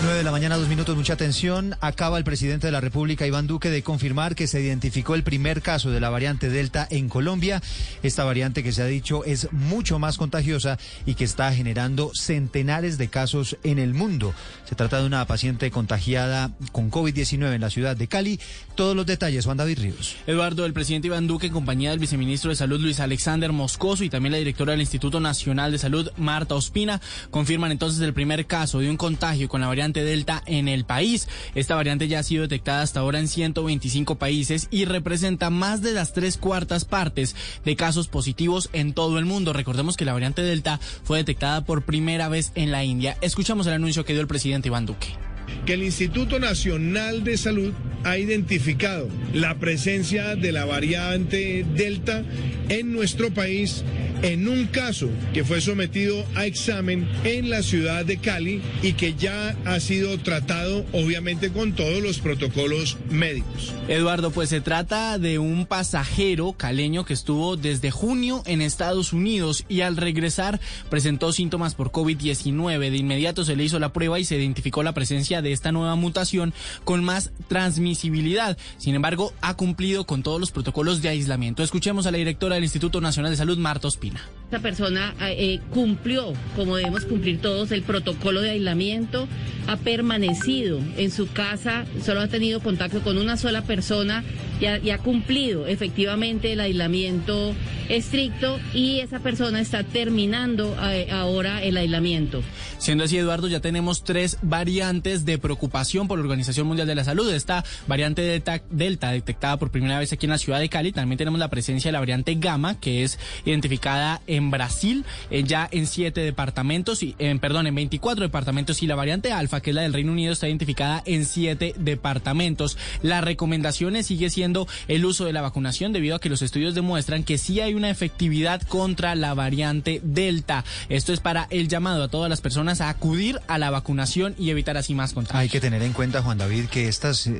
[SPEAKER 26] 9 de la mañana, dos minutos, mucha atención. Acaba el presidente de la República, Iván Duque, de confirmar que se identificó el primer caso de la variante Delta en Colombia. Esta variante que se ha dicho es mucho más contagiosa y que está generando centenares de casos en el mundo. Se trata de una paciente contagiada con COVID-19 en la ciudad de Cali. Todos los detalles, Juan David Ríos.
[SPEAKER 37] Eduardo, el presidente Iván Duque, en compañía del viceministro de Salud, Luis Alexander Moscoso, y también la directora del Instituto Nacional de Salud, Marta Ospina, confirman entonces el primer caso de un contagio con la variante Delta en el país. Esta variante ya ha sido detectada hasta ahora en 125 países y representa más de las tres cuartas partes de casos positivos en todo el mundo. Recordemos que la variante Delta fue detectada por primera vez en la India. Escuchamos el anuncio que dio el presidente Iván Duque
[SPEAKER 50] que el Instituto Nacional de Salud ha identificado la presencia de la variante Delta en nuestro país en un caso que fue sometido a examen en la ciudad de Cali y que ya ha sido tratado obviamente con todos los protocolos médicos.
[SPEAKER 37] Eduardo, pues se trata de un pasajero caleño que estuvo desde junio en Estados Unidos y al regresar presentó síntomas por COVID-19. De inmediato se le hizo la prueba y se identificó la presencia de esta nueva mutación con más transmisibilidad. Sin embargo, ha cumplido con todos los protocolos de aislamiento. Escuchemos a la directora del Instituto Nacional de Salud, Marta Ospina.
[SPEAKER 51] Esta persona eh, cumplió, como debemos cumplir todos, el protocolo de aislamiento, ha permanecido en su casa, solo ha tenido contacto con una sola persona y ha, cumplido efectivamente el aislamiento estricto y esa persona está terminando eh, ahora el aislamiento.
[SPEAKER 37] Siendo así, Eduardo, ya tenemos tres variantes de preocupación por la Organización Mundial de la Salud. Esta variante Delta, Delta detectada por primera vez aquí en la ciudad de Cali. También tenemos la presencia de la variante Gamma, que es identificada en Brasil, eh, ya en siete departamentos, y, perdón, en 24 departamentos. Y la variante Alfa, que es la del Reino Unido, está identificada en siete departamentos. Las recomendaciones sigue siendo el uso de la vacunación debido a que los estudios demuestran que sí hay una efectividad contra la variante Delta. Esto es para el llamado a todas las personas a acudir a la vacunación y evitar así más
[SPEAKER 26] Hay que tener en cuenta, Juan David, que estas, eh,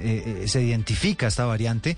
[SPEAKER 26] eh, se identifica esta variante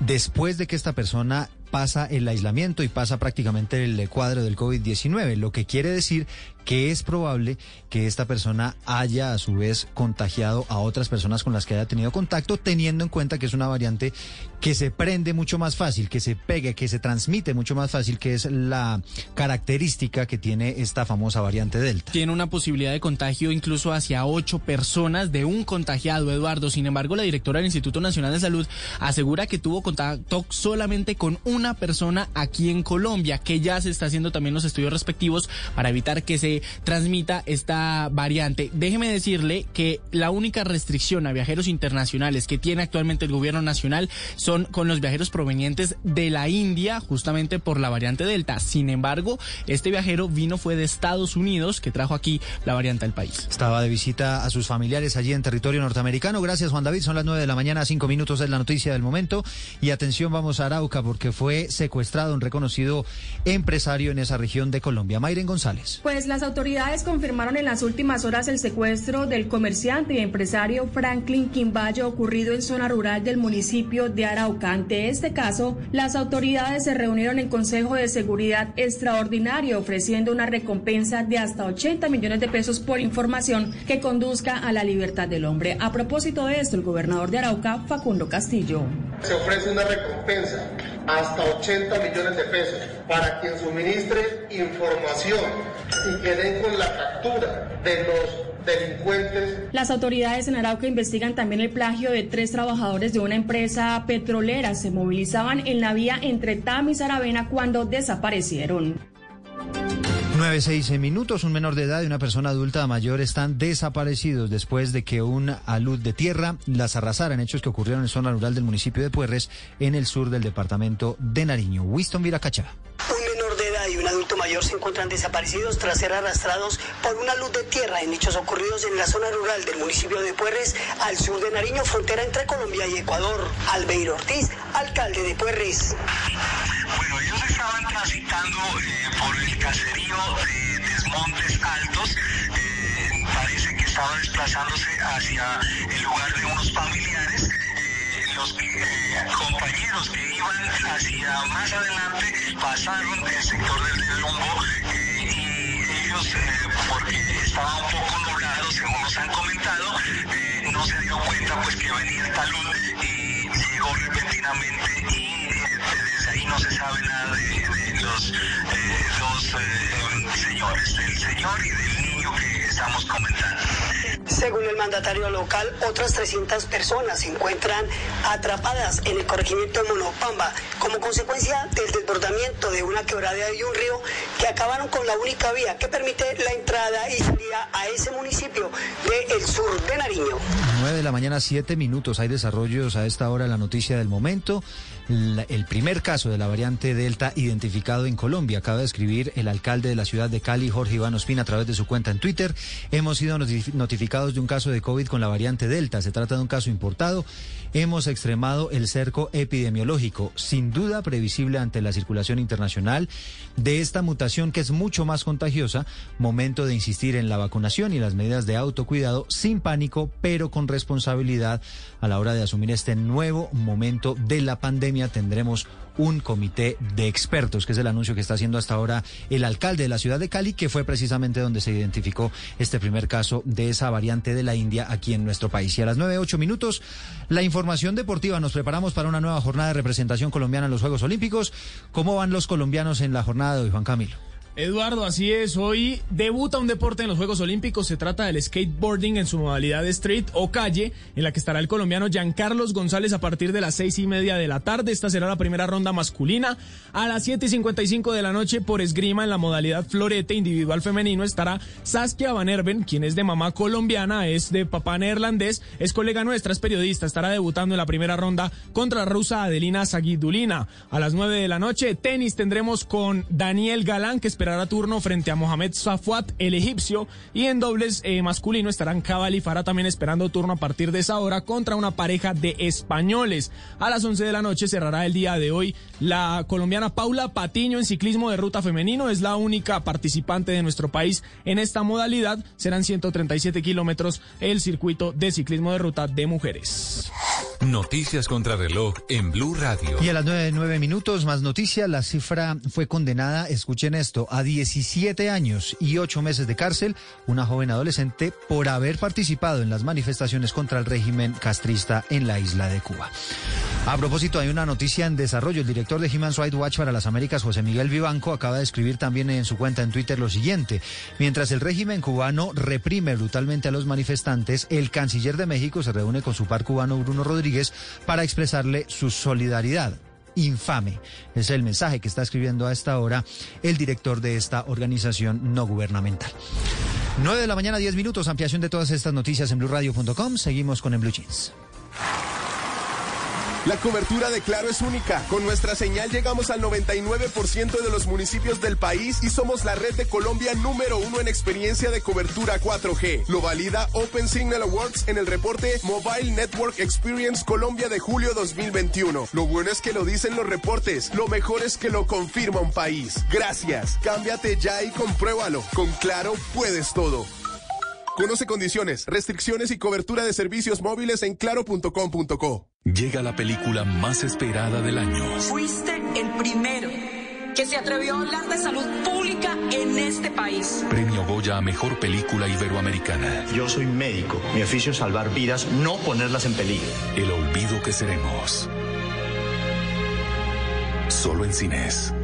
[SPEAKER 26] después de que esta persona pasa el aislamiento y pasa prácticamente el cuadro del COVID-19, lo que quiere decir que es probable que esta persona haya a su vez contagiado a otras personas con las que haya tenido contacto, teniendo en cuenta que es una variante que se prende mucho más fácil, que se pegue, que se transmite mucho más fácil, que es la característica que tiene esta famosa variante Delta.
[SPEAKER 37] Tiene una posibilidad de contagio incluso hacia ocho personas de un contagiado, Eduardo. Sin embargo, la directora del Instituto Nacional de Salud asegura que tuvo contacto solamente con una persona aquí en Colombia, que ya se está haciendo también los estudios respectivos para evitar que se transmita esta variante. Déjeme decirle que la única restricción a viajeros internacionales que tiene actualmente el gobierno nacional son con los viajeros provenientes de la India, justamente por la variante Delta. Sin embargo, este viajero vino fue de Estados Unidos, que trajo aquí la variante al país.
[SPEAKER 26] Estaba de visita a sus familiares allí en territorio norteamericano. Gracias, Juan David. Son las nueve de la mañana, cinco minutos es la noticia del momento. Y atención, vamos a Arauca, porque fue secuestrado un reconocido empresario en esa región de Colombia. Mayren González.
[SPEAKER 52] Pues las autoridades confirmaron en las últimas horas el secuestro del comerciante y empresario Franklin Quimbayo ocurrido en zona rural del municipio de Arauca. Ante este caso, las autoridades se reunieron en Consejo de Seguridad Extraordinario ofreciendo una recompensa de hasta 80 millones de pesos por información que conduzca a la libertad del hombre. A propósito de esto, el gobernador de Arauca, Facundo Castillo.
[SPEAKER 53] Se ofrece una recompensa hasta 80 millones de pesos para quien suministre información y que den con la captura de los delincuentes.
[SPEAKER 52] Las autoridades en Arauca investigan también el plagio de tres trabajadores de una empresa petrolera. Se movilizaban en la vía entre Tam y Saravena cuando desaparecieron.
[SPEAKER 26] 9-6 minutos, un menor de edad y una persona adulta mayor están desaparecidos después de que un alud de tierra las arrasara en hechos que ocurrieron en zona rural del municipio de Puerres, en el sur del departamento de Nariño. Winston Viracacha.
[SPEAKER 54] Mayor se encuentran desaparecidos tras ser arrastrados por una luz de tierra en hechos ocurridos en la zona rural del municipio de Puerres, al sur de Nariño, frontera entre Colombia y Ecuador. Albeiro Ortiz, alcalde de Puerres.
[SPEAKER 55] Bueno, ellos estaban transitando eh, por el caserío de Desmontes Altos. Eh, parece que estaba desplazándose hacia el lugar de unos familiares. Eh, los compañeros que iban hacia más adelante pasaron del sector del Lombo y ellos, porque estaba un poco nublado, según nos han comentado, no se dio cuenta pues que venía esta luz y llegó repentinamente y desde ahí no se sabe nada de, de los eh, eh, señores, del señor y del niño que estamos comentando.
[SPEAKER 54] Según el mandatario local, otras 300 personas se encuentran atrapadas en el corregimiento de Monopamba como consecuencia del desbordamiento de una quebrada y un río que acabaron con la única vía que permite la entrada y salida a ese municipio del sur de Nariño.
[SPEAKER 26] 9 de la mañana, 7 minutos. Hay desarrollos a esta hora, la noticia del momento. La, el primer caso de la variante Delta identificado en Colombia. Acaba de escribir el alcalde de la ciudad de Cali, Jorge Iván Ospina, a través de su cuenta en Twitter. Hemos sido notificados de un caso de COVID con la variante Delta. Se trata de un caso importado. Hemos extremado el cerco epidemiológico, sin duda previsible ante la circulación internacional de esta mutación que es mucho más contagiosa. Momento de insistir en la vacunación y las medidas de autocuidado sin pánico, pero con responsabilidad a la hora de asumir este nuevo momento de la pandemia. Tendremos un comité de expertos, que es el anuncio que está haciendo hasta ahora el alcalde de la ciudad de Cali, que fue precisamente donde se identificó este primer caso de esa variante de la India aquí en nuestro país. Y a las nueve ocho minutos, la información deportiva. Nos preparamos para una nueva jornada de representación colombiana en los Juegos Olímpicos. ¿Cómo van los colombianos en la jornada de hoy, Juan Camilo?
[SPEAKER 56] Eduardo, así es. Hoy debuta un deporte en los Juegos Olímpicos. Se trata del skateboarding en su modalidad de street o calle, en la que estará el colombiano Giancarlos González a partir de las seis y media de la tarde. Esta será la primera ronda masculina. A las siete y cincuenta y cinco de la noche por esgrima en la modalidad florete individual femenino estará Saskia Van Erben, quien es de mamá colombiana, es de papá neerlandés, es colega nuestra, es periodista. Estará debutando en la primera ronda contra rusa Adelina Sagidulina. A las nueve de la noche, tenis tendremos con Daniel Galán, que espera a turno frente a Mohamed Safwat, el egipcio, y en dobles eh, masculino estarán Cabal y Farah también esperando turno a partir de esa hora contra una pareja de españoles. A las 11 de la noche cerrará el día de hoy la colombiana Paula Patiño en ciclismo de ruta femenino, es la única participante de nuestro país en esta modalidad, serán 137 kilómetros el circuito de ciclismo de ruta de mujeres.
[SPEAKER 8] Noticias contra reloj en Blue Radio.
[SPEAKER 26] Y a las nueve, nueve minutos, más noticias. La cifra fue condenada, escuchen esto, a 17 años y 8 meses de cárcel, una joven adolescente por haber participado en las manifestaciones contra el régimen castrista en la isla de Cuba. A propósito, hay una noticia en desarrollo. El director de Human Rights Watch para las Américas, José Miguel Vivanco, acaba de escribir también en su cuenta en Twitter lo siguiente. Mientras el régimen cubano reprime brutalmente a los manifestantes, el canciller de México se reúne con su par cubano Bruno Rodríguez para expresarle su solidaridad infame. Es el mensaje que está escribiendo a esta hora el director de esta organización no gubernamental. 9 de la mañana, 10 minutos. Ampliación de todas estas noticias en blueradio.com. Seguimos con el Blue Jeans.
[SPEAKER 10] La cobertura de Claro es única. Con nuestra señal llegamos al 99% de los municipios del país y somos la red de Colombia número uno en experiencia de cobertura 4G. Lo valida Open Signal Awards en el reporte Mobile Network Experience Colombia de julio 2021. Lo bueno es que lo dicen los reportes. Lo mejor es que lo confirma un país. Gracias. Cámbiate ya y compruébalo. Con Claro puedes todo. Conoce condiciones, restricciones y cobertura de servicios móviles en claro.com.co.
[SPEAKER 45] Llega la película más esperada del año.
[SPEAKER 57] Fuiste el primero que se atrevió a hablar de salud pública en este país.
[SPEAKER 45] Premio Goya a Mejor Película Iberoamericana.
[SPEAKER 22] Yo soy médico. Mi oficio es salvar vidas, no ponerlas en peligro.
[SPEAKER 45] El olvido que seremos. Solo en cines.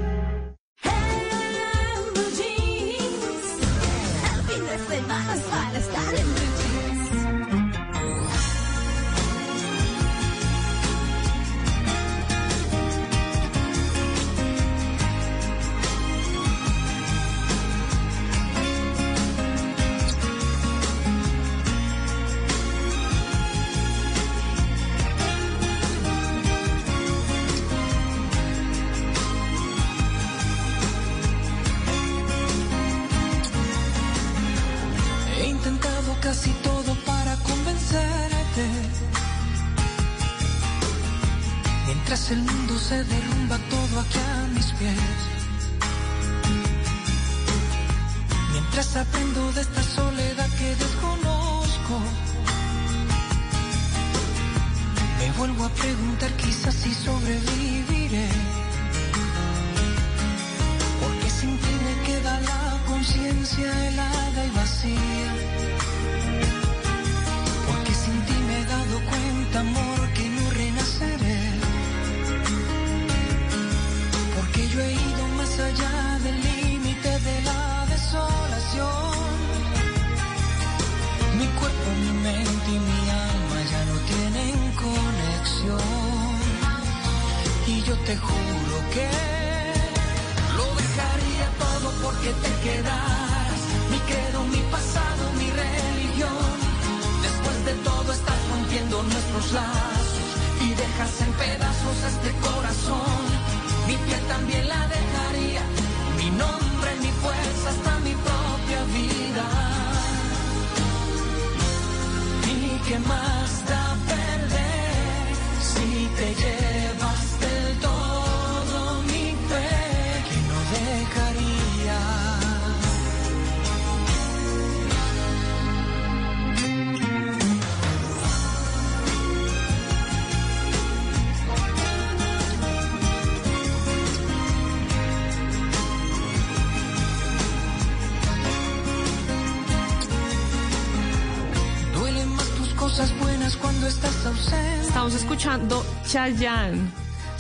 [SPEAKER 2] Escuchando Chayanne.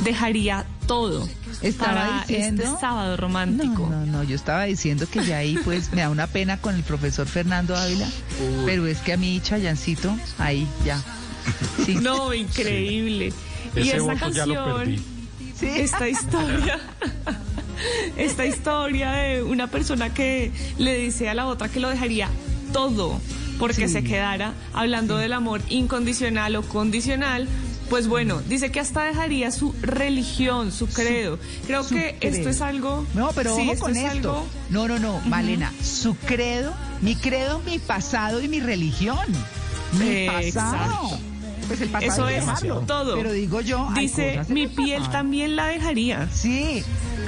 [SPEAKER 2] Dejaría todo
[SPEAKER 1] Estaba
[SPEAKER 2] para
[SPEAKER 1] diciendo-
[SPEAKER 2] este sábado romántico.
[SPEAKER 1] No, no, yo estaba diciendo que ya ahí pues me da una pena con el profesor Fernando Ávila, pero es que a mí Chayancito, ahí ya. Sí.
[SPEAKER 2] No, increíble. y
[SPEAKER 1] Ese
[SPEAKER 2] esta
[SPEAKER 1] voto ya lo
[SPEAKER 2] canción,
[SPEAKER 1] perdí.
[SPEAKER 2] esta historia, esta historia de una persona que le dice a la otra que lo dejaría todo porque
[SPEAKER 1] Sí.
[SPEAKER 2] se quedara hablando del amor incondicional o condicional. Pues bueno, dice que hasta dejaría su religión, su credo. Creo
[SPEAKER 1] Su
[SPEAKER 2] que esto es algo.
[SPEAKER 1] No, pero
[SPEAKER 2] sí,
[SPEAKER 1] ojo
[SPEAKER 2] esto
[SPEAKER 1] con
[SPEAKER 2] es
[SPEAKER 1] esto.
[SPEAKER 2] algo-
[SPEAKER 1] No, no, no, Malena, su credo, mi credo, mi pasado y mi religión. Mi
[SPEAKER 2] Eh,
[SPEAKER 1] pasado.
[SPEAKER 2] exacto.
[SPEAKER 1] Pues el pasado
[SPEAKER 2] Eso es todo.
[SPEAKER 1] Pero digo yo,
[SPEAKER 2] Dice, mi
[SPEAKER 1] el
[SPEAKER 2] piel también la dejaría.
[SPEAKER 1] Sí.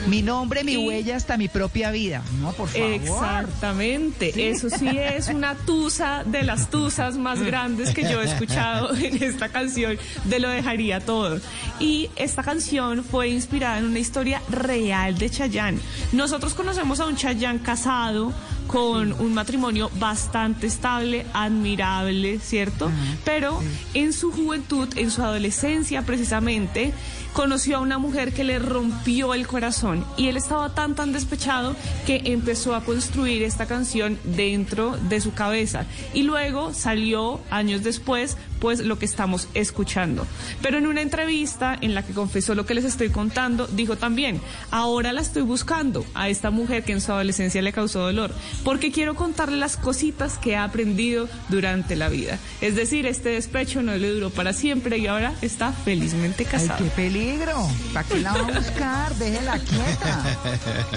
[SPEAKER 1] Mi nombre, mi huella, hasta mi propia vida. No, por favor.
[SPEAKER 2] Exactamente. Eso sí es una tusa de las tusas más grandes que yo he escuchado en esta canción de Lo dejaría todo. Y esta canción fue inspirada en una historia real de Chayanne. Nosotros conocemos a un Chayanne casado con un matrimonio bastante estable, admirable, ¿cierto? Pero en su juventud, en su adolescencia precisamente, conoció a una mujer que le rompió el corazón. Y él estaba tan tan despechado que empezó a construir esta canción dentro de su cabeza. Y luego salió años después pues lo que estamos escuchando. Pero en una entrevista en la que confesó lo que les estoy contando, dijo también, ahora la estoy buscando a esta mujer que en su adolescencia le causó dolor, porque quiero contarle las cositas que ha aprendido durante la vida. Es decir, este despecho no le duró para siempre y ahora está felizmente casado.
[SPEAKER 1] Ay, qué peligro. ¿Para qué la va a buscar? Déjela quieta.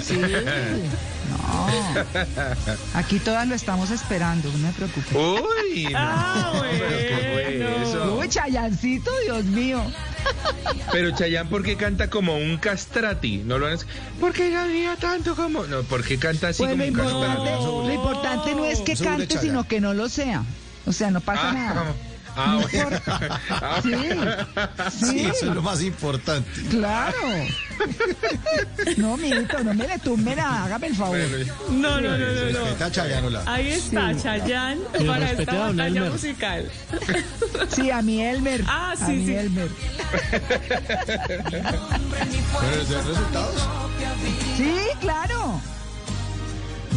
[SPEAKER 1] Sí. No. Aquí todas lo estamos esperando, no me preocupe.
[SPEAKER 4] Uy, no.
[SPEAKER 2] Ah,
[SPEAKER 4] Pero ¿qué fue eso?
[SPEAKER 1] Uy, Chayancito, Dios mío.
[SPEAKER 4] Pero Chayán, ¿por qué canta como un castrati? No lo han... ¿Por qué canta tanto como...? No, ¿por qué canta así
[SPEAKER 1] Pues
[SPEAKER 4] como un castrati?
[SPEAKER 1] lo importante no es que cante, sino que no lo sea. O sea, no pasa
[SPEAKER 4] Ah,
[SPEAKER 1] nada.
[SPEAKER 4] Ah,
[SPEAKER 1] No
[SPEAKER 4] bueno. Ah,
[SPEAKER 1] Sí,
[SPEAKER 3] Sí,
[SPEAKER 1] sí.
[SPEAKER 3] eso es lo más importante.
[SPEAKER 1] Claro. No, mijito, no me le tumbe nada, hágame el favor.
[SPEAKER 2] No, no, no, no, no.
[SPEAKER 3] Respeta a Chayanola.
[SPEAKER 2] Ahí está, Chayanne,
[SPEAKER 3] Y
[SPEAKER 2] para esta
[SPEAKER 3] a
[SPEAKER 2] batalla musical.
[SPEAKER 1] Sí, a mi Elmer.
[SPEAKER 2] Ah,
[SPEAKER 1] a
[SPEAKER 2] sí,
[SPEAKER 1] mi
[SPEAKER 2] sí.
[SPEAKER 1] Elmer.
[SPEAKER 3] ¿se dan resultados?
[SPEAKER 1] Sí, claro.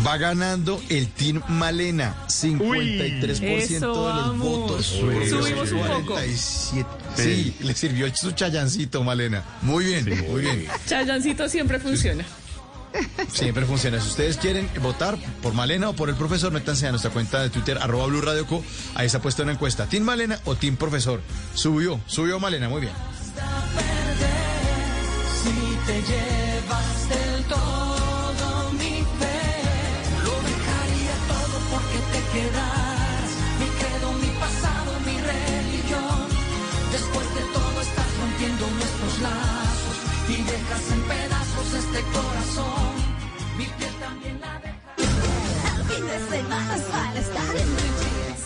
[SPEAKER 3] Va ganando el Team Malena, 53% de
[SPEAKER 2] Eso,
[SPEAKER 3] los
[SPEAKER 2] vamos.
[SPEAKER 3] votos.
[SPEAKER 2] Subimos un poco.
[SPEAKER 3] 47. Sí, le sirvió su chayancito, Malena. Muy bien, muy bien.
[SPEAKER 2] Chayancito siempre funciona.
[SPEAKER 3] Siempre funciona. Si ustedes quieren votar por Malena o por el profesor, métanse a nuestra cuenta de Twitter, arroba Blue Radio Co. Ahí se ha puesto una encuesta. ¿Team Malena o Team Profesor? Subió, subió Malena, muy bien.
[SPEAKER 45] Si te llevas del quedas. Mi credo, mi pasado, mi religión. Después de todo estás rompiendo nuestros lazos y dejas en pedazos este corazón. Mi piel también la deja. El fin de semana para estar en Jeans.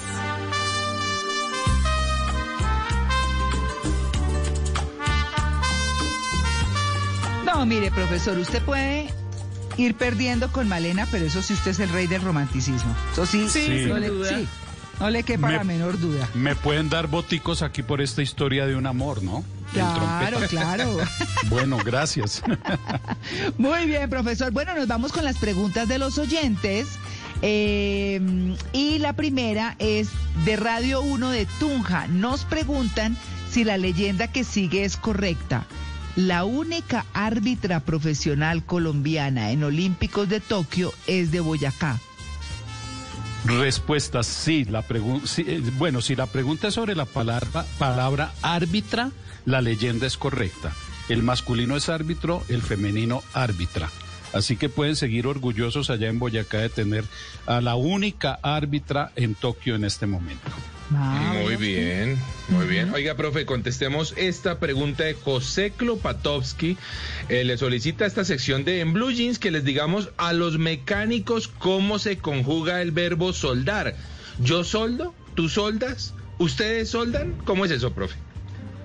[SPEAKER 1] No, mire, profesor, usted puede ir perdiendo con Malena, pero eso sí usted es el rey del romanticismo. Eso sí,
[SPEAKER 6] Sí, sin
[SPEAKER 1] no, le,
[SPEAKER 6] duda.
[SPEAKER 1] sí, no le quepa
[SPEAKER 6] Me-
[SPEAKER 1] la menor duda.
[SPEAKER 6] Me pueden dar boticos aquí por esta historia de un amor, ¿no?
[SPEAKER 1] Claro, claro.
[SPEAKER 6] Bueno, gracias.
[SPEAKER 1] Muy bien, profesor. Bueno, nos vamos con las preguntas de los oyentes. Eh, y la primera es de Radio 1 de Tunja. Nos preguntan si la leyenda que sigue es correcta. La única árbitra profesional colombiana en Olímpicos de Tokio es de Boyacá.
[SPEAKER 6] Respuesta sí. La sí, eh, bueno, si la pregunta es sobre la palabra, palabra árbitra, la leyenda es correcta. El masculino es árbitro, el femenino árbitra. Así que pueden seguir orgullosos allá en Boyacá de tener a la única árbitra en Tokio en este momento.
[SPEAKER 4] Muy bien, muy bien. Oiga, profe, contestemos esta pregunta de José Klopatovsky. Eh, le solicita esta sección de En Blue Jeans que les digamos a los mecánicos cómo se conjuga el verbo soldar. Yo soldo, tú soldas, ustedes soldan. ¿Cómo es eso, profe?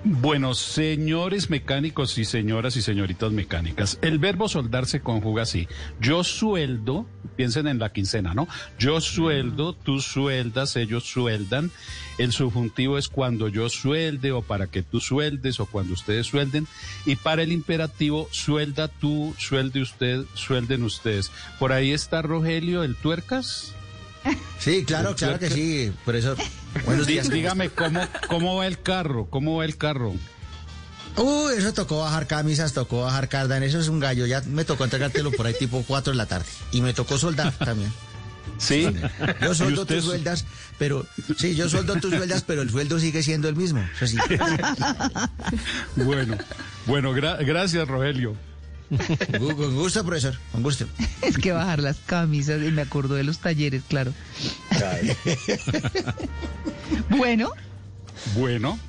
[SPEAKER 6] Bueno, señores mecánicos y señoras y señoritas mecánicas, el verbo soldar se conjuga así. Yo sueldo, piensen en la quincena, ¿no? Yo sueldo, tú sueldas, ellos sueldan. El subjuntivo es cuando yo suelde o para que tú sueldes o cuando ustedes suelden. Y para el imperativo, suelda tú, suelde usted, suelden ustedes. Por ahí está Rogelio, el tuercas.
[SPEAKER 3] Sí, claro, claro que sí. Por eso, buenos
[SPEAKER 6] Dí-
[SPEAKER 3] días.
[SPEAKER 6] Dígame, ¿cómo, ¿cómo va el carro? ¿Cómo va el carro?
[SPEAKER 3] Uy, eso tocó bajar camisas, tocó bajar cardan, eso es un gallo. Ya me tocó entregártelo por ahí tipo 4 de la tarde. Y me tocó soldar también.
[SPEAKER 6] Sí.
[SPEAKER 3] Yo
[SPEAKER 6] ¿Y
[SPEAKER 3] sueldo
[SPEAKER 6] usted
[SPEAKER 3] tus
[SPEAKER 6] su-
[SPEAKER 3] sueldas, pero sí, yo sueldo tus sueldas, pero el sueldo sigue siendo el mismo. Eso sí.
[SPEAKER 6] Bueno, bueno, gra- gracias, Rogelio.
[SPEAKER 3] Con gusto, profesor, con gusto.
[SPEAKER 1] Es que bajar las camisas y me acuerdo de los talleres, claro. Bueno,
[SPEAKER 6] Bueno.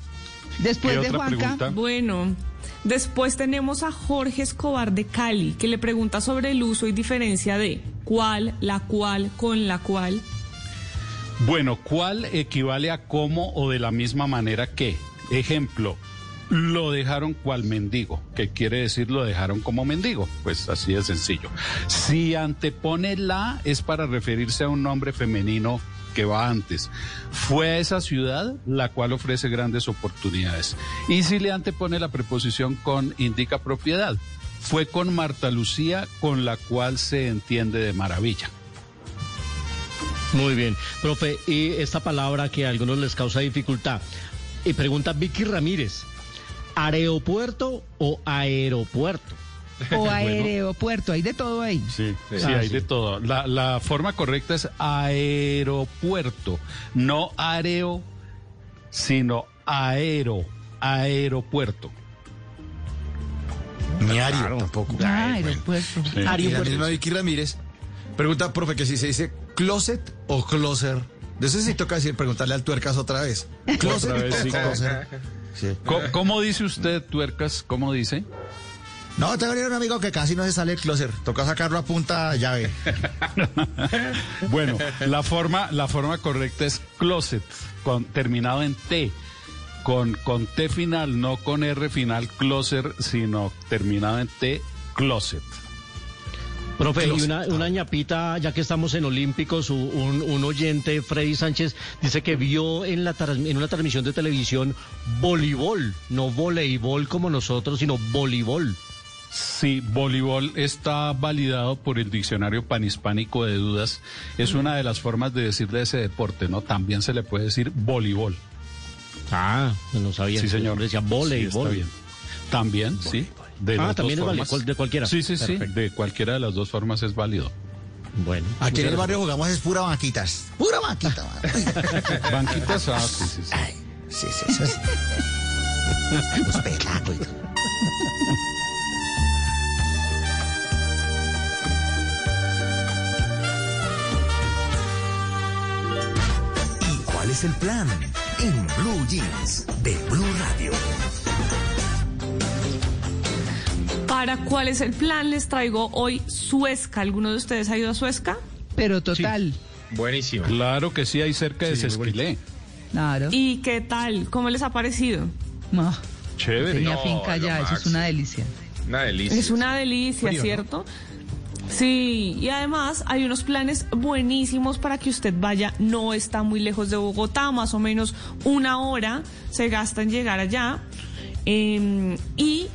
[SPEAKER 1] después
[SPEAKER 6] ¿Qué
[SPEAKER 1] de
[SPEAKER 6] otra
[SPEAKER 1] Juanca.
[SPEAKER 6] pregunta?
[SPEAKER 2] Bueno, Después tenemos a Jorge Escobar de Cali, que le pregunta sobre el uso y diferencia de cuál, la cual, con la cual.
[SPEAKER 6] Bueno, ¿cuál equivale a cómo o de la misma manera que? Ejemplo, lo dejaron cual mendigo. ¿Qué quiere decir lo dejaron como mendigo? Pues así de sencillo. Si antepone la es para referirse a un nombre femenino que va antes. Fue a esa ciudad la cual ofrece grandes oportunidades. Y si le antepone la preposición con indica propiedad. Fue con Marta Lucía con la cual se entiende de maravilla.
[SPEAKER 5] Muy bien, profe, y esta palabra que a algunos les causa dificultad. Y pregunta Vicky Ramírez, ¿aeropuerto o aeropuerto?
[SPEAKER 1] O aeropuerto, hay de todo ahí.
[SPEAKER 6] Sí, sí,
[SPEAKER 5] Ah,
[SPEAKER 6] hay
[SPEAKER 5] sí.
[SPEAKER 6] de todo. La, la forma correcta es aeropuerto, no areo, sino aero, aeropuerto.
[SPEAKER 3] Ni Ario tampoco.
[SPEAKER 1] Ah, aeropuerto.
[SPEAKER 3] Y la misma Vicky Ramírez pregunta, profe, que si se dice closet o closer. De eso sí toca decir, preguntarle al tuercas otra vez. Closet
[SPEAKER 6] Otra vez,
[SPEAKER 3] o
[SPEAKER 6] sí.
[SPEAKER 3] closer. Sí.
[SPEAKER 6] ¿Cómo, cómo dice usted, tuercas? ¿Cómo dice?
[SPEAKER 3] No, tengo un amigo que casi no se sale el closer. Toca sacarlo a punta llave.
[SPEAKER 6] Bueno, la forma, la forma correcta es closet, con, terminado en T, con, con T final, no con R final, closer, sino terminado en T, closet.
[SPEAKER 5] Profe, y una, una ñapita, ya que estamos en Olímpicos, un, un oyente, Freddy Sánchez, dice que vio en, la en una transmisión de televisión voleibol, no voleibol como nosotros, sino voleibol.
[SPEAKER 6] Sí, voleibol está validado por el diccionario panhispánico de dudas. Es una de las formas de decir de ese deporte, ¿no? También se le puede decir voleibol.
[SPEAKER 5] Ah, no sabía.
[SPEAKER 6] Sí, señor.
[SPEAKER 5] Decía
[SPEAKER 6] Sí,
[SPEAKER 5] voleibol.
[SPEAKER 6] está bien. También, sí. De
[SPEAKER 5] Ah,
[SPEAKER 6] las
[SPEAKER 5] también
[SPEAKER 6] dos
[SPEAKER 5] es válido, de cualquiera.
[SPEAKER 6] Sí, sí, sí. De cualquiera de las dos formas es válido.
[SPEAKER 5] Bueno.
[SPEAKER 3] Aquí en el barrio jugamos es pura banquitas. Pura banquita. man.
[SPEAKER 6] Banquitas, ah, sí, sí, sí.
[SPEAKER 58] ¿Y cuál es el plan? En Blue Jeans de Blue Radio.
[SPEAKER 2] Cuál es el plan, les traigo hoy Suezca. ¿Alguno de ustedes ha ido a Suezca?
[SPEAKER 1] Pero total.
[SPEAKER 4] Buenísimo.
[SPEAKER 6] Claro que sí, hay cerca de
[SPEAKER 4] Sí,
[SPEAKER 6] Sesquilé.
[SPEAKER 1] Claro.
[SPEAKER 2] ¿Y qué tal? ¿Cómo les ha parecido?
[SPEAKER 1] No,
[SPEAKER 6] Chévere.
[SPEAKER 1] tenía
[SPEAKER 4] No,
[SPEAKER 1] finca ya, eso es una delicia.
[SPEAKER 4] Una delicia.
[SPEAKER 2] Es una delicia,
[SPEAKER 3] Frío, ¿no?
[SPEAKER 2] ¿cierto? Sí, y además hay unos planes buenísimos para que usted vaya. No está muy lejos de Bogotá, más o menos una hora se gasta en llegar allá. Eh, y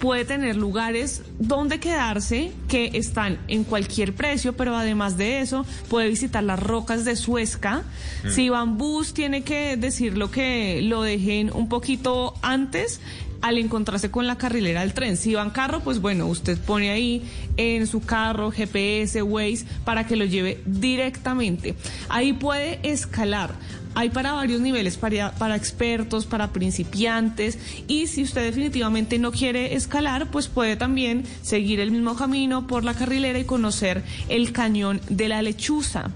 [SPEAKER 2] puede tener lugares donde quedarse que están en cualquier precio, pero además de eso puede visitar las rocas de Suezca.
[SPEAKER 59] Mm.
[SPEAKER 2] Si va en bus, tiene que decirlo que lo dejen un poquito antes al encontrarse con la carrilera del tren. Si va en carro, pues bueno, usted pone ahí en su carro GPS, Waze, para que lo lleve directamente. Ahí puede escalar. Hay para varios niveles, para, para expertos, para principiantes, y si usted definitivamente no quiere escalar, pues puede también seguir el mismo camino por la carrilera y conocer el cañón de la lechuza.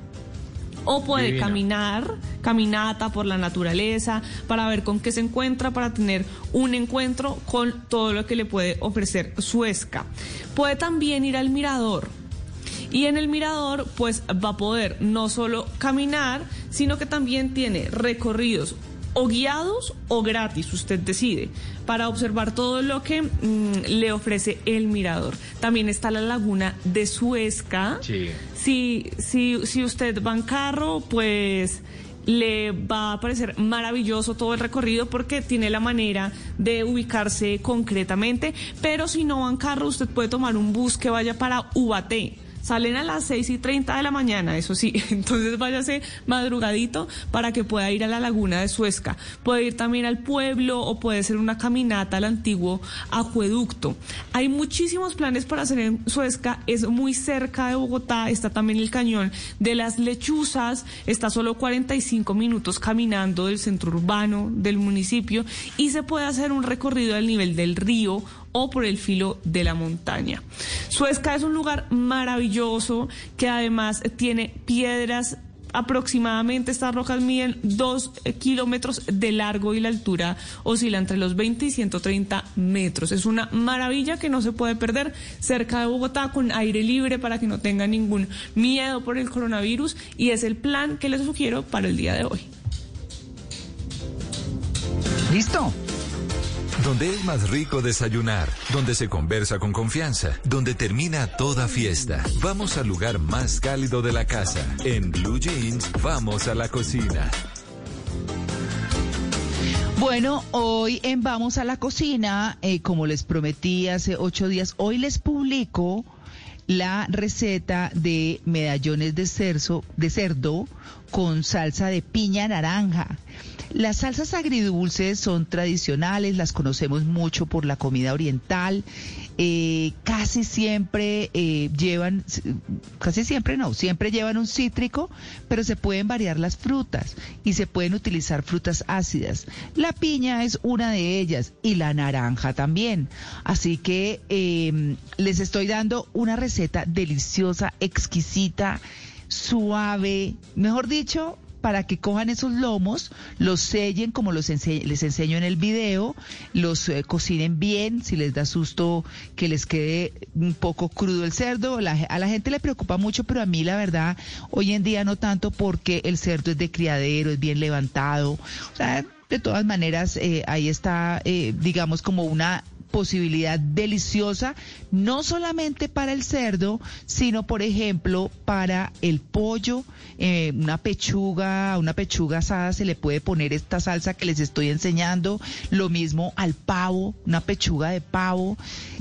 [SPEAKER 2] O puede
[SPEAKER 59] Divino.
[SPEAKER 2] caminar, caminata por la naturaleza, para ver con qué se encuentra, para tener un encuentro con todo lo que le puede ofrecer Suezca. Puede también ir al mirador. Y en el mirador, pues va a poder no solo caminar, sino que también tiene recorridos o guiados o gratis, usted decide, para observar todo lo que mm, le ofrece el mirador. También está la laguna de Suezca.
[SPEAKER 4] Sí.
[SPEAKER 2] Si, si, si usted va en carro, pues le va a parecer maravilloso todo el recorrido porque tiene la manera de ubicarse concretamente, pero si no va en carro, usted puede tomar un bus que vaya para Ubaté. Salen a las 6 y 30 de la mañana, eso sí. Entonces váyase madrugadito para que pueda ir a la laguna de Suezca. Puede ir también al pueblo o puede ser una caminata al antiguo acueducto. Hay muchísimos planes para hacer en Suezca. Es muy cerca de Bogotá. Está también el cañón de las lechuzas. Está solo 45 minutos caminando del centro urbano del municipio y se puede hacer un recorrido al nivel del río o por el filo de la montaña. Suezca es un lugar maravilloso que además tiene piedras aproximadamente estas rocas miden 2 kilómetros de largo y la altura oscila entre los 20 y 130 metros. Es una maravilla que no se puede perder cerca de Bogotá con aire libre para que no tenga ningún miedo por el coronavirus y es el plan que les sugiero para el día de hoy.
[SPEAKER 1] ¿Listo?
[SPEAKER 8] Donde es más rico desayunar, donde se conversa con confianza, donde termina toda fiesta. Vamos al lugar más cálido de la casa. En Blue Jeans, vamos a la cocina.
[SPEAKER 1] Bueno, hoy en Vamos a la Cocina, eh, como les prometí hace ocho días, hoy les publico la receta de medallones de de cerdo con salsa de piña naranja. Las salsas agridulces son tradicionales, las conocemos mucho por la comida oriental. Eh, casi siempre eh, llevan, casi siempre no, siempre llevan un cítrico, pero se pueden variar las frutas y se pueden utilizar frutas ácidas. La piña es una de ellas y la naranja también. Así que eh, les estoy dando una receta deliciosa, exquisita, suave, mejor dicho, para que cojan esos lomos, los sellen como los les enseño en el video, los eh, cocinen bien, si les da susto que les quede un poco crudo el cerdo. a la gente le preocupa mucho, pero a mí la verdad, hoy en día no tanto porque el cerdo es de criadero, es bien levantado. O sea, de todas maneras, eh, ahí está, eh, digamos, como una posibilidad deliciosa, no solamente para el cerdo, sino, por ejemplo, para el pollo, eh, una pechuga, una pechuga asada se le puede poner esta salsa que les estoy enseñando, lo mismo al pavo, una pechuga de pavo,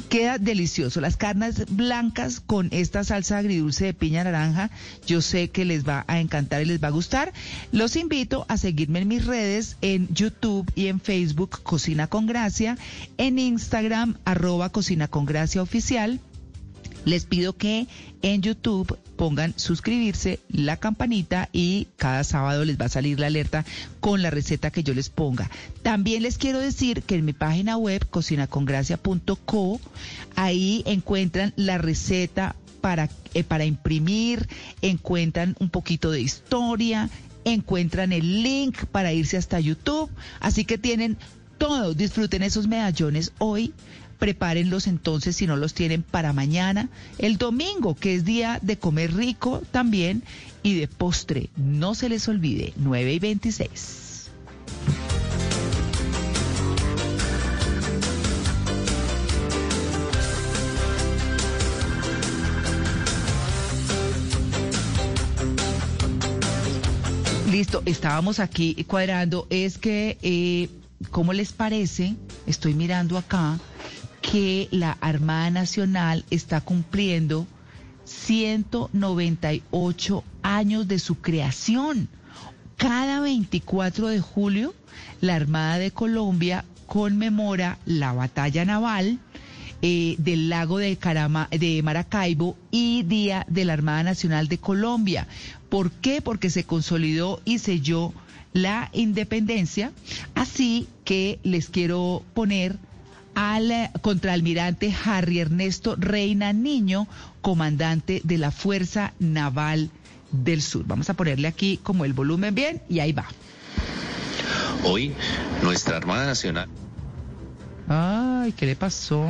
[SPEAKER 1] queda delicioso. Las carnes blancas con esta salsa agridulce de piña naranja, yo sé que les va a encantar y les va a gustar. Los invito a seguirme en mis redes, en YouTube y en Facebook, Cocina con Gracia, en Instagram, Arroba Cocina con Gracia Oficial. Les pido que en YouTube pongan suscribirse, la campanita y cada sábado les va a salir la alerta con la receta que yo les ponga. También les quiero decir que en mi página web cocinacongracia.co ahí encuentran la receta para, eh, para imprimir, encuentran un poquito de historia, encuentran el link para irse hasta YouTube, así que tienen todo. Disfruten esos medallones hoy. Prepárenlos entonces si no los tienen para mañana. El domingo, que es día de comer rico también. Y de postre, no se les olvide, 9 y 26. Listo, estábamos aquí cuadrando. Es que eh, ¿cómo les parece? Estoy mirando acá que la Armada Nacional está cumpliendo 198 años de su creación. Cada 24 de julio, la Armada de Colombia conmemora la batalla naval eh, del lago de, Carama, de Maracaibo y Día de la Armada Nacional de Colombia. ¿Por qué? Porque se consolidó y selló la independencia. Así que les quiero poner al eh, contraalmirante Harry Ernesto Reina Niño, comandante de la Fuerza Naval del Sur. Vamos a ponerle aquí como el volumen bien y ahí va.
[SPEAKER 60] Hoy, nuestra Armada Nacional
[SPEAKER 1] Ay, ¿qué le pasó?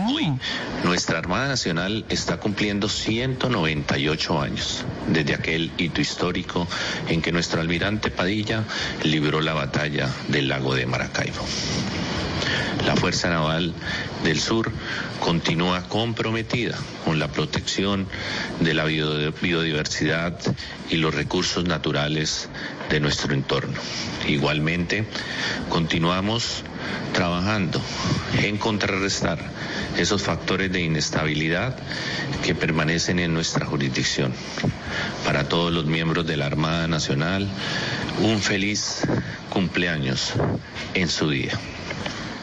[SPEAKER 60] Nuestra Armada Nacional está cumpliendo 198 años desde aquel hito histórico en que nuestro almirante Padilla libró la batalla del lago de Maracaibo. La Fuerza Naval del Sur continúa comprometida con la protección de la biodiversidad y los recursos naturales de nuestro entorno. Igualmente, continuamos trabajando en contrarrestar esos factores de inestabilidad que permanecen en nuestra jurisdicción. Para todos los miembros de la Armada Nacional, un feliz cumpleaños en su día.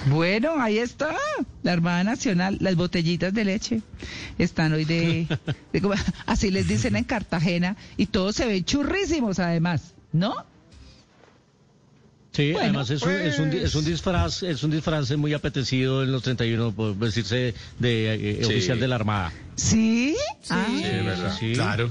[SPEAKER 1] Bueno, ahí está, la Armada Nacional, las botellitas de leche están hoy de, así les dicen en Cartagena, y todos se ven churrísimos además, ¿no?
[SPEAKER 61] Sí, además es un, es, un, es un, disfraz es un disfraz muy apetecido en los 31, por decirse, de eh, oficial de la Armada.
[SPEAKER 1] ¿Sí?
[SPEAKER 61] Sí,
[SPEAKER 1] ah.
[SPEAKER 61] verdad. Sí.
[SPEAKER 3] Claro.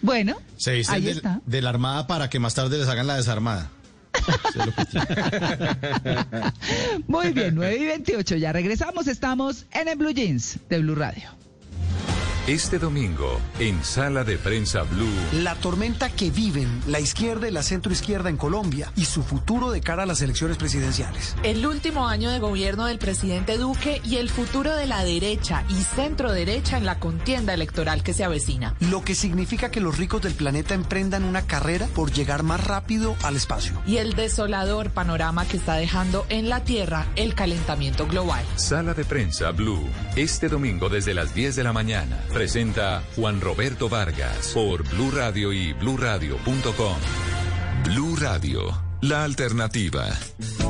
[SPEAKER 1] Bueno,
[SPEAKER 3] Se dice
[SPEAKER 1] Ahí
[SPEAKER 3] del-
[SPEAKER 1] está.
[SPEAKER 3] de la Armada para que más tarde les hagan la desarmada. Eso es lo que tiene.
[SPEAKER 1] Muy bien, 9 y 28. Ya regresamos. Estamos en el Blue Jeans de Blue Radio.
[SPEAKER 8] Este domingo, en Sala de Prensa Blue,
[SPEAKER 62] La tormenta que viven la izquierda y la centroizquierda en Colombia y su futuro de cara a las elecciones presidenciales.
[SPEAKER 63] El último año de gobierno del presidente Duque y el futuro de la derecha y centro derecha en la contienda electoral que se avecina.
[SPEAKER 62] Lo que significa que los ricos del planeta emprendan una carrera por llegar más rápido al espacio.
[SPEAKER 63] Y el desolador panorama que está dejando en la Tierra el calentamiento global.
[SPEAKER 8] Sala de Prensa Blue, este domingo desde las 10 de la mañana. Presenta Juan Roberto Vargas por Blue Radio y bluradio.com. Blue Radio, la alternativa.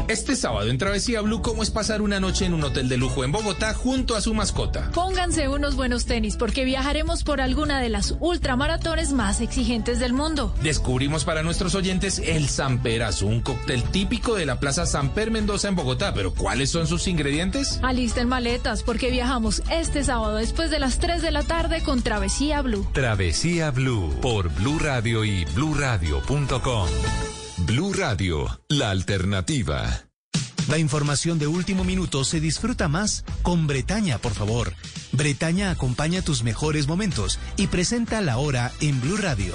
[SPEAKER 64] Este sábado en Travesía Blue, ¿cómo es pasar una noche en un hotel de lujo en Bogotá junto a su mascota?
[SPEAKER 45] Pónganse unos buenos tenis porque viajaremos por alguna de las ultramaratones más exigentes del mundo.
[SPEAKER 64] Descubrimos para nuestros oyentes el Samperazo, un cóctel típico de la Plaza Samper Mendoza en Bogotá. ¿Pero cuáles son sus ingredientes?
[SPEAKER 45] Alisten maletas porque viajamos este sábado después de las 3 de la tarde con Travesía Blue.
[SPEAKER 8] Travesía Blue por Blue Radio y bluradio.com. Blue Radio, la alternativa.
[SPEAKER 65] La información de último minuto se disfruta más con Bretaña, por favor. Bretaña acompaña tus mejores momentos y presenta la hora en Blue Radio.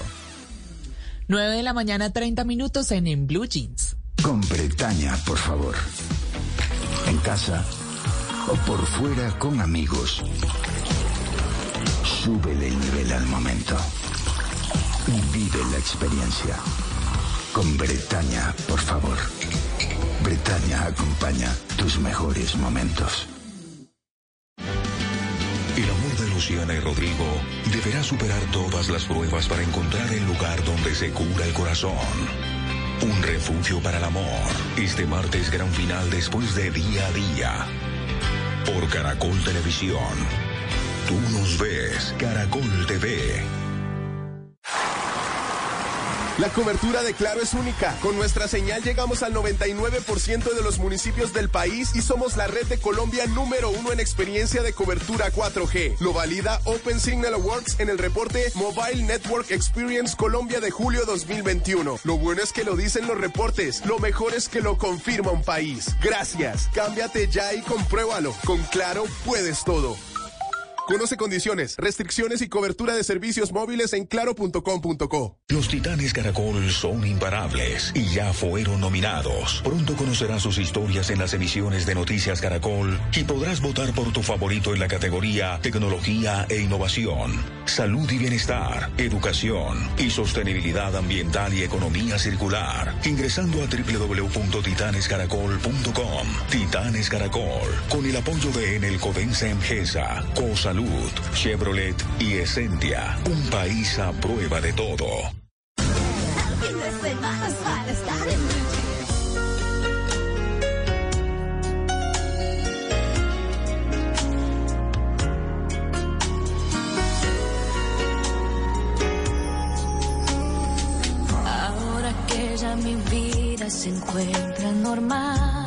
[SPEAKER 63] 9 de la mañana, 30 minutos en En Blue Jeans.
[SPEAKER 58] Con Bretaña, por favor. En casa o por fuera con amigos. Súbele el nivel al momento. Y vive la experiencia. Con Bretaña, por favor. Bretaña acompaña tus mejores momentos.
[SPEAKER 22] El amor de Luciana y Rodrigo deberá superar todas las pruebas para encontrar el lugar donde se cura el corazón. Un refugio para el amor. Este martes gran final después de día a día. Por Caracol Televisión. Tú nos ves, Caracol TV.
[SPEAKER 10] La cobertura de Claro es única. Con nuestra señal llegamos al 99% de los municipios del país y somos la red de Colombia número uno en experiencia de cobertura 4G. Lo valida Open Signal Awards en el reporte Mobile Network Experience Colombia de julio 2021. Lo bueno es que lo dicen los reportes. Lo mejor es que lo confirma un país. Gracias. Cámbiate ya y compruébalo. Con Claro puedes todo. Conoce condiciones, restricciones y cobertura de servicios móviles en claro.com.co.
[SPEAKER 22] Los Titanes Caracol son imparables y ya fueron nominados. Pronto conocerás sus historias en las emisiones de Noticias Caracol y podrás votar por tu favorito en la categoría Tecnología e Innovación, Salud y Bienestar, Educación y Sostenibilidad Ambiental y Economía Circular. Ingresando a www.titanescaracol.com. Titanes Caracol, con el apoyo de Enel Codensa Emgesa, Cosalud, Chevrolet y Essentia. Un país a prueba de todo.
[SPEAKER 45] Ahora que ya mi vida se encuentra normal.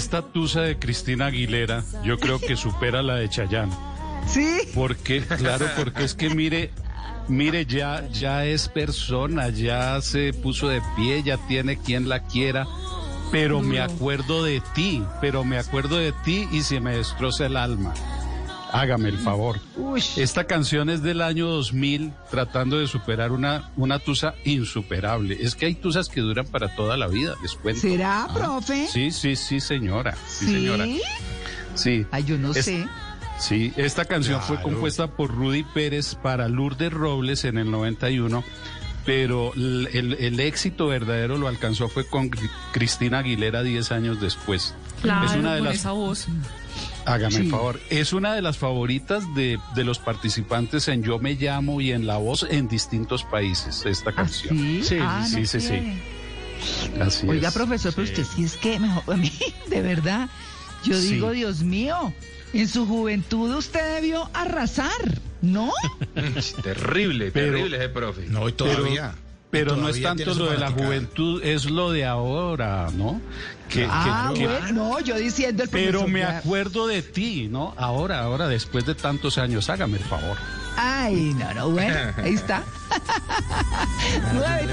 [SPEAKER 6] Esta, tusa de Cristina Aguilera, yo creo que supera la de Chayanne.
[SPEAKER 1] Sí.
[SPEAKER 6] Porque, claro, porque es que mire, mire, ya, ya es persona, ya se puso de pie, ya tiene quien la quiera. Pero me acuerdo de ti, pero me acuerdo de ti y se me destroza el alma. Hágame el favor. Esta canción es del año 2000, tratando de superar una, una tusa insuperable. Es que hay tusas que duran para toda la vida, les cuento.
[SPEAKER 1] ¿Será,
[SPEAKER 6] Ah.
[SPEAKER 1] profe?
[SPEAKER 6] Sí, sí, sí, señora. Sí,
[SPEAKER 1] ¿Sí?
[SPEAKER 6] señora. Sí.
[SPEAKER 1] Ay, yo no
[SPEAKER 6] Es-
[SPEAKER 1] sé.
[SPEAKER 6] Sí, esta canción fue compuesta por Rudy Pérez para Lourdes Robles en el 91, pero el, el- el éxito verdadero lo alcanzó fue con Cri- Cristina Aguilera 10 años después.
[SPEAKER 2] Claro,
[SPEAKER 6] es una de
[SPEAKER 2] con
[SPEAKER 6] las,
[SPEAKER 2] esa voz.
[SPEAKER 6] Hágame el favor, es una de las favoritas de, de los participantes en Yo Me Llamo y en La Voz en distintos países, esta canción.
[SPEAKER 1] ¿Sí?
[SPEAKER 6] Sí,
[SPEAKER 1] Ah,
[SPEAKER 6] sí,
[SPEAKER 1] no
[SPEAKER 6] sí, sí.
[SPEAKER 1] quiere.
[SPEAKER 6] Así
[SPEAKER 1] Oiga,
[SPEAKER 6] es.
[SPEAKER 1] profesor, pero usted sí es que mejor a mí, de verdad, yo
[SPEAKER 6] Sí.
[SPEAKER 1] digo, Dios mío, en su juventud usted debió arrasar, ¿no?
[SPEAKER 4] Terrible,
[SPEAKER 6] Pero-
[SPEAKER 4] terrible ese profe.
[SPEAKER 3] No, y todavía.
[SPEAKER 6] Pero no es tanto lo de la juventud, es lo de ahora, ¿no? Que,
[SPEAKER 1] ah,
[SPEAKER 6] que- que-
[SPEAKER 1] bueno, no, yo diciendo el
[SPEAKER 6] Pero me acuerdo de ti, ¿no? Ahora, ahora, después de tantos años, hágame el favor.
[SPEAKER 1] Ay, no, no, bueno, ahí está. 9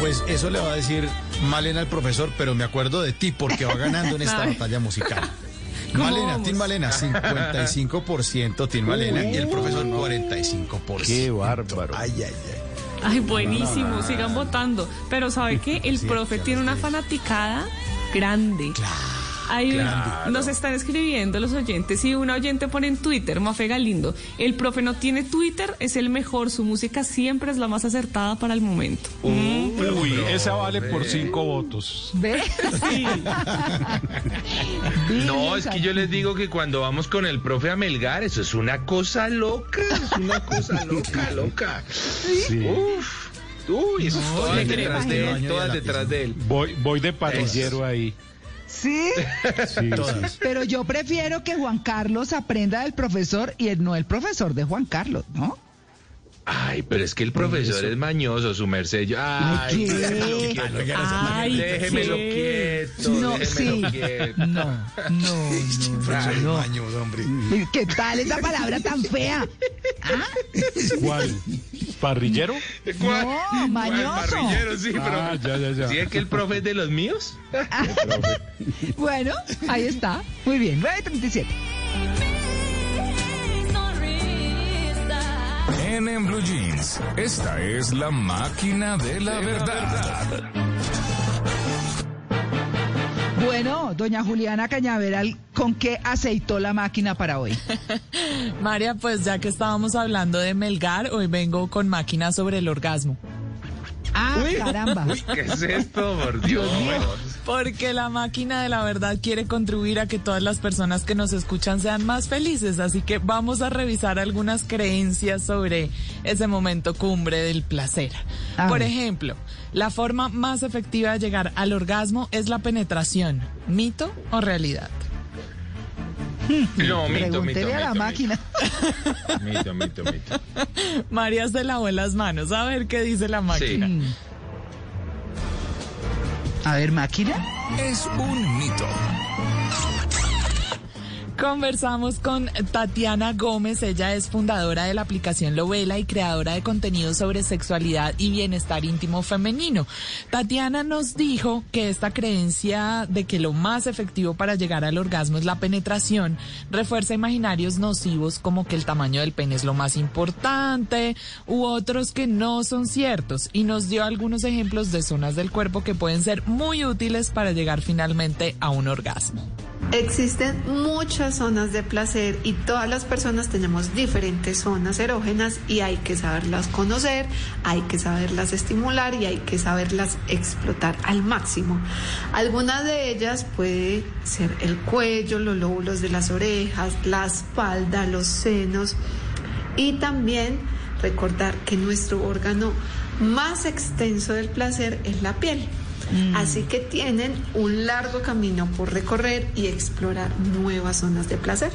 [SPEAKER 3] Pues eso le va a decir Malena al profesor, pero me acuerdo de ti porque va ganando en esta batalla musical.
[SPEAKER 2] ¿Cómo
[SPEAKER 3] Malena? Tim Malena, 55% Tim Malena y el profesor 45%.
[SPEAKER 6] Qué bárbaro.
[SPEAKER 3] Ay, ay, ay.
[SPEAKER 2] Ay, buenísimo, sigan votando. Pero ¿sabe qué? El
[SPEAKER 3] Sí,
[SPEAKER 2] profe
[SPEAKER 3] claro,
[SPEAKER 2] tiene una fanaticada grande. Hay
[SPEAKER 3] Claro.
[SPEAKER 2] nos están escribiendo los oyentes y una oyente pone en Twitter, Mafe Galindo, el profe no tiene Twitter, es el mejor, su música siempre es la más acertada para el momento.
[SPEAKER 6] Uy, esa vale por cinco votos.
[SPEAKER 1] ¿Ve?
[SPEAKER 2] Sí.
[SPEAKER 4] No, es que yo les digo que cuando vamos con el profe a Melgar, eso es una cosa loca, es una cosa loca, loca.
[SPEAKER 6] Sí.
[SPEAKER 4] Uf, uy, eso es todas detrás de él, todas detrás de él.
[SPEAKER 6] Voy, voy de parrillero ahí.
[SPEAKER 1] Sí,
[SPEAKER 6] Sí,
[SPEAKER 3] Todas.
[SPEAKER 1] pero yo prefiero que Juan Carlos aprenda del profesor y el- no el profesor de Juan Carlos, ¿no?
[SPEAKER 4] Ay, pero es que el profesor es mañoso, su merced. Yo- Ay,
[SPEAKER 1] ¿qué?
[SPEAKER 4] déjemelo quieto.
[SPEAKER 2] Ay,
[SPEAKER 4] déjemelo
[SPEAKER 2] ¿qué?
[SPEAKER 4] quieto,
[SPEAKER 1] No,
[SPEAKER 4] déjemelo
[SPEAKER 1] sí.
[SPEAKER 4] quieto.
[SPEAKER 1] No, no,
[SPEAKER 3] Profesor
[SPEAKER 1] no,
[SPEAKER 3] mañoso, hombre.
[SPEAKER 1] ¿Qué tal esa palabra tan fea?
[SPEAKER 6] ¿Cuál? ¿Parrillero?
[SPEAKER 4] ¿Cuál?
[SPEAKER 1] No,
[SPEAKER 4] ¿Cuál
[SPEAKER 1] mañoso.
[SPEAKER 4] parrillero? Sí,
[SPEAKER 6] Ah,
[SPEAKER 4] pero...
[SPEAKER 6] ya, ya, ya.
[SPEAKER 4] ¿Sí es que el profe es de los míos?
[SPEAKER 1] Bueno, ahí está. Muy bien, 9.37.
[SPEAKER 8] En, en Blue Jeans, esta es la máquina de la verdad.
[SPEAKER 1] Bueno, doña Juliana Cañaveral, ¿con qué aceitó la máquina para hoy?
[SPEAKER 19] María, pues ya que estábamos hablando de Melgar, hoy vengo con máquina sobre el orgasmo.
[SPEAKER 1] Ah, caramba.
[SPEAKER 4] ¿Qué es esto, por Dios?
[SPEAKER 19] Porque la máquina de la verdad quiere contribuir a que todas las personas que nos escuchan sean más felices, así que vamos a revisar algunas creencias sobre ese momento cumbre del placer. Por ejemplo, la forma más efectiva de llegar al orgasmo es la penetración. ¿Mito o realidad?
[SPEAKER 4] No, mito, mito,
[SPEAKER 1] Pregúntele a la
[SPEAKER 4] mito,
[SPEAKER 1] máquina.
[SPEAKER 4] Mito, mito, mito.
[SPEAKER 19] María se lavó las manos. A ver qué dice la máquina.
[SPEAKER 1] A ver, máquina.
[SPEAKER 8] Es un mito.
[SPEAKER 19] Conversamos con Tatiana Gómez, ella es fundadora de la aplicación Lovela y creadora de contenido sobre sexualidad y bienestar íntimo femenino. Tatiana nos dijo que esta creencia de que lo más efectivo para llegar al orgasmo es la penetración refuerza imaginarios nocivos como que el tamaño del pene es lo más importante u otros que no son ciertos y nos dio algunos ejemplos de zonas del cuerpo que pueden ser muy útiles para llegar finalmente a un orgasmo.
[SPEAKER 66] Existen muchas zonas de placer y todas las personas tenemos diferentes zonas erógenas y hay que saberlas conocer, hay que saberlas estimular y hay que saberlas explotar al máximo. Algunas de ellas puede ser el cuello, los lóbulos de las orejas, la espalda, los senos y también recordar que nuestro órgano más extenso del placer es la piel. Así que tienen un largo camino por recorrer y explorar nuevas zonas de placer.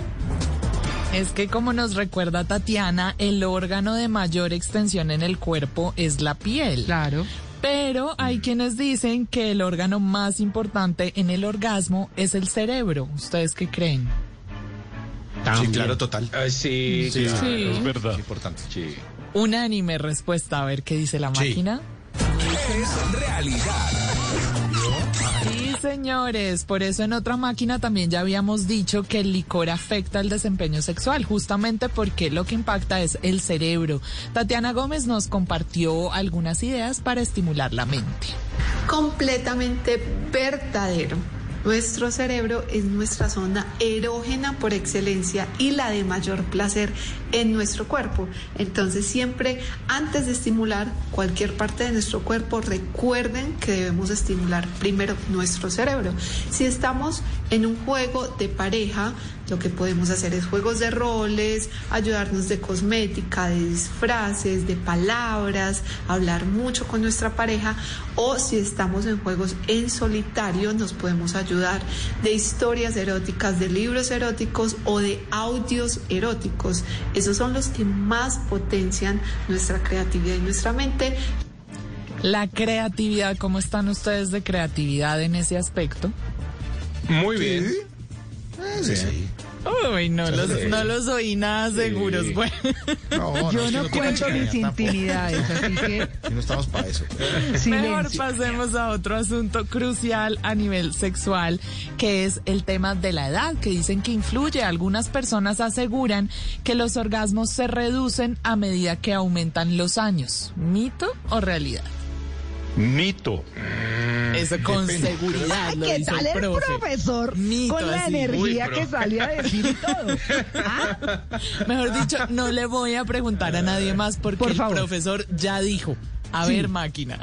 [SPEAKER 19] Es que como nos recuerda Tatiana, el órgano de mayor extensión en el cuerpo es la piel.
[SPEAKER 1] Claro.
[SPEAKER 19] Pero hay quienes dicen que el órgano más importante en el orgasmo es el cerebro. ¿Ustedes qué creen?
[SPEAKER 3] Sí, claro, total.
[SPEAKER 4] Ah, sí,
[SPEAKER 3] Sí,
[SPEAKER 4] claro.
[SPEAKER 19] sí.
[SPEAKER 6] Es verdad.
[SPEAKER 3] Es importante.
[SPEAKER 4] Sí.
[SPEAKER 19] Unánime respuesta, a ver qué dice la
[SPEAKER 3] Sí.
[SPEAKER 19] máquina.
[SPEAKER 22] Es realidad.
[SPEAKER 19] Señores, por eso en otra máquina también ya habíamos dicho que el licor afecta el desempeño sexual, justamente porque lo que impacta es el cerebro. Tatiana Gómez nos compartió algunas ideas para estimular la mente.
[SPEAKER 66] completamente verdadero. Nuestro cerebro es nuestra zona erógena por excelencia y la de mayor placer en nuestro cuerpo. Entonces siempre antes de estimular cualquier parte de nuestro cuerpo, recuerden que debemos estimular primero nuestro cerebro. Si estamos en un juego de pareja, lo que podemos hacer es juegos de roles, ayudarnos de cosmética, de disfraces, de palabras, hablar mucho con nuestra pareja o si estamos en juegos en solitario nos podemos ayudar de historias eróticas, de libros eróticos o de audios eróticos. Esos son los que más potencian nuestra creatividad y nuestra mente.
[SPEAKER 19] La creatividad, ¿cómo están ustedes de creatividad en ese aspecto?
[SPEAKER 4] Muy bien.
[SPEAKER 3] Sí, sí.
[SPEAKER 19] Uy, no los,
[SPEAKER 3] Sí.
[SPEAKER 19] no los oí nada seguros. Bueno.
[SPEAKER 3] No,
[SPEAKER 1] Yo no cuento mis intimidades, así que
[SPEAKER 3] Si no estamos para eso.
[SPEAKER 19] Mejor pasemos a otro asunto crucial a nivel sexual, que es el tema de la edad, que dicen que influye. Algunas personas aseguran que los orgasmos se reducen a medida que aumentan los años. ¿Mito o realidad?
[SPEAKER 6] Mito.
[SPEAKER 19] Eso con seguridad
[SPEAKER 1] Ay,
[SPEAKER 19] lo
[SPEAKER 1] ¿Qué
[SPEAKER 19] dice
[SPEAKER 1] tal el
[SPEAKER 19] profe.
[SPEAKER 1] profesor
[SPEAKER 19] Mito
[SPEAKER 1] con la
[SPEAKER 19] así.
[SPEAKER 1] energía
[SPEAKER 4] Uy,
[SPEAKER 1] que salió a decir y todo? ¿Ah?
[SPEAKER 19] Mejor dicho, no le voy a preguntar a nadie más porque
[SPEAKER 1] Por
[SPEAKER 19] el profesor ya dijo. A
[SPEAKER 1] Sí.
[SPEAKER 19] ver, máquina.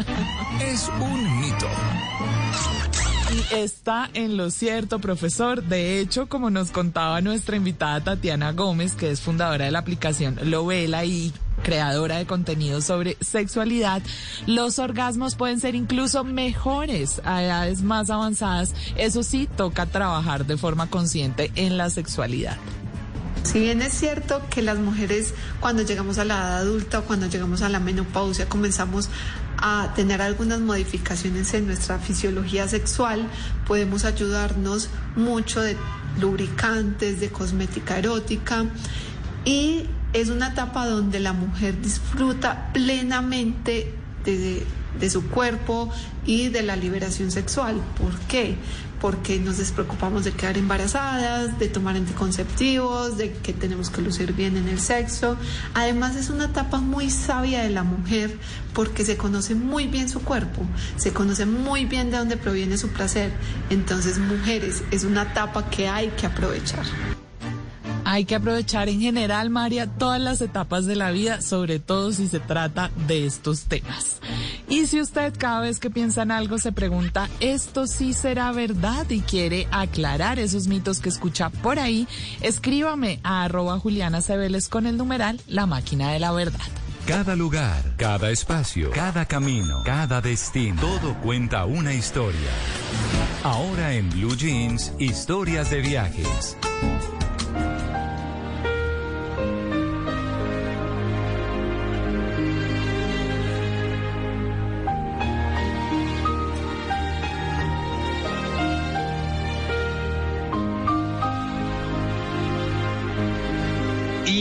[SPEAKER 22] Es un mito.
[SPEAKER 19] Y está en lo cierto, profesor. De hecho, como nos contaba nuestra invitada Tatiana Gómez, que es fundadora de la aplicación Lovela y creadora de contenido sobre sexualidad, los orgasmos pueden ser incluso mejores a edades más avanzadas. Eso sí, toca trabajar de forma consciente en la sexualidad.
[SPEAKER 66] Si bien es cierto que las mujeres cuando llegamos a la edad adulta o cuando llegamos a la menopausia comenzamos a tener algunas modificaciones en nuestra fisiología sexual, podemos ayudarnos mucho de lubricantes, de cosmética erótica y es una etapa donde la mujer disfruta plenamente de, su cuerpo y de la liberación sexual. ¿Por qué? Porque nos despreocupamos de quedar embarazadas, de tomar anticonceptivos, de que tenemos que lucir bien en el sexo. Además es una etapa muy sabia de la mujer porque se conoce muy bien su cuerpo, se conoce muy bien de dónde proviene su placer. Entonces, mujeres, es una etapa que hay que aprovechar.
[SPEAKER 19] Hay que aprovechar en general, María, todas las etapas de la vida, sobre todo si se trata de estos temas. Y si usted cada vez que piensa en algo se pregunta, ¿esto sí será verdad? Y quiere aclarar esos mitos que escucha por ahí, escríbame a arroba Juliana Cebeles con el numeral La Máquina de la Verdad.
[SPEAKER 8] Cada lugar, cada espacio, cada camino, cada destino, todo cuenta una historia. Ahora en Blue Jeans, historias de viajes.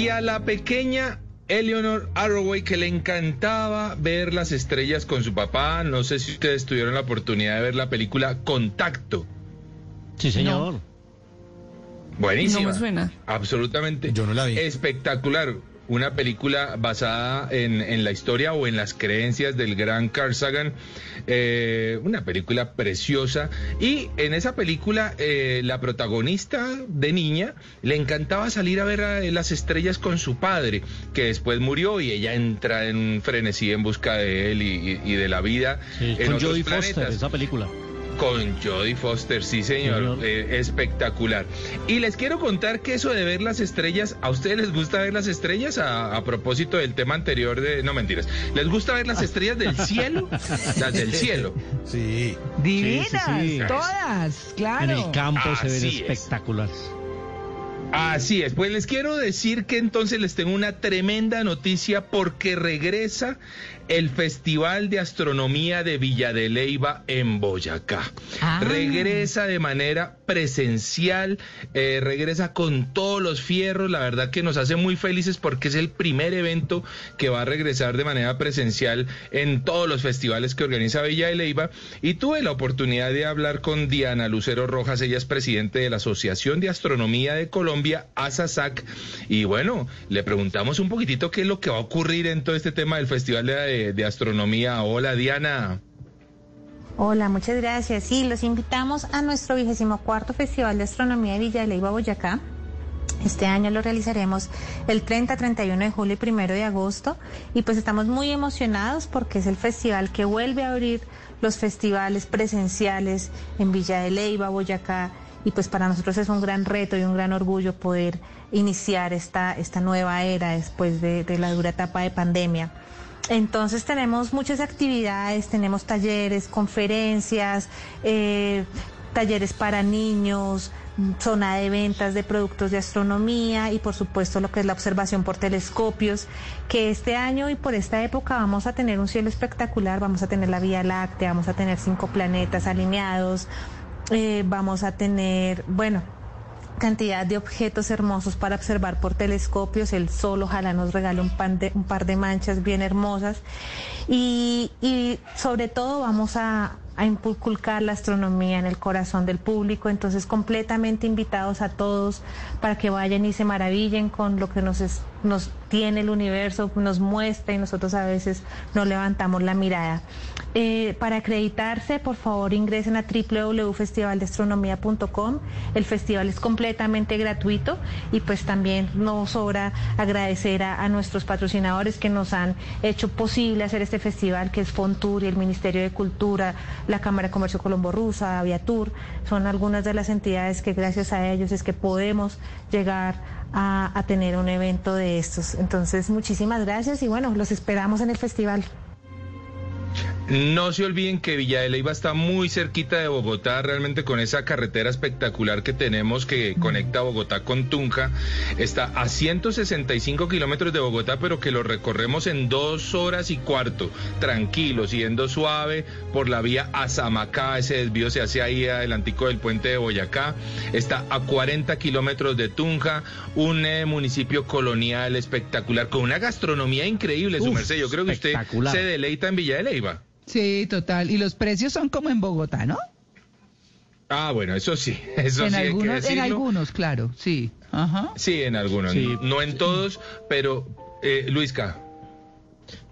[SPEAKER 4] Y a la pequeña Eleanor Arroway que le encantaba ver las estrellas con su papá. No sé si ustedes tuvieron la oportunidad de ver la película Contacto.
[SPEAKER 5] Sí, señor.
[SPEAKER 4] Buenísima.
[SPEAKER 2] No me suena.
[SPEAKER 4] Absolutamente.
[SPEAKER 3] Yo no la vi.
[SPEAKER 4] Espectacular. Una película basada en, en la historia o en las creencias del gran Carl Sagan. Eh, una película preciosa. Y en esa película, eh, la protagonista de niña le encantaba salir a ver a las estrellas con su padre, que después murió y ella entra en un frenesí en busca de él y, y- y de la vida.
[SPEAKER 5] Sí,
[SPEAKER 4] en
[SPEAKER 5] con
[SPEAKER 4] otros planetas.
[SPEAKER 5] Foster, esa película.
[SPEAKER 4] Con Jodie Foster, sí señor,
[SPEAKER 5] Señor.
[SPEAKER 4] Eh, espectacular. Y les quiero contar que eso de ver las estrellas, ¿a ustedes les gusta ver las estrellas? A, a propósito del tema anterior de... No mentiras, ¿les gusta ver las estrellas del cielo? las del cielo.
[SPEAKER 3] Sí.
[SPEAKER 1] Divinas,
[SPEAKER 5] Sí, sí, sí.
[SPEAKER 1] todas, claro.
[SPEAKER 5] En el campo se ven
[SPEAKER 4] es.
[SPEAKER 5] espectaculares.
[SPEAKER 4] Así es, pues les quiero decir que entonces les tengo una tremenda noticia porque regresa el Festival de Astronomía de Villa de Leyva en Boyacá.
[SPEAKER 67] Ah.
[SPEAKER 4] Regresa de manera presencial, eh, regresa con todos los fierros, la verdad que nos hace muy felices porque es el primer evento que va a regresar de manera presencial en todos los festivales que organiza Villa de Leyva y tuve la oportunidad de hablar con Diana Lucero Rojas, ella es presidente de la Asociación de Astronomía de Colombia, ASASAC, y bueno, le preguntamos un poquitito qué es lo que va a ocurrir en todo este tema del Festival de, Astronomía. Hola Diana.
[SPEAKER 67] Hola, muchas gracias. Sí, los invitamos a nuestro vigésimo cuarto Festival de Astronomía de Villa de Leyva, Boyacá. Este año lo realizaremos el 30, 31 de julio y 1 de agosto. Y pues estamos muy emocionados porque es el festival que vuelve a abrir los festivales presenciales en Villa de Leyva, Boyacá. Y pues para nosotros es un gran reto y un gran orgullo poder iniciar esta, esta nueva era después de, de la dura etapa de pandemia. Entonces tenemos muchas actividades, tenemos talleres, conferencias, eh, talleres para niños, zona de ventas de productos de astronomía y por supuesto lo que es la observación por telescopios, que este año y por esta época vamos a tener un cielo espectacular, vamos a tener la Vía Láctea, vamos a tener cinco planetas alineados, eh, vamos a tener, bueno, cantidad de objetos hermosos para observar por telescopios. El sol ojalá nos regale un, pan de- un par de manchas bien hermosas. Y, y sobre todo vamos a, a inculcar la astronomía en el corazón del público. Entonces completamente invitados a todos para que vayan y se maravillen con lo que nos, nos tiene el universo, nos muestra y nosotros a veces no levantamos la mirada. Eh, para acreditarse, por favor ingresen a www.festivaldeastronomía.com. El festival es completamente gratuito y pues también nos sobra agradecer a, nuestros patrocinadores que nos han hecho posible hacer este festival, que es Fontur y el Ministerio de Cultura, la Cámara de Comercio Colombo Rusa, Aviatur. Son algunas de las entidades que gracias a ellos es que podemos llegar a, a tener un evento de estos. Entonces, muchísimas gracias y bueno, los esperamos en el festival.
[SPEAKER 4] No se olviden que Villa de Leyva está muy cerquita de Bogotá, realmente con esa carretera espectacular que tenemos que conecta Bogotá con Tunja. Está a 165 kilómetros de Bogotá, pero que lo recorremos en dos horas y cuarto, tranquilo, yendo suave por la vía Azamacá. Ese desvío se hace ahí adelantico del puente de Boyacá. Está a 40 kilómetros de Tunja, un eh, municipio colonial espectacular, con una gastronomía increíble, su merced. Yo creo que usted se deleita en Villa de Leyva.
[SPEAKER 1] Sí, total. Y los precios son como en Bogotá, ¿no?
[SPEAKER 4] Ah, bueno, eso sí, eso
[SPEAKER 1] en
[SPEAKER 4] sí hay que
[SPEAKER 1] algunos, en algunos, claro, sí. Ajá.
[SPEAKER 4] Sí, en algunos,
[SPEAKER 5] Sí.
[SPEAKER 4] no, no en todos, pero eh, Luisca.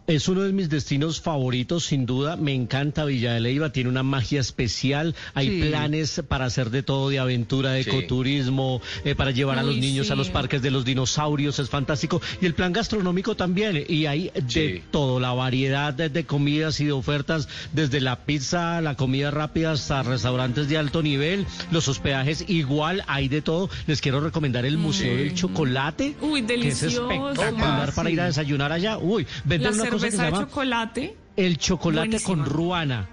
[SPEAKER 5] Es uno de mis destinos favoritos, sin duda. Me encanta Villa de Leyva, tiene una magia especial. Hay
[SPEAKER 1] Sí.
[SPEAKER 5] planes para hacer de todo, de aventura, de
[SPEAKER 4] Sí.
[SPEAKER 5] ecoturismo, eh, para llevar a los niños a los parques de los dinosaurios, es fantástico. Y el plan gastronómico también. Y hay de todo, la variedad de, de comidas y de ofertas, desde la pizza, la comida rápida, hasta restaurantes de alto nivel, los hospedajes, igual hay de todo. Les quiero recomendar el Museo del Chocolate.
[SPEAKER 2] Uy,
[SPEAKER 5] Que es
[SPEAKER 2] delicioso.
[SPEAKER 5] espectacular
[SPEAKER 1] Ah,
[SPEAKER 5] para ir a desayunar allá. Uy, venden una cosa que se llama
[SPEAKER 2] chocolate.
[SPEAKER 5] el chocolate con ruana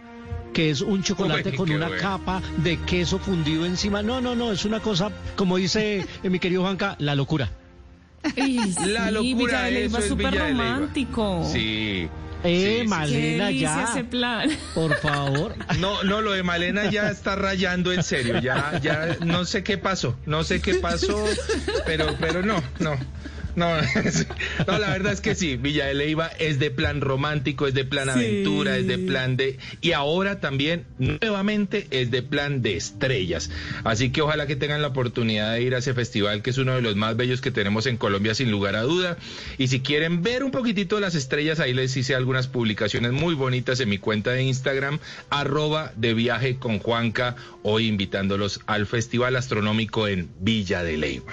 [SPEAKER 5] que es un chocolate
[SPEAKER 4] Uy,
[SPEAKER 5] con una
[SPEAKER 4] bueno.
[SPEAKER 5] capa de queso fundido encima. No, no, no, es una cosa, como dice eh, mi querido Juanca, la locura.
[SPEAKER 4] La locura,
[SPEAKER 2] Villa de Leyva
[SPEAKER 4] eso
[SPEAKER 2] es
[SPEAKER 4] es
[SPEAKER 2] súper romántico.
[SPEAKER 4] Sí.
[SPEAKER 5] Eh,
[SPEAKER 4] Sí, sí,
[SPEAKER 5] Malena, ya.
[SPEAKER 2] ese plan.
[SPEAKER 5] Por favor.
[SPEAKER 4] No, no, lo de Malena ya está rayando en serio. Ya, ya, no sé qué pasó, no sé qué pasó, pero, pero no, no. No, no, la verdad es que sí, Villa de Leyva es de plan romántico, es de plan
[SPEAKER 2] Sí.
[SPEAKER 4] aventura, es de plan de... Y ahora también, nuevamente, es de plan de estrellas. Así que ojalá que tengan la oportunidad de ir a ese festival, que es uno de los más bellos que tenemos en Colombia, sin lugar a duda. Y si quieren ver un poquitito las estrellas, ahí les hice algunas publicaciones muy bonitas en mi cuenta de Instagram, arroba de viaje con Juanca, hoy invitándolos al Festival Astronómico en Villa de Leyva.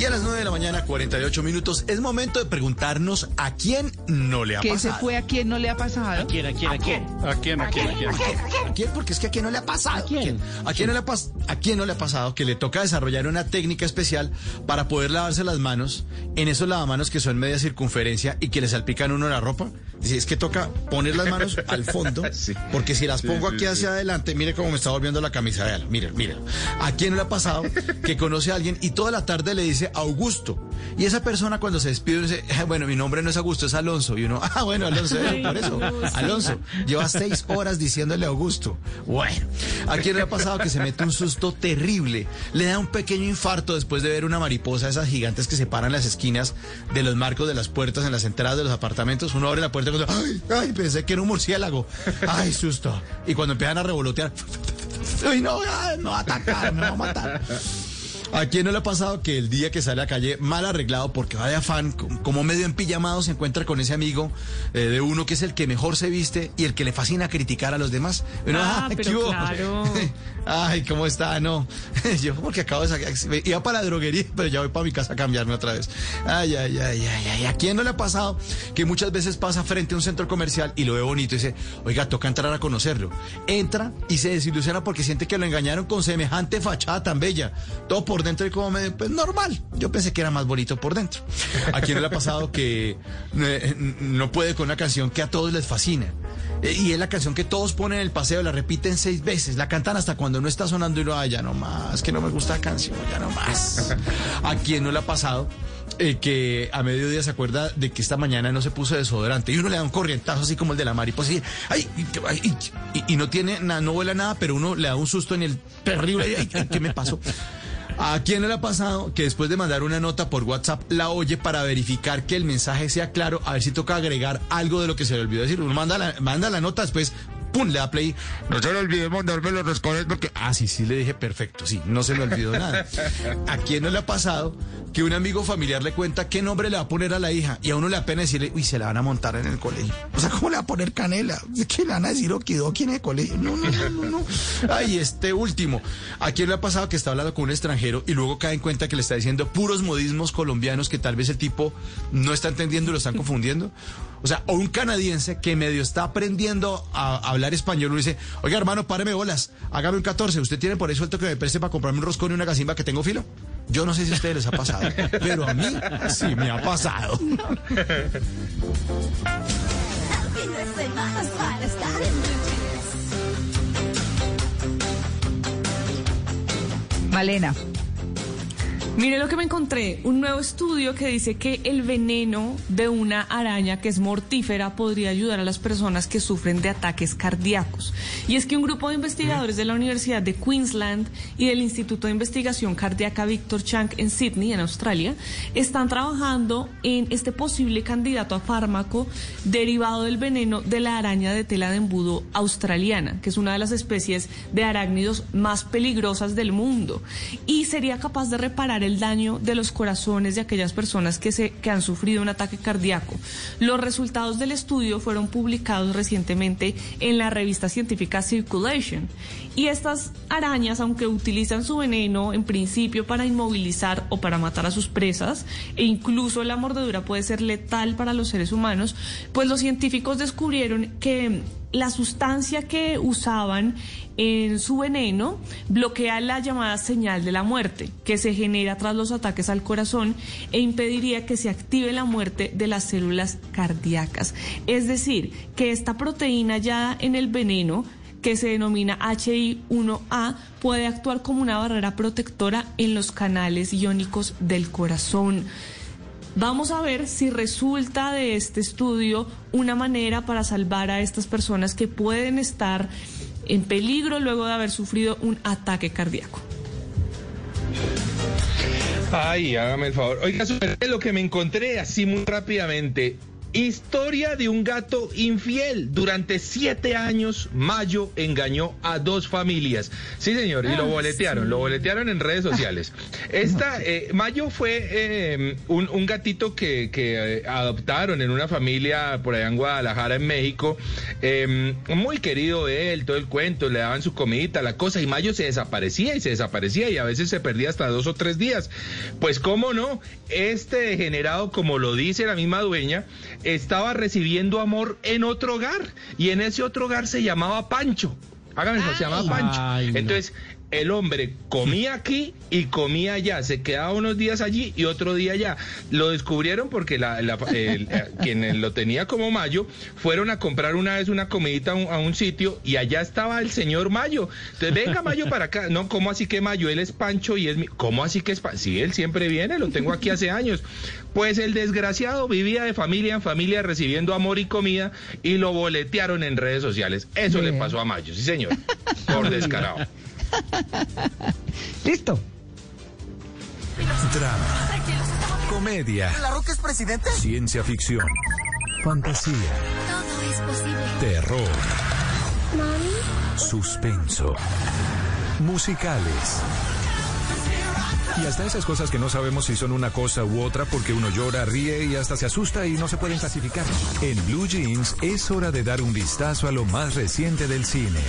[SPEAKER 3] Y a las 9 de la mañana, 48 minutos, es momento de preguntarnos a quién no le ha
[SPEAKER 1] ¿Qué se
[SPEAKER 3] pasado.
[SPEAKER 1] fue a quién no le ha pasado?
[SPEAKER 5] ¿A quién, a quién, a quién?
[SPEAKER 6] ¿A quién, a quién, a quién?
[SPEAKER 3] ¿A quién? Porque es que a quién no le ha pasado.
[SPEAKER 5] ¿A quién?
[SPEAKER 3] ¿A quién no le ha, pas- a quién no le ha pasado que le toca desarrollar una técnica especial para poder lavarse las manos en esos lavamanos que son media circunferencia y que le salpican uno la ropa? Dice, es que toca poner las manos al fondo, porque si las pongo
[SPEAKER 4] sí,
[SPEAKER 3] aquí
[SPEAKER 4] sí.
[SPEAKER 3] hacia adelante, mire cómo me está volviendo la camisa. Véalo, mire, mire. ¿A quién le ha pasado que conoce a alguien y toda la tarde le dice Augusto? Y esa persona cuando se despide dice, "Eh, bueno, mi nombre no es Augusto, es Alonso. Y uno, ah, bueno, Alonso, eh, por eso. Alonso, lleva seis horas diciéndole Augusto. Bueno, ¿a quién le ha pasado que se mete un susto terrible? Le da un pequeño infarto después de ver una mariposa, esas gigantes que se paran las esquinas de los marcos de las puertas en las entradas de los apartamentos. Uno abre la puerta y cuando, ay, ay, pensé que era un murciélago. Ay, susto. Y cuando empiezan a revolotear, ay, no, no va a atacar, me va a matar. ¿A quién no le ha pasado que el día que sale a la calle mal arreglado porque vaya afán, com- como medio empillamado, se encuentra con ese amigo eh, de uno que es el que mejor se viste y el que le fascina criticar a los demás? Uno,
[SPEAKER 2] Ah,
[SPEAKER 3] "Ay,
[SPEAKER 2] pero
[SPEAKER 3] ¿qué hubo?".
[SPEAKER 2] claro.
[SPEAKER 3] Ay, ¿cómo está? No. Yo porque acabo de sacar, iba para la droguería, pero ya voy para mi casa a cambiarme otra vez. Ay, ay, ay, ay, ay. ¿A quién no le ha pasado que muchas veces pasa frente a un centro comercial y lo ve bonito y dice, oiga, toca entrar a conocerlo? Entra y se desilusiona porque siente que lo engañaron con semejante fachada tan bella. Todo por dentro y como medio, pues normal. Yo pensé que era más bonito por dentro. ¿A quién no le ha pasado que eh, no puede con una canción que a todos les fascina? Eh, Y es la canción que todos ponen en el paseo, la repiten seis veces, la cantan hasta cuando no está sonando y no, ay, ya no más, que no me gusta la canción, ya no más. ¿A quién no le ha pasado? eh, que a mediodía se acuerda de que esta mañana no se puso desodorante y uno le da un corrientazo así como el de la mariposa y, ay, y, y- y no tiene nada, no vuela nada, pero uno le da un susto en el terrible, ay, ¿qué me pasó? ¿A quién le ha pasado que después de mandar una nota por WhatsApp la oye para verificar que el mensaje sea claro, a ver si toca agregar algo de lo que se le olvidó decir? Uno manda la nota después, ¡pum! le da play. No se le olvidó mandarme los rescorres porque... Ah, sí, sí, le dije perfecto, sí, no se me olvidó nada. ¿A quién no le ha pasado que un amigo familiar le cuenta qué nombre le va a poner a la hija y a uno le da pena decirle, uy, se la van a montar en el colegio? O sea, ¿cómo le va a poner canela? ¿Qué le van a decir okidoki en el colegio? No, no, no, no, no. Ay, este último. ¿A quién le ha pasado que está hablando con un extranjero y luego cae en cuenta que le está diciendo puros modismos colombianos que tal vez el tipo no está entendiendo y lo están confundiendo? O sea, o un canadiense que medio está aprendiendo a hablar español y dice, oiga hermano, páreme bolas, hágame un 14, ¿usted tiene por eso el toque que me preste para comprarme un roscón y una casimba que tengo filo? Yo no sé si a ustedes les ha pasado, pero a mí sí me ha pasado.
[SPEAKER 1] Malena.
[SPEAKER 2] Mire lo que me encontré, un nuevo estudio que dice que el veneno de una araña que es mortífera podría ayudar a las personas que sufren de ataques cardíacos. Y es que un grupo de investigadores de la Universidad de Queensland y del Instituto de Investigación Cardíaca Victor Chang en Sydney, en Australia, están trabajando en este posible candidato a fármaco derivado del veneno de la araña de tela de embudo australiana, que es una de las especies de arácnidos más peligrosas del mundo. Y sería capaz de reparar el daño de los corazones de aquellas personas que, se, que han sufrido un ataque cardíaco. Los resultados del estudio fueron publicados recientemente en la revista científica Circulation. Y estas arañas, aunque utilizan su veneno en principio para inmovilizar o para matar a sus presas, e incluso la mordedura puede ser letal para los seres humanos, pues los científicos descubrieron que la sustancia que usaban en su veneno bloquea la llamada señal de la muerte que se genera tras los ataques al corazón e impediría que se active la muerte de las células cardíacas. Es decir, que esta proteína hallada en el veneno que se denomina HI1A puede actuar como una barrera protectora en los canales iónicos del corazón. Vamos a ver si resulta de este estudio una manera para salvar a estas personas que pueden estar en peligro luego de haber sufrido un ataque cardíaco.
[SPEAKER 4] Ay, hágame el favor. Oiga, lo que me encontré así muy rápidamente. Historia de un gato infiel. Durante siete años, Mayo engañó a dos familias. Sí, señor, y lo
[SPEAKER 68] Ah,
[SPEAKER 4] boletearon,
[SPEAKER 68] sí.
[SPEAKER 4] lo boletearon en redes sociales. Esta, eh, Mayo fue eh, un, un gatito que, que, eh, adoptaron en una familia por allá en Guadalajara, en México. Eh, muy querido él, todo el cuento, le daban su comidita, la cosa, y Mayo se desaparecía y se desaparecía y a veces se perdía hasta dos o tres días. Pues cómo no, este degenerado, como lo dice la misma dueña, estaba recibiendo amor en otro hogar y en ese otro hogar se llamaba Pancho. Hágame eso, se llamaba Pancho.
[SPEAKER 61] Ay, no.
[SPEAKER 4] Entonces, el hombre comía aquí y comía allá, se quedaba unos días allí y otro día allá. Lo descubrieron porque la, la- el- eh, quien lo tenía como Mayo fueron a comprar una vez una comidita a un, a un sitio y allá estaba el señor Mayo. Entonces, venga Mayo para acá. No, ¿cómo así que Mayo? Él es Pancho y es mi... ¿Cómo así que es Pancho? Sí, él siempre viene, lo tengo aquí hace años. Pues el desgraciado vivía de familia en familia recibiendo amor y comida y lo boletearon en redes sociales. Eso le pasó a Mayo, sí señor. Por descarado.
[SPEAKER 1] Listo.
[SPEAKER 8] Drama. Comedia.
[SPEAKER 69] ¿La Roca es presidente?
[SPEAKER 8] Ciencia ficción. Fantasía.
[SPEAKER 69] Todo es posible.
[SPEAKER 8] Terror. Suspenso. Musicales. Y hasta esas cosas que no sabemos si son una cosa u otra porque uno llora, ríe y hasta se asusta y no se pueden clasificar. En Blue Jeans es hora de dar un vistazo a lo más reciente del cine.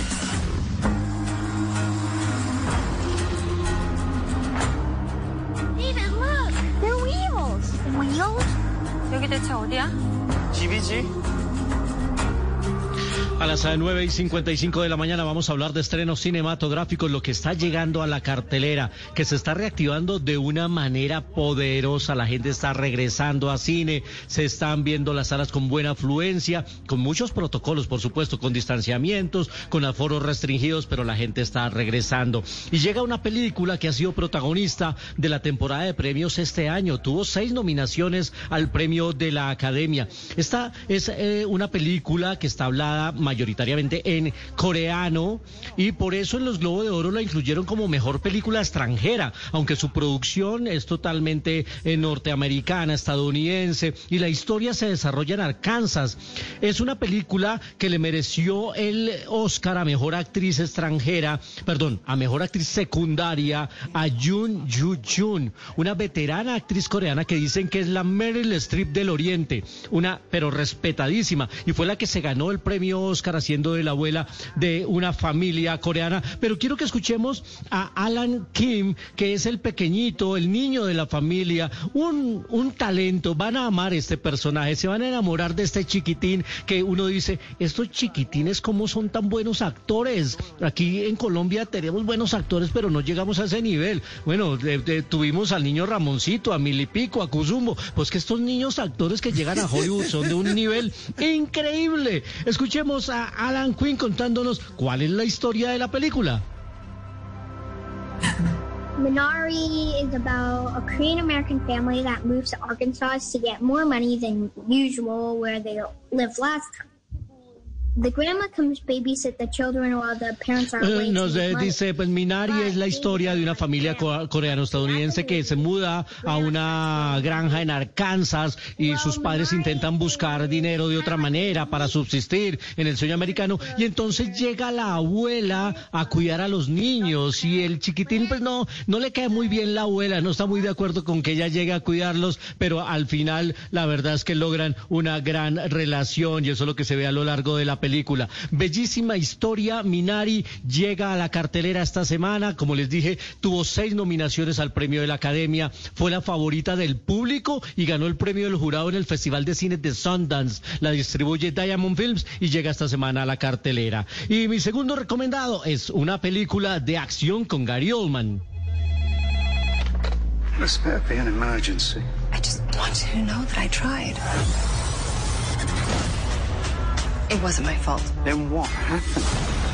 [SPEAKER 69] 대체 어디야?
[SPEAKER 5] 집이지. A las eh, 9 y 55 de la mañana vamos a hablar de estrenos cinematográficos, lo que está llegando a la cartelera, que se está reactivando de una manera poderosa. La gente está regresando a cine, se están viendo las salas con buena afluencia, con muchos protocolos, por supuesto, con distanciamientos, con aforos restringidos, pero la gente está regresando. Y llega una película que ha sido protagonista de la temporada de premios este año. Tuvo seis nominaciones al premio de la Academia. Esta es eh, una película que está hablada mayoritariamente en coreano y por eso en los Globos de Oro la incluyeron como mejor película extranjera, aunque su producción es totalmente eh, norteamericana, estadounidense y la historia se desarrolla en Arkansas. Es una película que le mereció el Oscar a mejor actriz extranjera, perdón, a mejor actriz secundaria a Yoon Yoo Jun, una veterana actriz coreana que dicen que es la Meryl Streep del Oriente, una pero respetadísima y fue la que se ganó el premio Oscar haciendo de la abuela de una familia coreana. Pero quiero que escuchemos a Alan Kim, que es el pequeñito, el niño de la familia, un, un talento. Van a amar este personaje, se van a enamorar de este chiquitín que uno dice, estos chiquitines cómo son tan buenos actores. Aquí en Colombia tenemos buenos actores, pero no llegamos a ese nivel. Bueno, tuvimos al niño Ramoncito, a Milipico, a Kuzumbo. Pues que estos niños actores que llegan a Hollywood son de un nivel increíble. Escuchemos a Alan Quinn contándonos cuál es la historia de la película.
[SPEAKER 70] Minari is about a Korean American family that moves to Arkansas to get more money than usual where they lived last time. The grandma comes babysit the children while the parents are away.
[SPEAKER 5] Eh,
[SPEAKER 70] to
[SPEAKER 5] Nos eh, dice, pues Minari es la historia de una familia co- coreano-estadounidense que se muda a una granja en Arkansas y sus padres intentan buscar dinero de otra manera para subsistir en el sueño americano y entonces llega la abuela a cuidar a los niños y el chiquitín pues no, no le cae muy bien la abuela, no está muy de acuerdo con que ella llegue a cuidarlos, pero al final la verdad es que logran una gran relación y eso es lo que se ve a lo largo de la película. Bellísima historia, Minari llega a la cartelera esta semana, como les dije, tuvo seis nominaciones al premio de la Academia, fue la favorita del público y ganó el premio del jurado en el Festival de Cine de Sundance. La distribuye Diamond Films y llega esta semana a la cartelera. Y mi segundo recomendado es una película de acción con Gary Oldman.
[SPEAKER 71] This better be an emergency.
[SPEAKER 72] I just want you to know that I tried. It wasn't my fault.
[SPEAKER 71] Then what happened?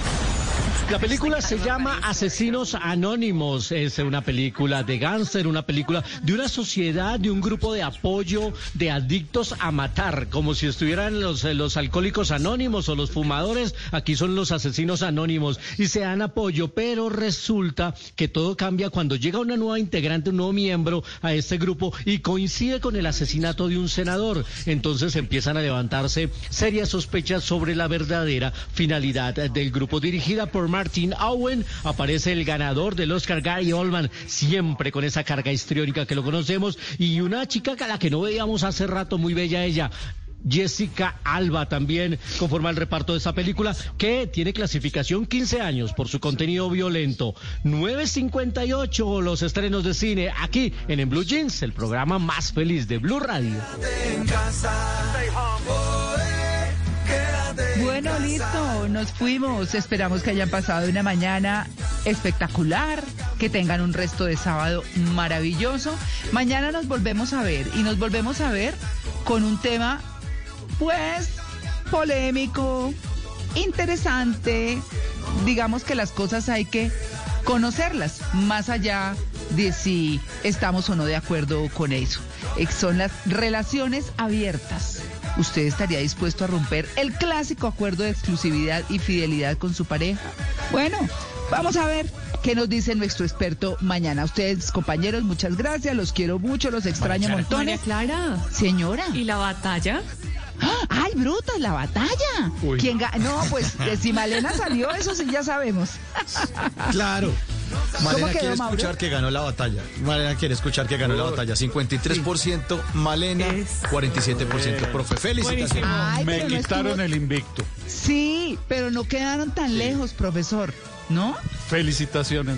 [SPEAKER 5] La película se llama Asesinos Anónimos. Es una película de gánster, una película de una sociedad, de un grupo de apoyo de adictos a matar, como si estuvieran los, los alcohólicos anónimos o los fumadores. Aquí son los asesinos anónimos y se dan apoyo, pero resulta que todo cambia cuando llega una nueva integrante, un nuevo miembro a este grupo y coincide con el asesinato de un senador. Entonces empiezan a levantarse serias sospechas sobre la verdadera finalidad del grupo. Dirigida por Martin Owen, aparece el ganador del Oscar, Gary Oldman, siempre con esa carga histriónica que lo conocemos, y una chica a la que no veíamos hace rato, muy bella ella. Jessica Alba también conforma el reparto de esta película que tiene clasificación 15 años por su contenido violento. 9.58 los estrenos de cine aquí en, en Blue Jeans, el programa más feliz de Blue Radio.
[SPEAKER 1] Bueno, listo, nos fuimos. Esperamos que hayan pasado una mañana espectacular, que tengan un resto de sábado maravilloso. Mañana nos volvemos a ver y nos volvemos a ver con un tema, pues, polémico, interesante. Digamos que las cosas hay que conocerlas, más allá de si estamos o no de acuerdo con eso. Eh, Son las relaciones abiertas. ¿Usted estaría dispuesto a romper el clásico acuerdo de exclusividad y fidelidad con su pareja? Bueno, vamos a ver qué nos dice nuestro experto mañana. Ustedes, compañeros, muchas gracias. Los quiero mucho, los extraño
[SPEAKER 2] María
[SPEAKER 1] montones.
[SPEAKER 2] Clara.
[SPEAKER 1] Señora.
[SPEAKER 2] ¿Y la batalla?
[SPEAKER 1] ¡Ah! ¡Ay, bruta, la batalla!
[SPEAKER 73] Uy.
[SPEAKER 1] ¿Quién ga- No, pues si Malena salió, eso sí ya sabemos.
[SPEAKER 3] Claro.
[SPEAKER 1] ¿Cómo
[SPEAKER 3] Malena quiere
[SPEAKER 1] Mauro?
[SPEAKER 3] escuchar que ganó la batalla. Malena quiere escuchar que ganó la batalla. 53% Malena, 47% profe. Felicitaciones.
[SPEAKER 1] Ay,
[SPEAKER 73] Me
[SPEAKER 1] no
[SPEAKER 73] quitaron
[SPEAKER 1] estuvo-
[SPEAKER 73] el invicto.
[SPEAKER 1] Sí, pero no quedaron tan lejos, profesor, ¿no?
[SPEAKER 73] Felicitaciones.